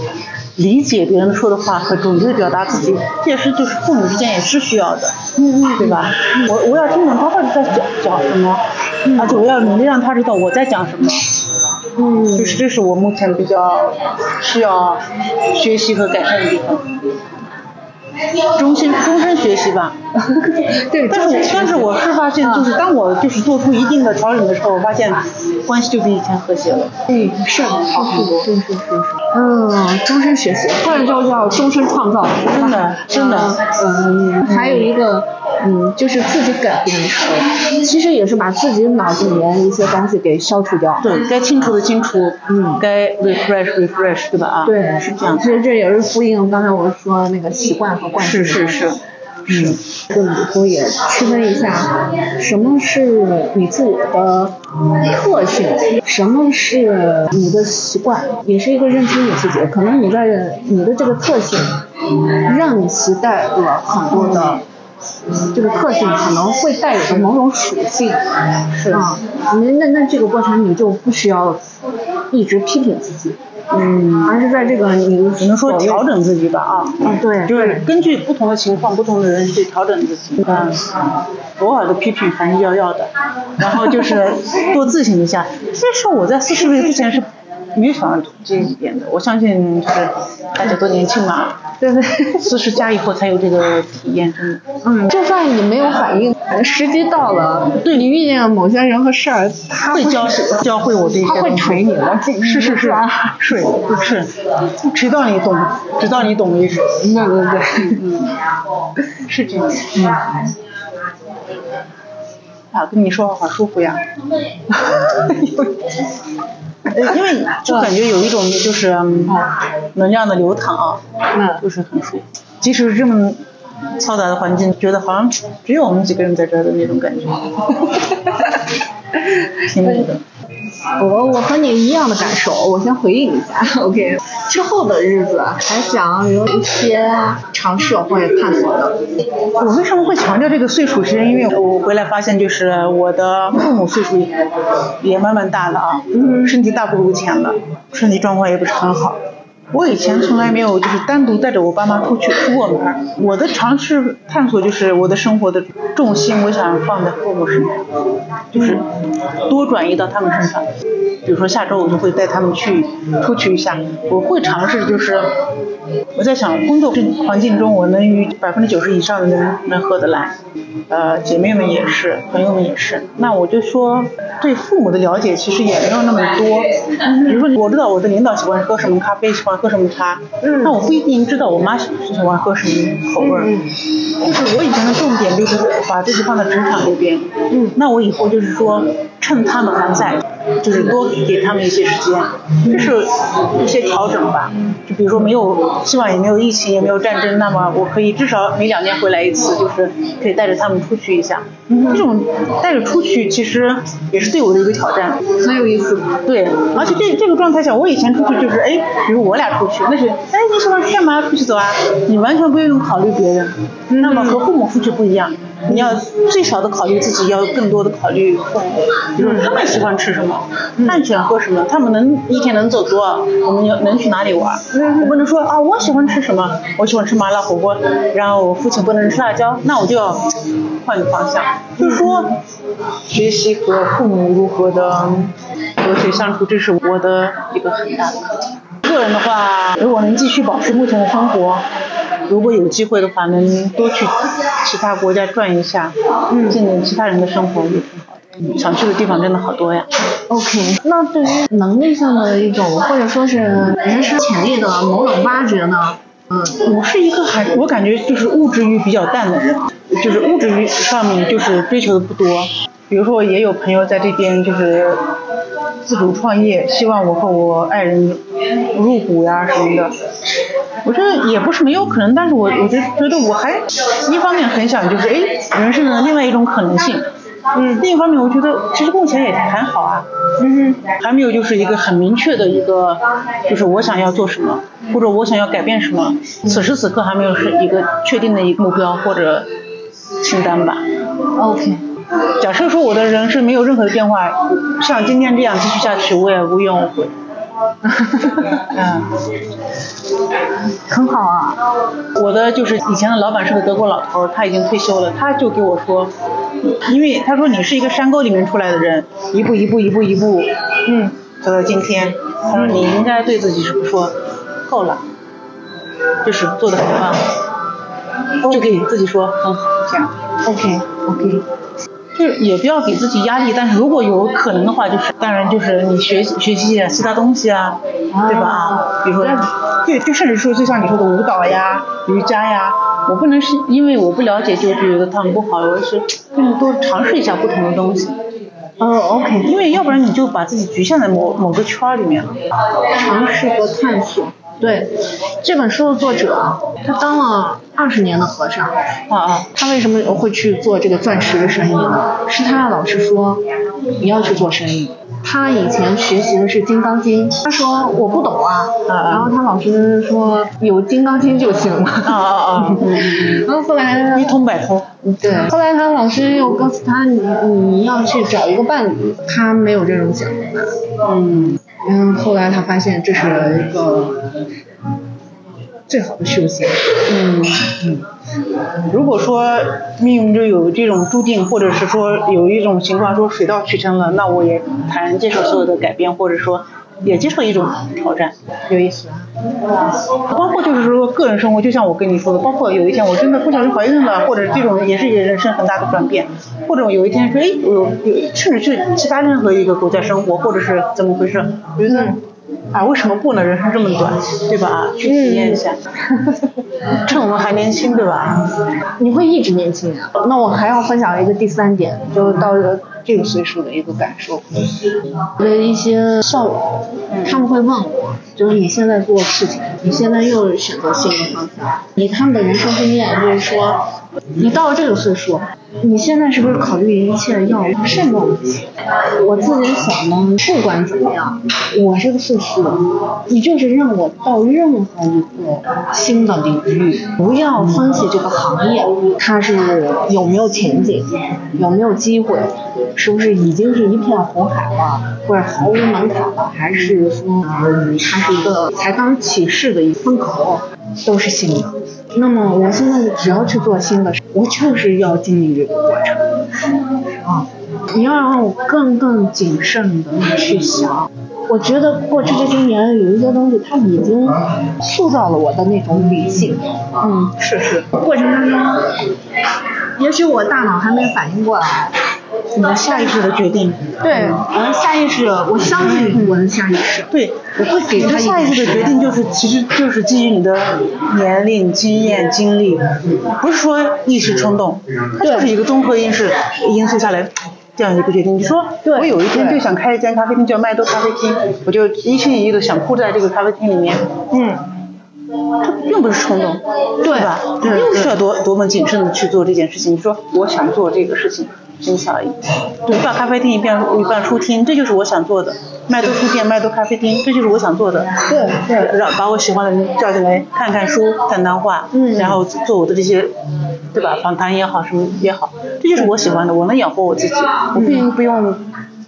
理解别人说的话和准确的表达自己，这也是就是父母之间也是需要的，嗯嗯对吧？我我要听懂他到底在讲讲什么，而且我要努力让他知道我在讲什么。嗯，就是这是我目前比较需要学习和改善的地方。终身终身学习吧，对，但是我但是我是发现，就是当我就是做出一定的调整的时候，我发现关系就比以前和谐了。嗯，是好很多，是是是是，嗯，终身学习，或者就叫终身创造，真的真的，嗯，还有一个，嗯，就是自己改变的时候，其实也是把自己脑子里面一些东西给消除掉。对，该清除的清除，嗯该 refresh refresh，对吧？啊，对，是这样。其实这也是呼应刚才我说那个习惯和惯性。是是是。嗯，这里头也区分一下，什么是你自己的特性，什么是你的习惯，也是一个认清你自己。可能你在你的这个特性，让你携带了很多的。这个特性可能会带有的某种属性，是啊，那那那这个过程你就不需要一直批评自己，嗯，而是在这个你只能说调整自己吧啊，嗯对，就是根据不同的情况、不同的人去调整自己，嗯，偶尔的批评还是要要的，然后就是多自省一下。所以说我在四十岁之前是没有想到这一点的，我相信就是大家都年轻嘛，对对，四十加以后才有这个体验，真的。嗯，就算你没有反应，时机到了，对你遇见了某些人和事儿，他会教教会我这些他会锤你的，是是是，是是，直到你懂，直到你懂为止。对对对，嗯，是这样。嗯。啊，跟你说话好舒服呀。因为就感觉有一种就是能量的流淌啊，就是很舒服。即使是这么嘈杂的环境，觉得好像只有我们几个人在这儿的那种感觉。挺美的。我我和你一样的感受，我先回应一下，OK。之后的日子还想有一些尝试或者探索的。我为什么会强调这个岁数？是因为我回来发现，就是我的父母岁数也慢慢大了啊，身体大不如前了，身体状况也不是很好。我以前从来没有就是单独带着我爸妈出去出过门。我的尝试探索就是我的生活的重心，我想放在父母身上，就是多转移到他们身上。比如说下周我就会带他们去出去一下。我会尝试就是我在想工作环境中我能与百分之九十以上的人能合得来，呃姐妹们也是，朋友们也是。那我就说对父母的了解其实也没有那么多。比如说我知道我的领导喜欢喝什么咖啡，喜欢喝什么茶，那我不一定知道我妈喜喜欢喝什么口味儿。就是我以前的重点就是把自己放在职场这边，嗯，那我以后就是说趁他们还在，就是多给他们一些时间，这是一些调整吧。就比如说没有，希望也没有疫情，也没有战争，那么我可以至少每两年回来一次，就是可以带着他们出去一下。这种带着出去其实也是对我的一个挑战，很有意思。对，而且这这个状态下，我以前出去就是哎，比如我俩出去，那是哎你喜欢干嘛出去走啊？你完全不用考虑别人。那么和父母出去不一样，你要最少的考虑自己，要更多的考虑父母，比如他们喜欢吃什么，他们喜欢喝什么，他们能一天能走多少，我们要能去哪里玩？我不能说啊，我喜欢吃什么，我喜欢吃麻辣火锅，然后我父亲不能吃辣椒，那我就要换个方向。就是说，学习和父母如何的和谐相处，这是我的一个很大的课题。个人的话，如果能继续保持目前的生活，如果有机会的话，能多去其他国家转一下，见见其他人的生活也挺好的。想去的地方真的好多呀。OK，那对于能力上的一种，或者说是人生潜力的某种挖掘呢？嗯，我是一个还我感觉就是物质欲比较淡的人，就是物质欲上面就是追求的不多。比如说也有朋友在这边就是自主创业，希望我和我爱人入股呀什么的。我觉得也不是没有可能，但是我我就觉得我还一方面很想就是哎人生的另外一种可能性，嗯，另一方面我觉得其实目前也还好啊，嗯，还没有就是一个很明确的一个就是我想要做什么或者我想要改变什么，此时此刻还没有是一个确定的一个目标或者清单吧。OK，假设说我的人生没有任何的变化，像今天这样继续下去，我也无怨无悔。嗯，很好啊。我的就是以前的老板是个德国老头，他已经退休了，他就给我说，因为他说你是一个山沟里面出来的人，一步一步一步一步，嗯，走到今天，他说你应该对自己说，够了，就是做的很棒，就给自己说很好，这样。OK OK，就是也不要给自己压力，但是如果有可能的话，就是当然就是你学习学习点其他东西啊，对吧？啊，比如说，对，就甚至说就像你说的舞蹈呀、瑜伽呀，我不能是因为我不了解就觉得他们不好，我是更多尝试一下不同的东西。哦 OK，因为要不然你就把自己局限在某某个圈里面了。尝试和探索。对，这本书的作者，他当了二十年的和尚。啊啊，他为什么会去做这个钻石的生意呢？是他的老师说，你要去做生意。他以前学习的是《金刚经》，他说我不懂啊，啊啊然后他老师说有《金刚经》就行了。啊啊啊！然后后来嗯，一通百通。对，后来他老师又告诉他，你你要去找一个伴侣，他没有这种想法。嗯然，后来他发现这是一个最好的修行。嗯嗯。如果说命运就有这种注定，或者是说有一种情况说水到渠成了，那我也坦然接受所有的改变，或者说也接受一种挑战，有意思啊。包括就是说个人生活，就像我跟你说的，包括有一天我真的不小心怀孕了，或者这种也是一个人生很大的转变，或者有一天说，哎，我有有甚至去其他任何一个国家生活，或者是怎么回事，我觉得。啊，为什么不呢？人生这么短，对吧？去体验一下，趁我们还年轻，对吧？你会一直年轻啊？那我还要分享一个第三点，就到了这个岁数的一个感受。我的一些校友，他们会问我，就是你现在做事情，你现在又选择新的方向，以他们的人生经验，就是说，你到了这个岁数，你现在是不是考虑一切要慎重一些？我自己想呢，不管怎么样，我这个岁数，你就是让我到任何一个新的领域，不要分析这个行业它是有没有前景，有没有机会，是不是已经是一片红海了，或者毫无门槛了，还是说嗯它是一个才刚起势的一风口，都是新的。那么我现在只要去做新的，我就是要经历这个过程啊。你要让我更更谨慎的去想。我觉得过去这些年有一些东西，它已经塑造了我的那种理性。嗯，是是。过程当中，也许我大脑还没反应过来，你的下意识的决定。对，我的下意识，我相信我的下意识。对，我会给他下意识的决定就是，其实就是基于你的年龄、经验、经历，不是说一时冲动，它就是一个综合因素因素下来这样一个决定。你说对。我有一天就想开一间咖啡厅，叫麦兜咖啡厅，我就一心一意的想扑在这个咖啡厅里面，嗯，这并不是冲动，对。吧？对。并不需要多多么谨慎的去做这件事情。你说我想做这个事情，仅此而已。一半咖啡厅，一半一半书厅，这就是我想做的。麦兜书店，麦兜咖啡厅，这就是我想做的。对对让把我喜欢的人叫进来看看书、谈谈话，嗯然后做我的这些，对吧？访谈也好，什么也好，这就是我喜欢的，我能养活我自己，我并不用。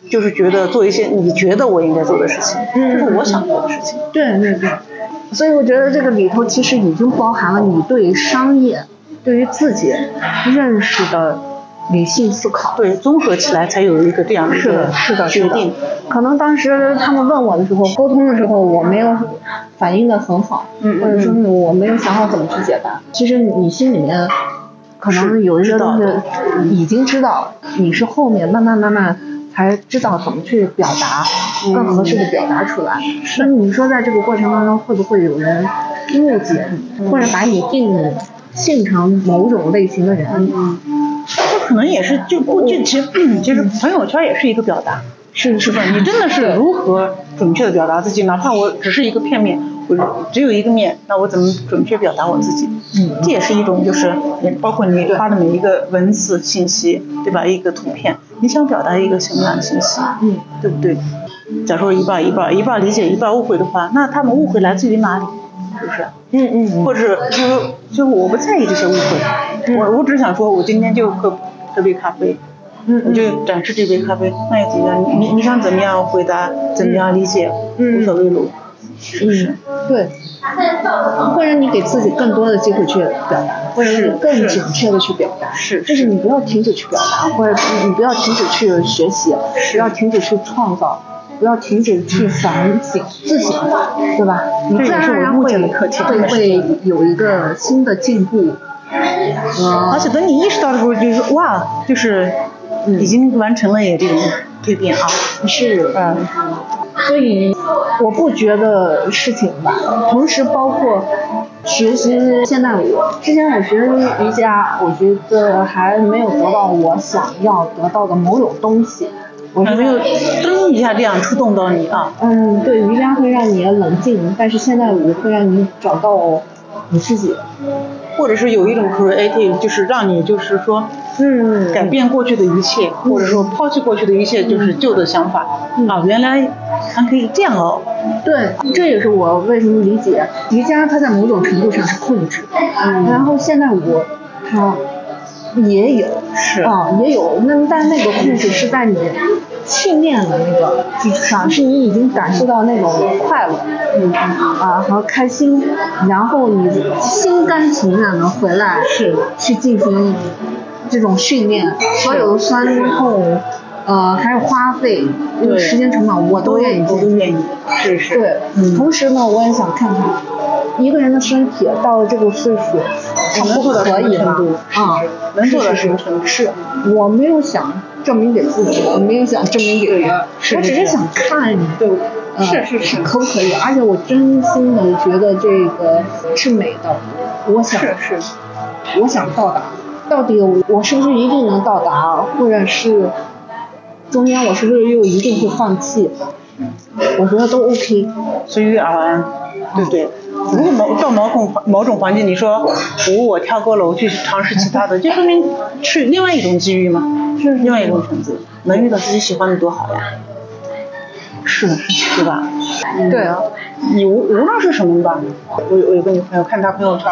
就是觉得做一些你觉得我应该做的事情，嗯这是我想做的事情。对对对。所以我觉得这个里头其实已经包含了你对于商业、对于自己认识的理性思考。对，综合起来才有一个这样的是的，是的，决定。可能当时他们问我的时候，沟通的时候，我没有反应的很好，或者说我没有想好怎么去解答。其实你心里面可能有一些东西已经知道，你是后面慢慢慢慢才知道怎么去表达，更合适的表达出来。那你说在这个过程当中，会不会有人误解你，或者把你定性成某种类型的人？这可能也是就不就其实其实朋友圈也是一个表达，是是吧？你真的是如何准确的表达自己？哪怕我只是一个片面，我只有一个面，那我怎么准确表达我自己？嗯这也是一种，就是包括你发的每一个文字信息，对吧？一个图片，你想表达一个什么样的信息？嗯，对不对？假如说一半一半，一半理解一半误会的话，那他们误会来自于哪里？是不是？嗯嗯或者是就就是我不在意这些误会，我我只想说我今天就喝喝杯咖啡，嗯你就展示这杯咖啡，那又怎么样？你你想怎么样回答，怎么样理解，嗯无所谓了，是不是？嗯，对，会让你给自己更多的机会去表达，或者是更准确的去表达。是就是你不要停止去表达，或者你不要停止去学习，不要停止去创造，不要停止去反省自己，对吧？你自这也是我然而然会目前的课题会有一个新的进步。嗯而且等你意识到的时候，就是哇，就是已经完成了也这种蜕变啊，是，嗯，所以我不觉得事情吧，同时包括学习现代舞。之前我学瑜伽，我觉得还没有得到我想要得到的某种东西。我觉还没有，噔一下这样触动到你啊，嗯，对，瑜伽会让你冷静，但是现代舞会让你找到你自己。或者是有一种 creative，就是让你就是说嗯改变过去的一切，或者说抛弃过去的一切，就是旧的想法、啊，原来还可以这样哦，对，这也是我为什么理解瑜伽，它在某种程度上是控制，嗯，然后现代舞它也有，是。啊、也有，那但那个控制是在你训练的那个基础上，是你已经感受到那种快乐，嗯啊和开心，然后你心甘情愿的回来是去进行这种训练，所有的酸痛，呃还有花费，这个对时间成本我都愿意我。都愿意，是是，对，嗯。同时呢，我也想看看一个人的身体到了这个岁数，他能做到什么可以吗？啊，能做到是什么程度？是，我没有想证明给自己，我没有想证明给别人，是是是我只是想看你，对，呃是是是，可不可以？而且我真心的觉得这个是美的，我想是是，我想到达，到底我是不是一定能到达，或者是中间我是不是又一定会放弃？我觉得都 OK。随遇而安，对。不对？如果某到某种某种环境，你说我我跳过了，我去尝试其他的，就说明是另外一种机遇嘛，是另外一种选择，能遇到自己喜欢的多好呀，是的，对吧？对啊，你无无论是什么吧，我有我有个女朋友看她朋友圈，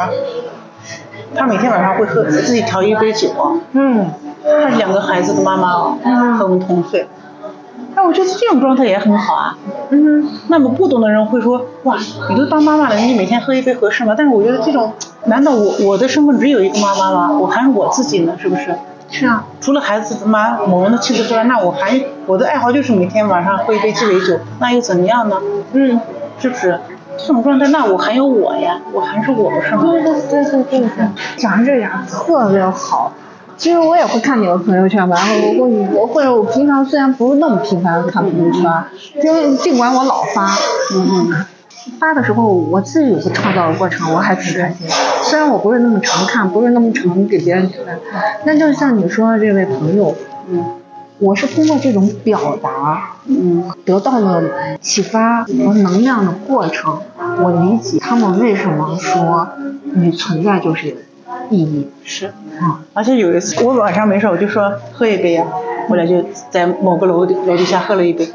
她每天晚上会喝自己调一杯酒啊，嗯，她是两个孩子的妈妈啊，和我们同岁。那我觉得这种状态也很好啊。嗯那么不懂的人会说，哇，你都当妈妈了，你每天喝一杯合适吗？但是我觉得这种，难道我我的身份只有一个妈妈吗？我还是我自己呢，是不是？是啊，除了孩子的妈、某人的妻子之外，那我还我的爱好就是每天晚上喝一杯鸡尾酒，那又怎么样呢？嗯，是不是？这种状态，那我还有我呀，我还是我，是吗？对对对对对对，讲这样特别好。其实我也会看你的朋友圈吧，然后我会我会我平常虽然不是那么频繁的看朋友圈，因为尽管我老发，嗯嗯，发的时候我自己有个创造的过程，我还挺开心。虽然我不是那么常看，不是那么常给别人点赞，但就像你说的这位朋友，嗯我是通过这种表达，嗯，得到了启发和能量的过程，我理解他们为什么说你存在就是有意义。是。啊，而且有一次，我晚上没事，我就说喝一杯呀、我俩就在某个楼楼底下喝了一杯，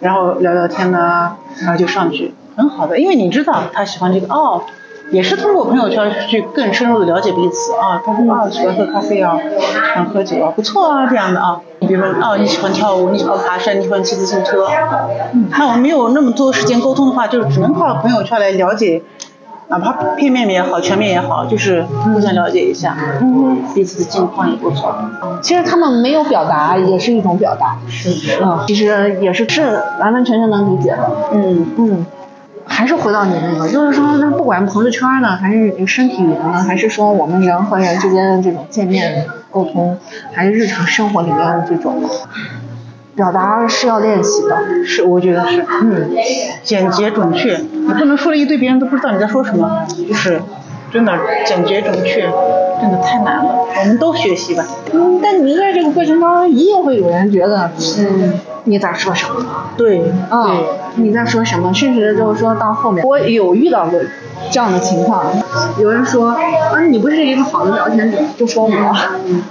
然后聊聊天呐、然后就上去，很好的，因为你知道他喜欢这个哦，也是通过朋友圈去更深入的了解彼此啊。他说啊，喜欢喝咖啡啊，喜欢喝酒啊，不错啊，这样的啊。你比如说哦，你喜欢跳舞，你喜欢爬山，你喜欢骑自行车，嗯，那我们没有那么多时间沟通的话，就是只能靠朋友圈来了解。哪怕片面也好，全面也好，就是互相了解一下，嗯，彼此的近况也不错。其实他们没有表达也是一种表达，是。是，嗯，其实也是是完完全全能理解的。嗯，嗯，还是回到你那个，就是说，那不管朋友圈呢，还是身体语言呢，还是说我们人和人之间的这种见面沟通，还是日常生活里面的这种表达是要练习的。是，我觉得是，嗯，简洁准确，你不能说了一堆别人都不知道你在说什么，就是，真的简洁准确，真的太难了。我们都学习吧。嗯，但你在这个过程当中，一定会有人觉得，嗯，你在说什么？对，啊、你在说什么？甚至就是说到后面，我有遇到过这样的情况，有人说，啊，你不是一个好的聊天者，就说我。嗯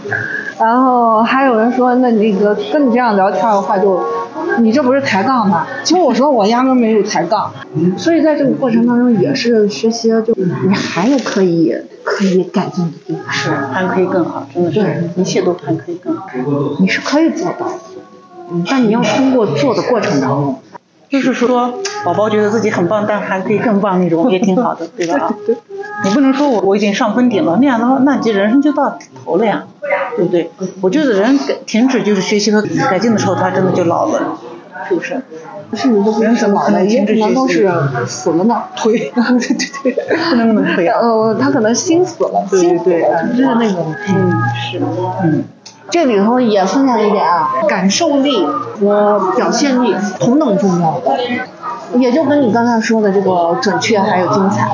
然后还有人说，那那个跟你这样聊天的话就，你这不是抬杠吗？其实我说我压根没有抬杠，所以在这个过程当中也是学习，就你还有可以可以改进的地方，是还可以更好，真的是对，一切都还可以更好。你是可以做到的，嗯，但你要通过做的过程当中，就是说，宝宝觉得自己很棒，但还可以更棒那种，也挺好的，对吧？你不能说我我已经上峰顶了，那样的话，那你这人生就到头了呀，对不对？我觉得人停止就是学习和改进的时候，他真的就老了，是不是？甚至都不人怎么可能停止学习能都是死了呢，推，对对对，不能那么推啊。呃，他可能心死了，对心死对了，就是那种，嗯，是，嗯，这里头也分享一点啊，感受力和表现力同等重要的，也就跟你刚才说的这个准确还有精彩。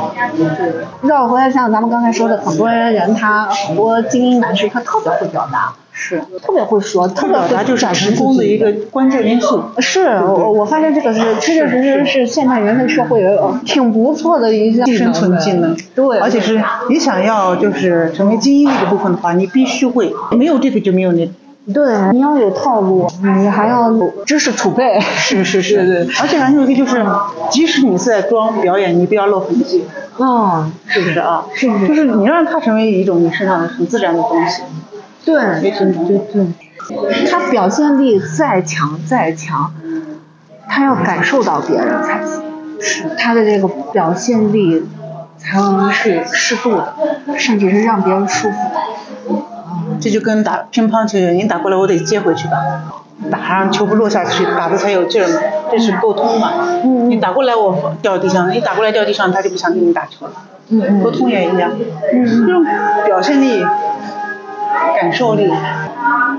绕回来像咱们刚才说的，很多人他很多精英男士他特别会表达，是。特别会说，特别会表达就是成功的一个关键因素。是，我我发现这个是确确实实是现代人类社会呃挺不错的一项生存技能，对，而且是你想要就是成为精英这个部分的话，你必须会，没有这个就没有那。对，你要有套路，你还要有知识储备。是是是，对而且还有一个就是，即使你是在装表演，你不要露痕迹，嗯，是不是啊？是是就是你让它成为一种你身上很自然的东西。对对对对，他表现力再强再强，他要感受到别人才行。是他的这个表现力才能是适度的，甚至是让别人舒服的。这就跟打乒乓球，你打过来我得接回去吧，打上球不落下去，打的才有劲儿嘛，这是沟通嘛。嗯你打过来我掉地上，你打过来掉地上，他就不想跟你打球了。沟通也一样，嗯这种表现力、感受力，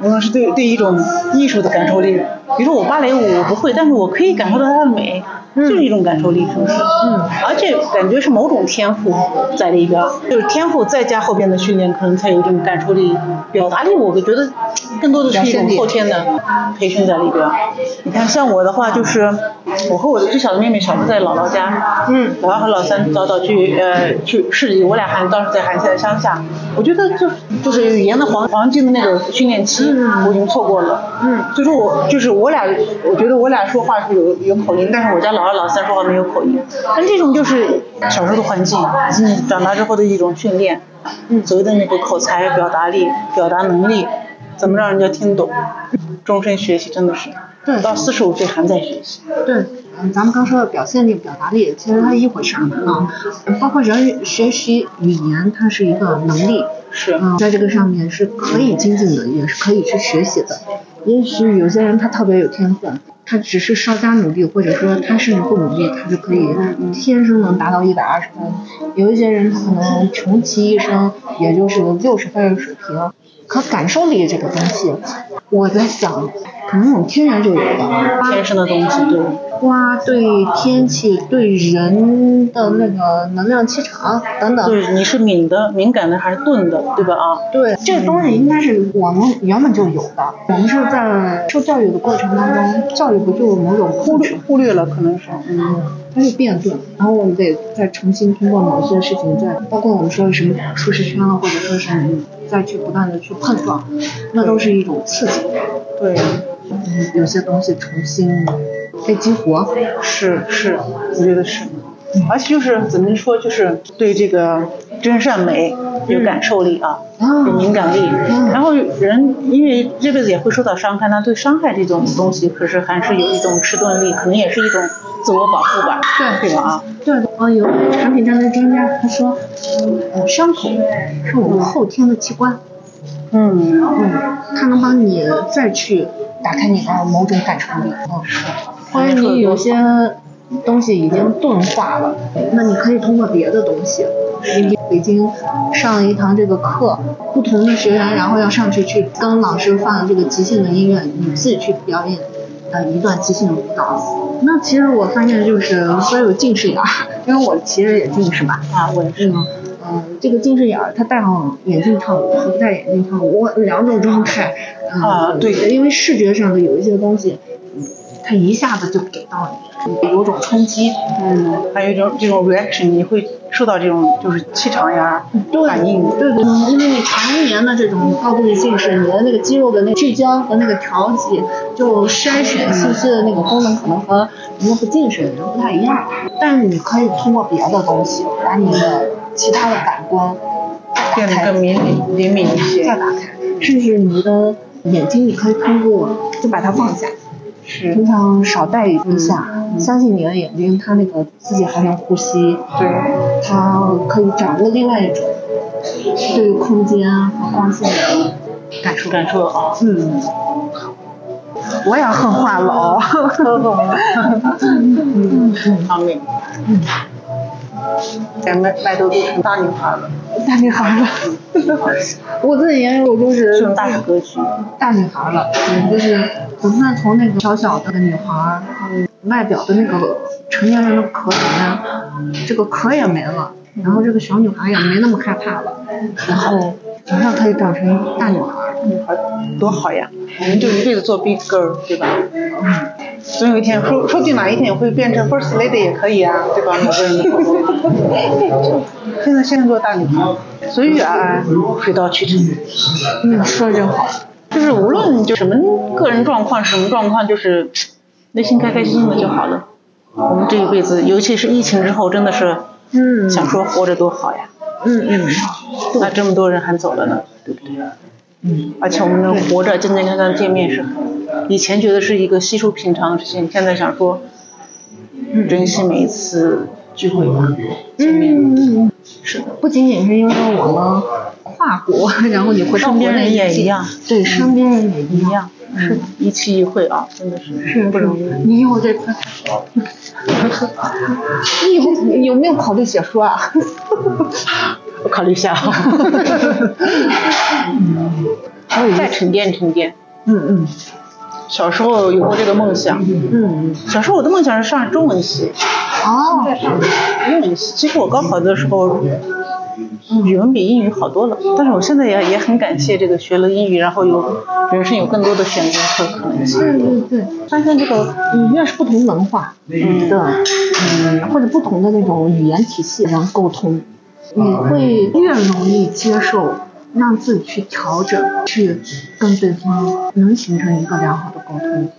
无论是对对一种艺术的感受力，比如说我芭蕾舞我不会，但是我可以感受到它的美，就是一种感受力，是不是？嗯，而且感觉是某种天赋在里边，就是天赋再加后边的训练，可能才有这种感受力、表达力。我觉得更多的是一种后天的培训在里边。你看，像我的话，就是我和我的最小的妹妹小时候在姥姥家，嗯老二和老三早早去呃去市里，我俩还当时在还在乡下。我觉得就就是语言的黄黄金的那个训练期，我已经错过了。嗯，所以说我就是我俩，我觉得我俩说话是有有口音，但是我家老二老三说话没有口音。但这种就是小时候的环境，以及你长大之后的一种训练，嗯所谓的那个口才、表达力、表达能力，怎么让人家听懂，终身学习真的是，对到四十五岁还在学习。对，嗯，咱们刚说的表现力、表达力，其实它一回事儿啊。包括人学习语言，它是一个能力，是嗯，在这个上面是可以精进的，也是可以去学习的。也许有些人他特别有天分，他只是稍加努力，或者说他甚至不努力，他就可以天生能达到一百二十分。有一些人他可能穷其一生也就是个六十分的水平。可感受力这个东西，我在想，可能我们天然就有的。天生的东西，对。花对天气、对人的那个能量气场等等，对，你是敏的、敏感的还是钝的，对吧？啊，对，这个东西应该是我们原本就有的。我们是在受教育的过程当中，教育不就某种忽略忽略了，可能是，嗯，它就变钝，然后我们得再重新通过某些事情再，包括我们说的什么舒适圈啊，或者说是你再去不断的去碰撞，那都是一种刺激。对，嗯，有些东西重新被激活。是是，我觉得是。而且就是怎么说，就是对这个真善美有感受力啊，啊。有敏感力。嗯。然后人因为这辈子也会受到伤害，那对伤害这种东西，可是还是有一种迟钝力，可能也是一种自我保护吧，对。对吧？啊，对，呃，有产品战略专家他说，嗯，伤口是我们后天的器官，嗯，嗯，它能帮你再去打开你的某种感受力，嗯，或者你有些东西已经钝化了，那你可以通过别的东西。你北京上了一堂这个课，不同的学员，然后要上去去跟老师放这个即兴的音乐，你自己去表演，呃，一段即兴的舞蹈。那其实我发现就是所有近视眼，因为我其实也近视吧，啊，我也是。嗯，呃，这个近视眼儿，他戴上眼镜跳舞和不戴眼镜跳舞，我两种状态。呃啊对因为视觉上的有一些东西，嗯它一下子就给到你，有种冲击。嗯，还有一种这种 reaction，你会受到这种就是气场呀对反应。对对，因为你常年的这种高度的近视，你的那个肌肉的那个聚焦和那个调节，就筛选信息的那个功能可能和人家不近视的人不太一样。但是你可以通过别的东西，把你的其他的感官变得更敏敏灵敏一些。再打开，甚至你的眼睛你可以通过就把它放下，是平常少戴一下，相信你的眼睛它那个自己还能呼吸，对，它可以掌握另外一种对于空间和光线的感受。感受啊。嗯，我也很话痨。嗯，方面。嗯。咱们麦兜都成大女孩了，大女孩了，我自己研究就是大格局。大女孩了，嗯，就是总算从那个小小的女孩，嗯，外表的那个成年人的壳里面，这个壳也没了，然后这个小女孩也没那么害怕了，然后马上可以长成大女孩。女孩多好呀！我们就一辈子做 big girl，对吧？嗯总有一天，说说不定哪一天也会变成 first lady 也可以啊，对吧？现在现在做大女孩，随遇而安，水到渠成。嗯，说的真好。就是无论就什么个人状况什么状况，就是内心开开心心的就好了。我们这一辈子，尤其是疫情之后，真的是，嗯，想说活着多好呀。嗯嗯，那这么多人还走了呢，对不对？嗯，而且我们能活着健健康康见面是，以前觉得是一个稀疏平常的事情，现在想说，珍惜每一次聚会吧，见面。嗯，是的，不仅仅是因为我们跨国，然后你回到身边人国内也一样，对，身边人也一一样，是的，一期一会啊，真的是是不容易。你以后这块，你以后有没有考虑写书啊？我考虑一下啊。再沉淀沉淀。嗯嗯小时候有过这个梦想，嗯。小时候我的梦想是上中文系，哦，英文系。其实我高考的时候，语文比英语好多了，但是我现在也也很感谢这个学了英语，然后有人生有更多的选择和可能性。对对对，发现这个你越是不同文化。嗯。的，嗯，或者不同的那种语言体系然后沟通，你会越容易接受。让自己去调整，去跟对方能形成一个良好的沟通。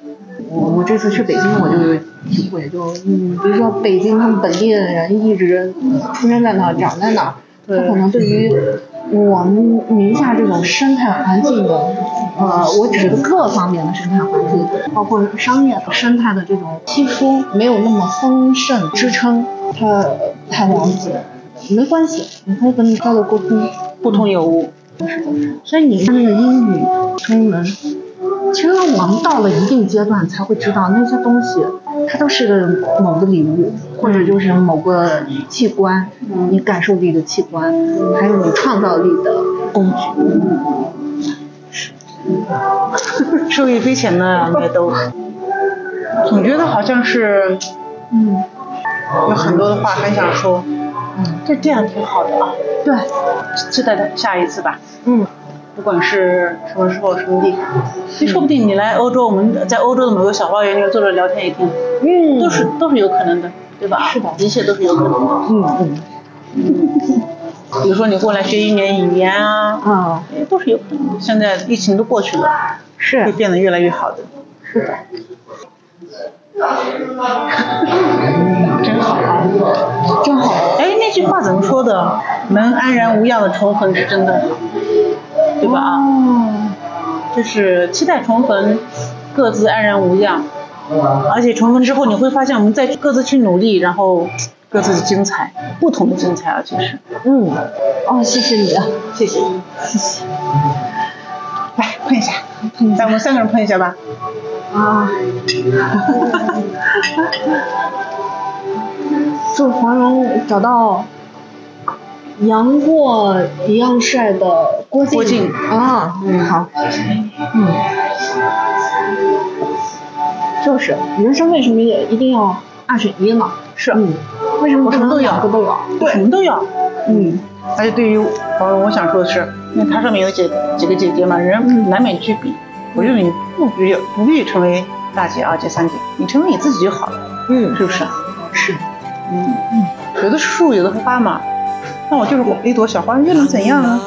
我我这次去北京，我就有体会，就嗯，比如说北京他们本地的人一直出生在那儿，长在那儿，他可能对于我们宁夏这种生态环境的，呃，我指的各方面的生态环境，包括商业生态的这种稀疏，没有那么丰盛支撑，他不太了解。没关系，你可以跟他交流沟通，不通有无。所以你看那个英语、中文，其实我们到了一定阶段才会知道那些东西，它都是个某个礼物，或者就是某个器官，你感受力的器官，还有你创造力的工具。受益匪浅呢，应该都。总觉得好像是，嗯，有很多的话很想说，嗯，就这样挺好的啊。对，期待下一次吧。嗯，不管是什么时候、什么地方，其实说不定你来欧洲，我们在欧洲的某个小花园里面坐着聊天也挺，嗯，都是都是有可能的，对吧？是的一切都是有可能的。嗯嗯，比如说你过来学一年语言啊，啊，哎都是有可能的。现在疫情都过去了，是会变得越来越好的。是的，真好啊！真好。哎，那句话怎么说的？能安然无恙的重逢是真的好，对吧？啊，哦，就是期待重逢，各自安然无恙。而且重逢之后，你会发现我们再各自去努力，然后各自的精彩，不同的精彩，而且是，嗯，哦，谢谢你啊，谢谢，谢谢。来碰一下，来我们三个人碰一下吧。啊，祝黄蓉找到杨过一样帅的郭靖。郭靖啊，嗯，好，嗯，就是人生为什么也一定要二选一呢？是嗯，为什么不能我什么都要都要？什么都要。嗯，而且对于黄蓉，我想说的是，因为她上面有几几个姐姐嘛，人难免去比。我觉得你不必不必成为大姐、二姐、三姐，你成为你自己就好了。嗯，是不是？是，嗯嗯，有的树，有的花嘛。那我就是一朵小花，又能怎样呢？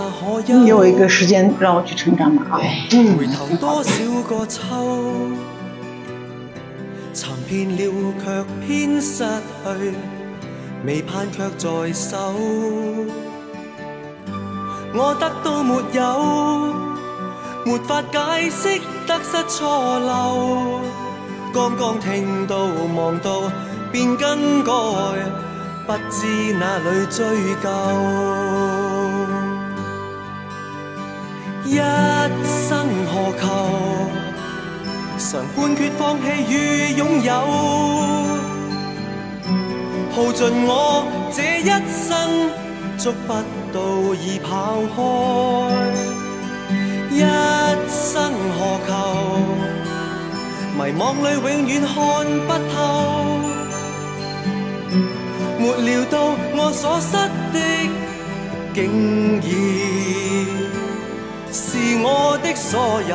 给我一个时间让我去成长嘛啊！嗯，回頭多少個秋，尋遍了却偏失去，未盼却在手。我得到沒有，沒法解釋得失錯漏。剛剛聽到望到便更改，不知哪里追究。一生何求？常判决放棄與擁有，耗盡我這一生，捉不到已跑開。一生何求？迷惘裏永遠看不透，沒料到我所失的，竟然是我的所有。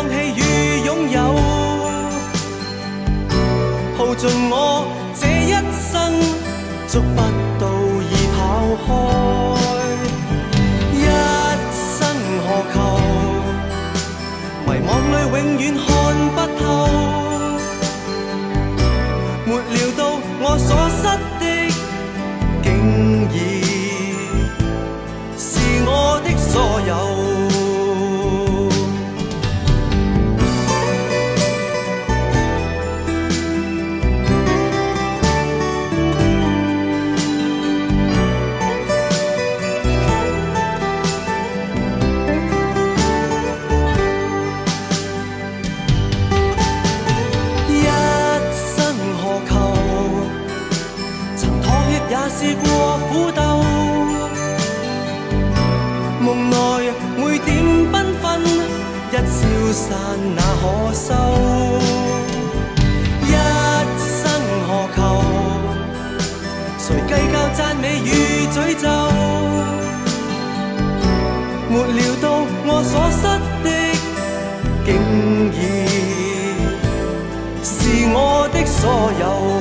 放弃与拥有，耗尽我这一生，捉不到已跑开。一生何求？迷惘里永远所有。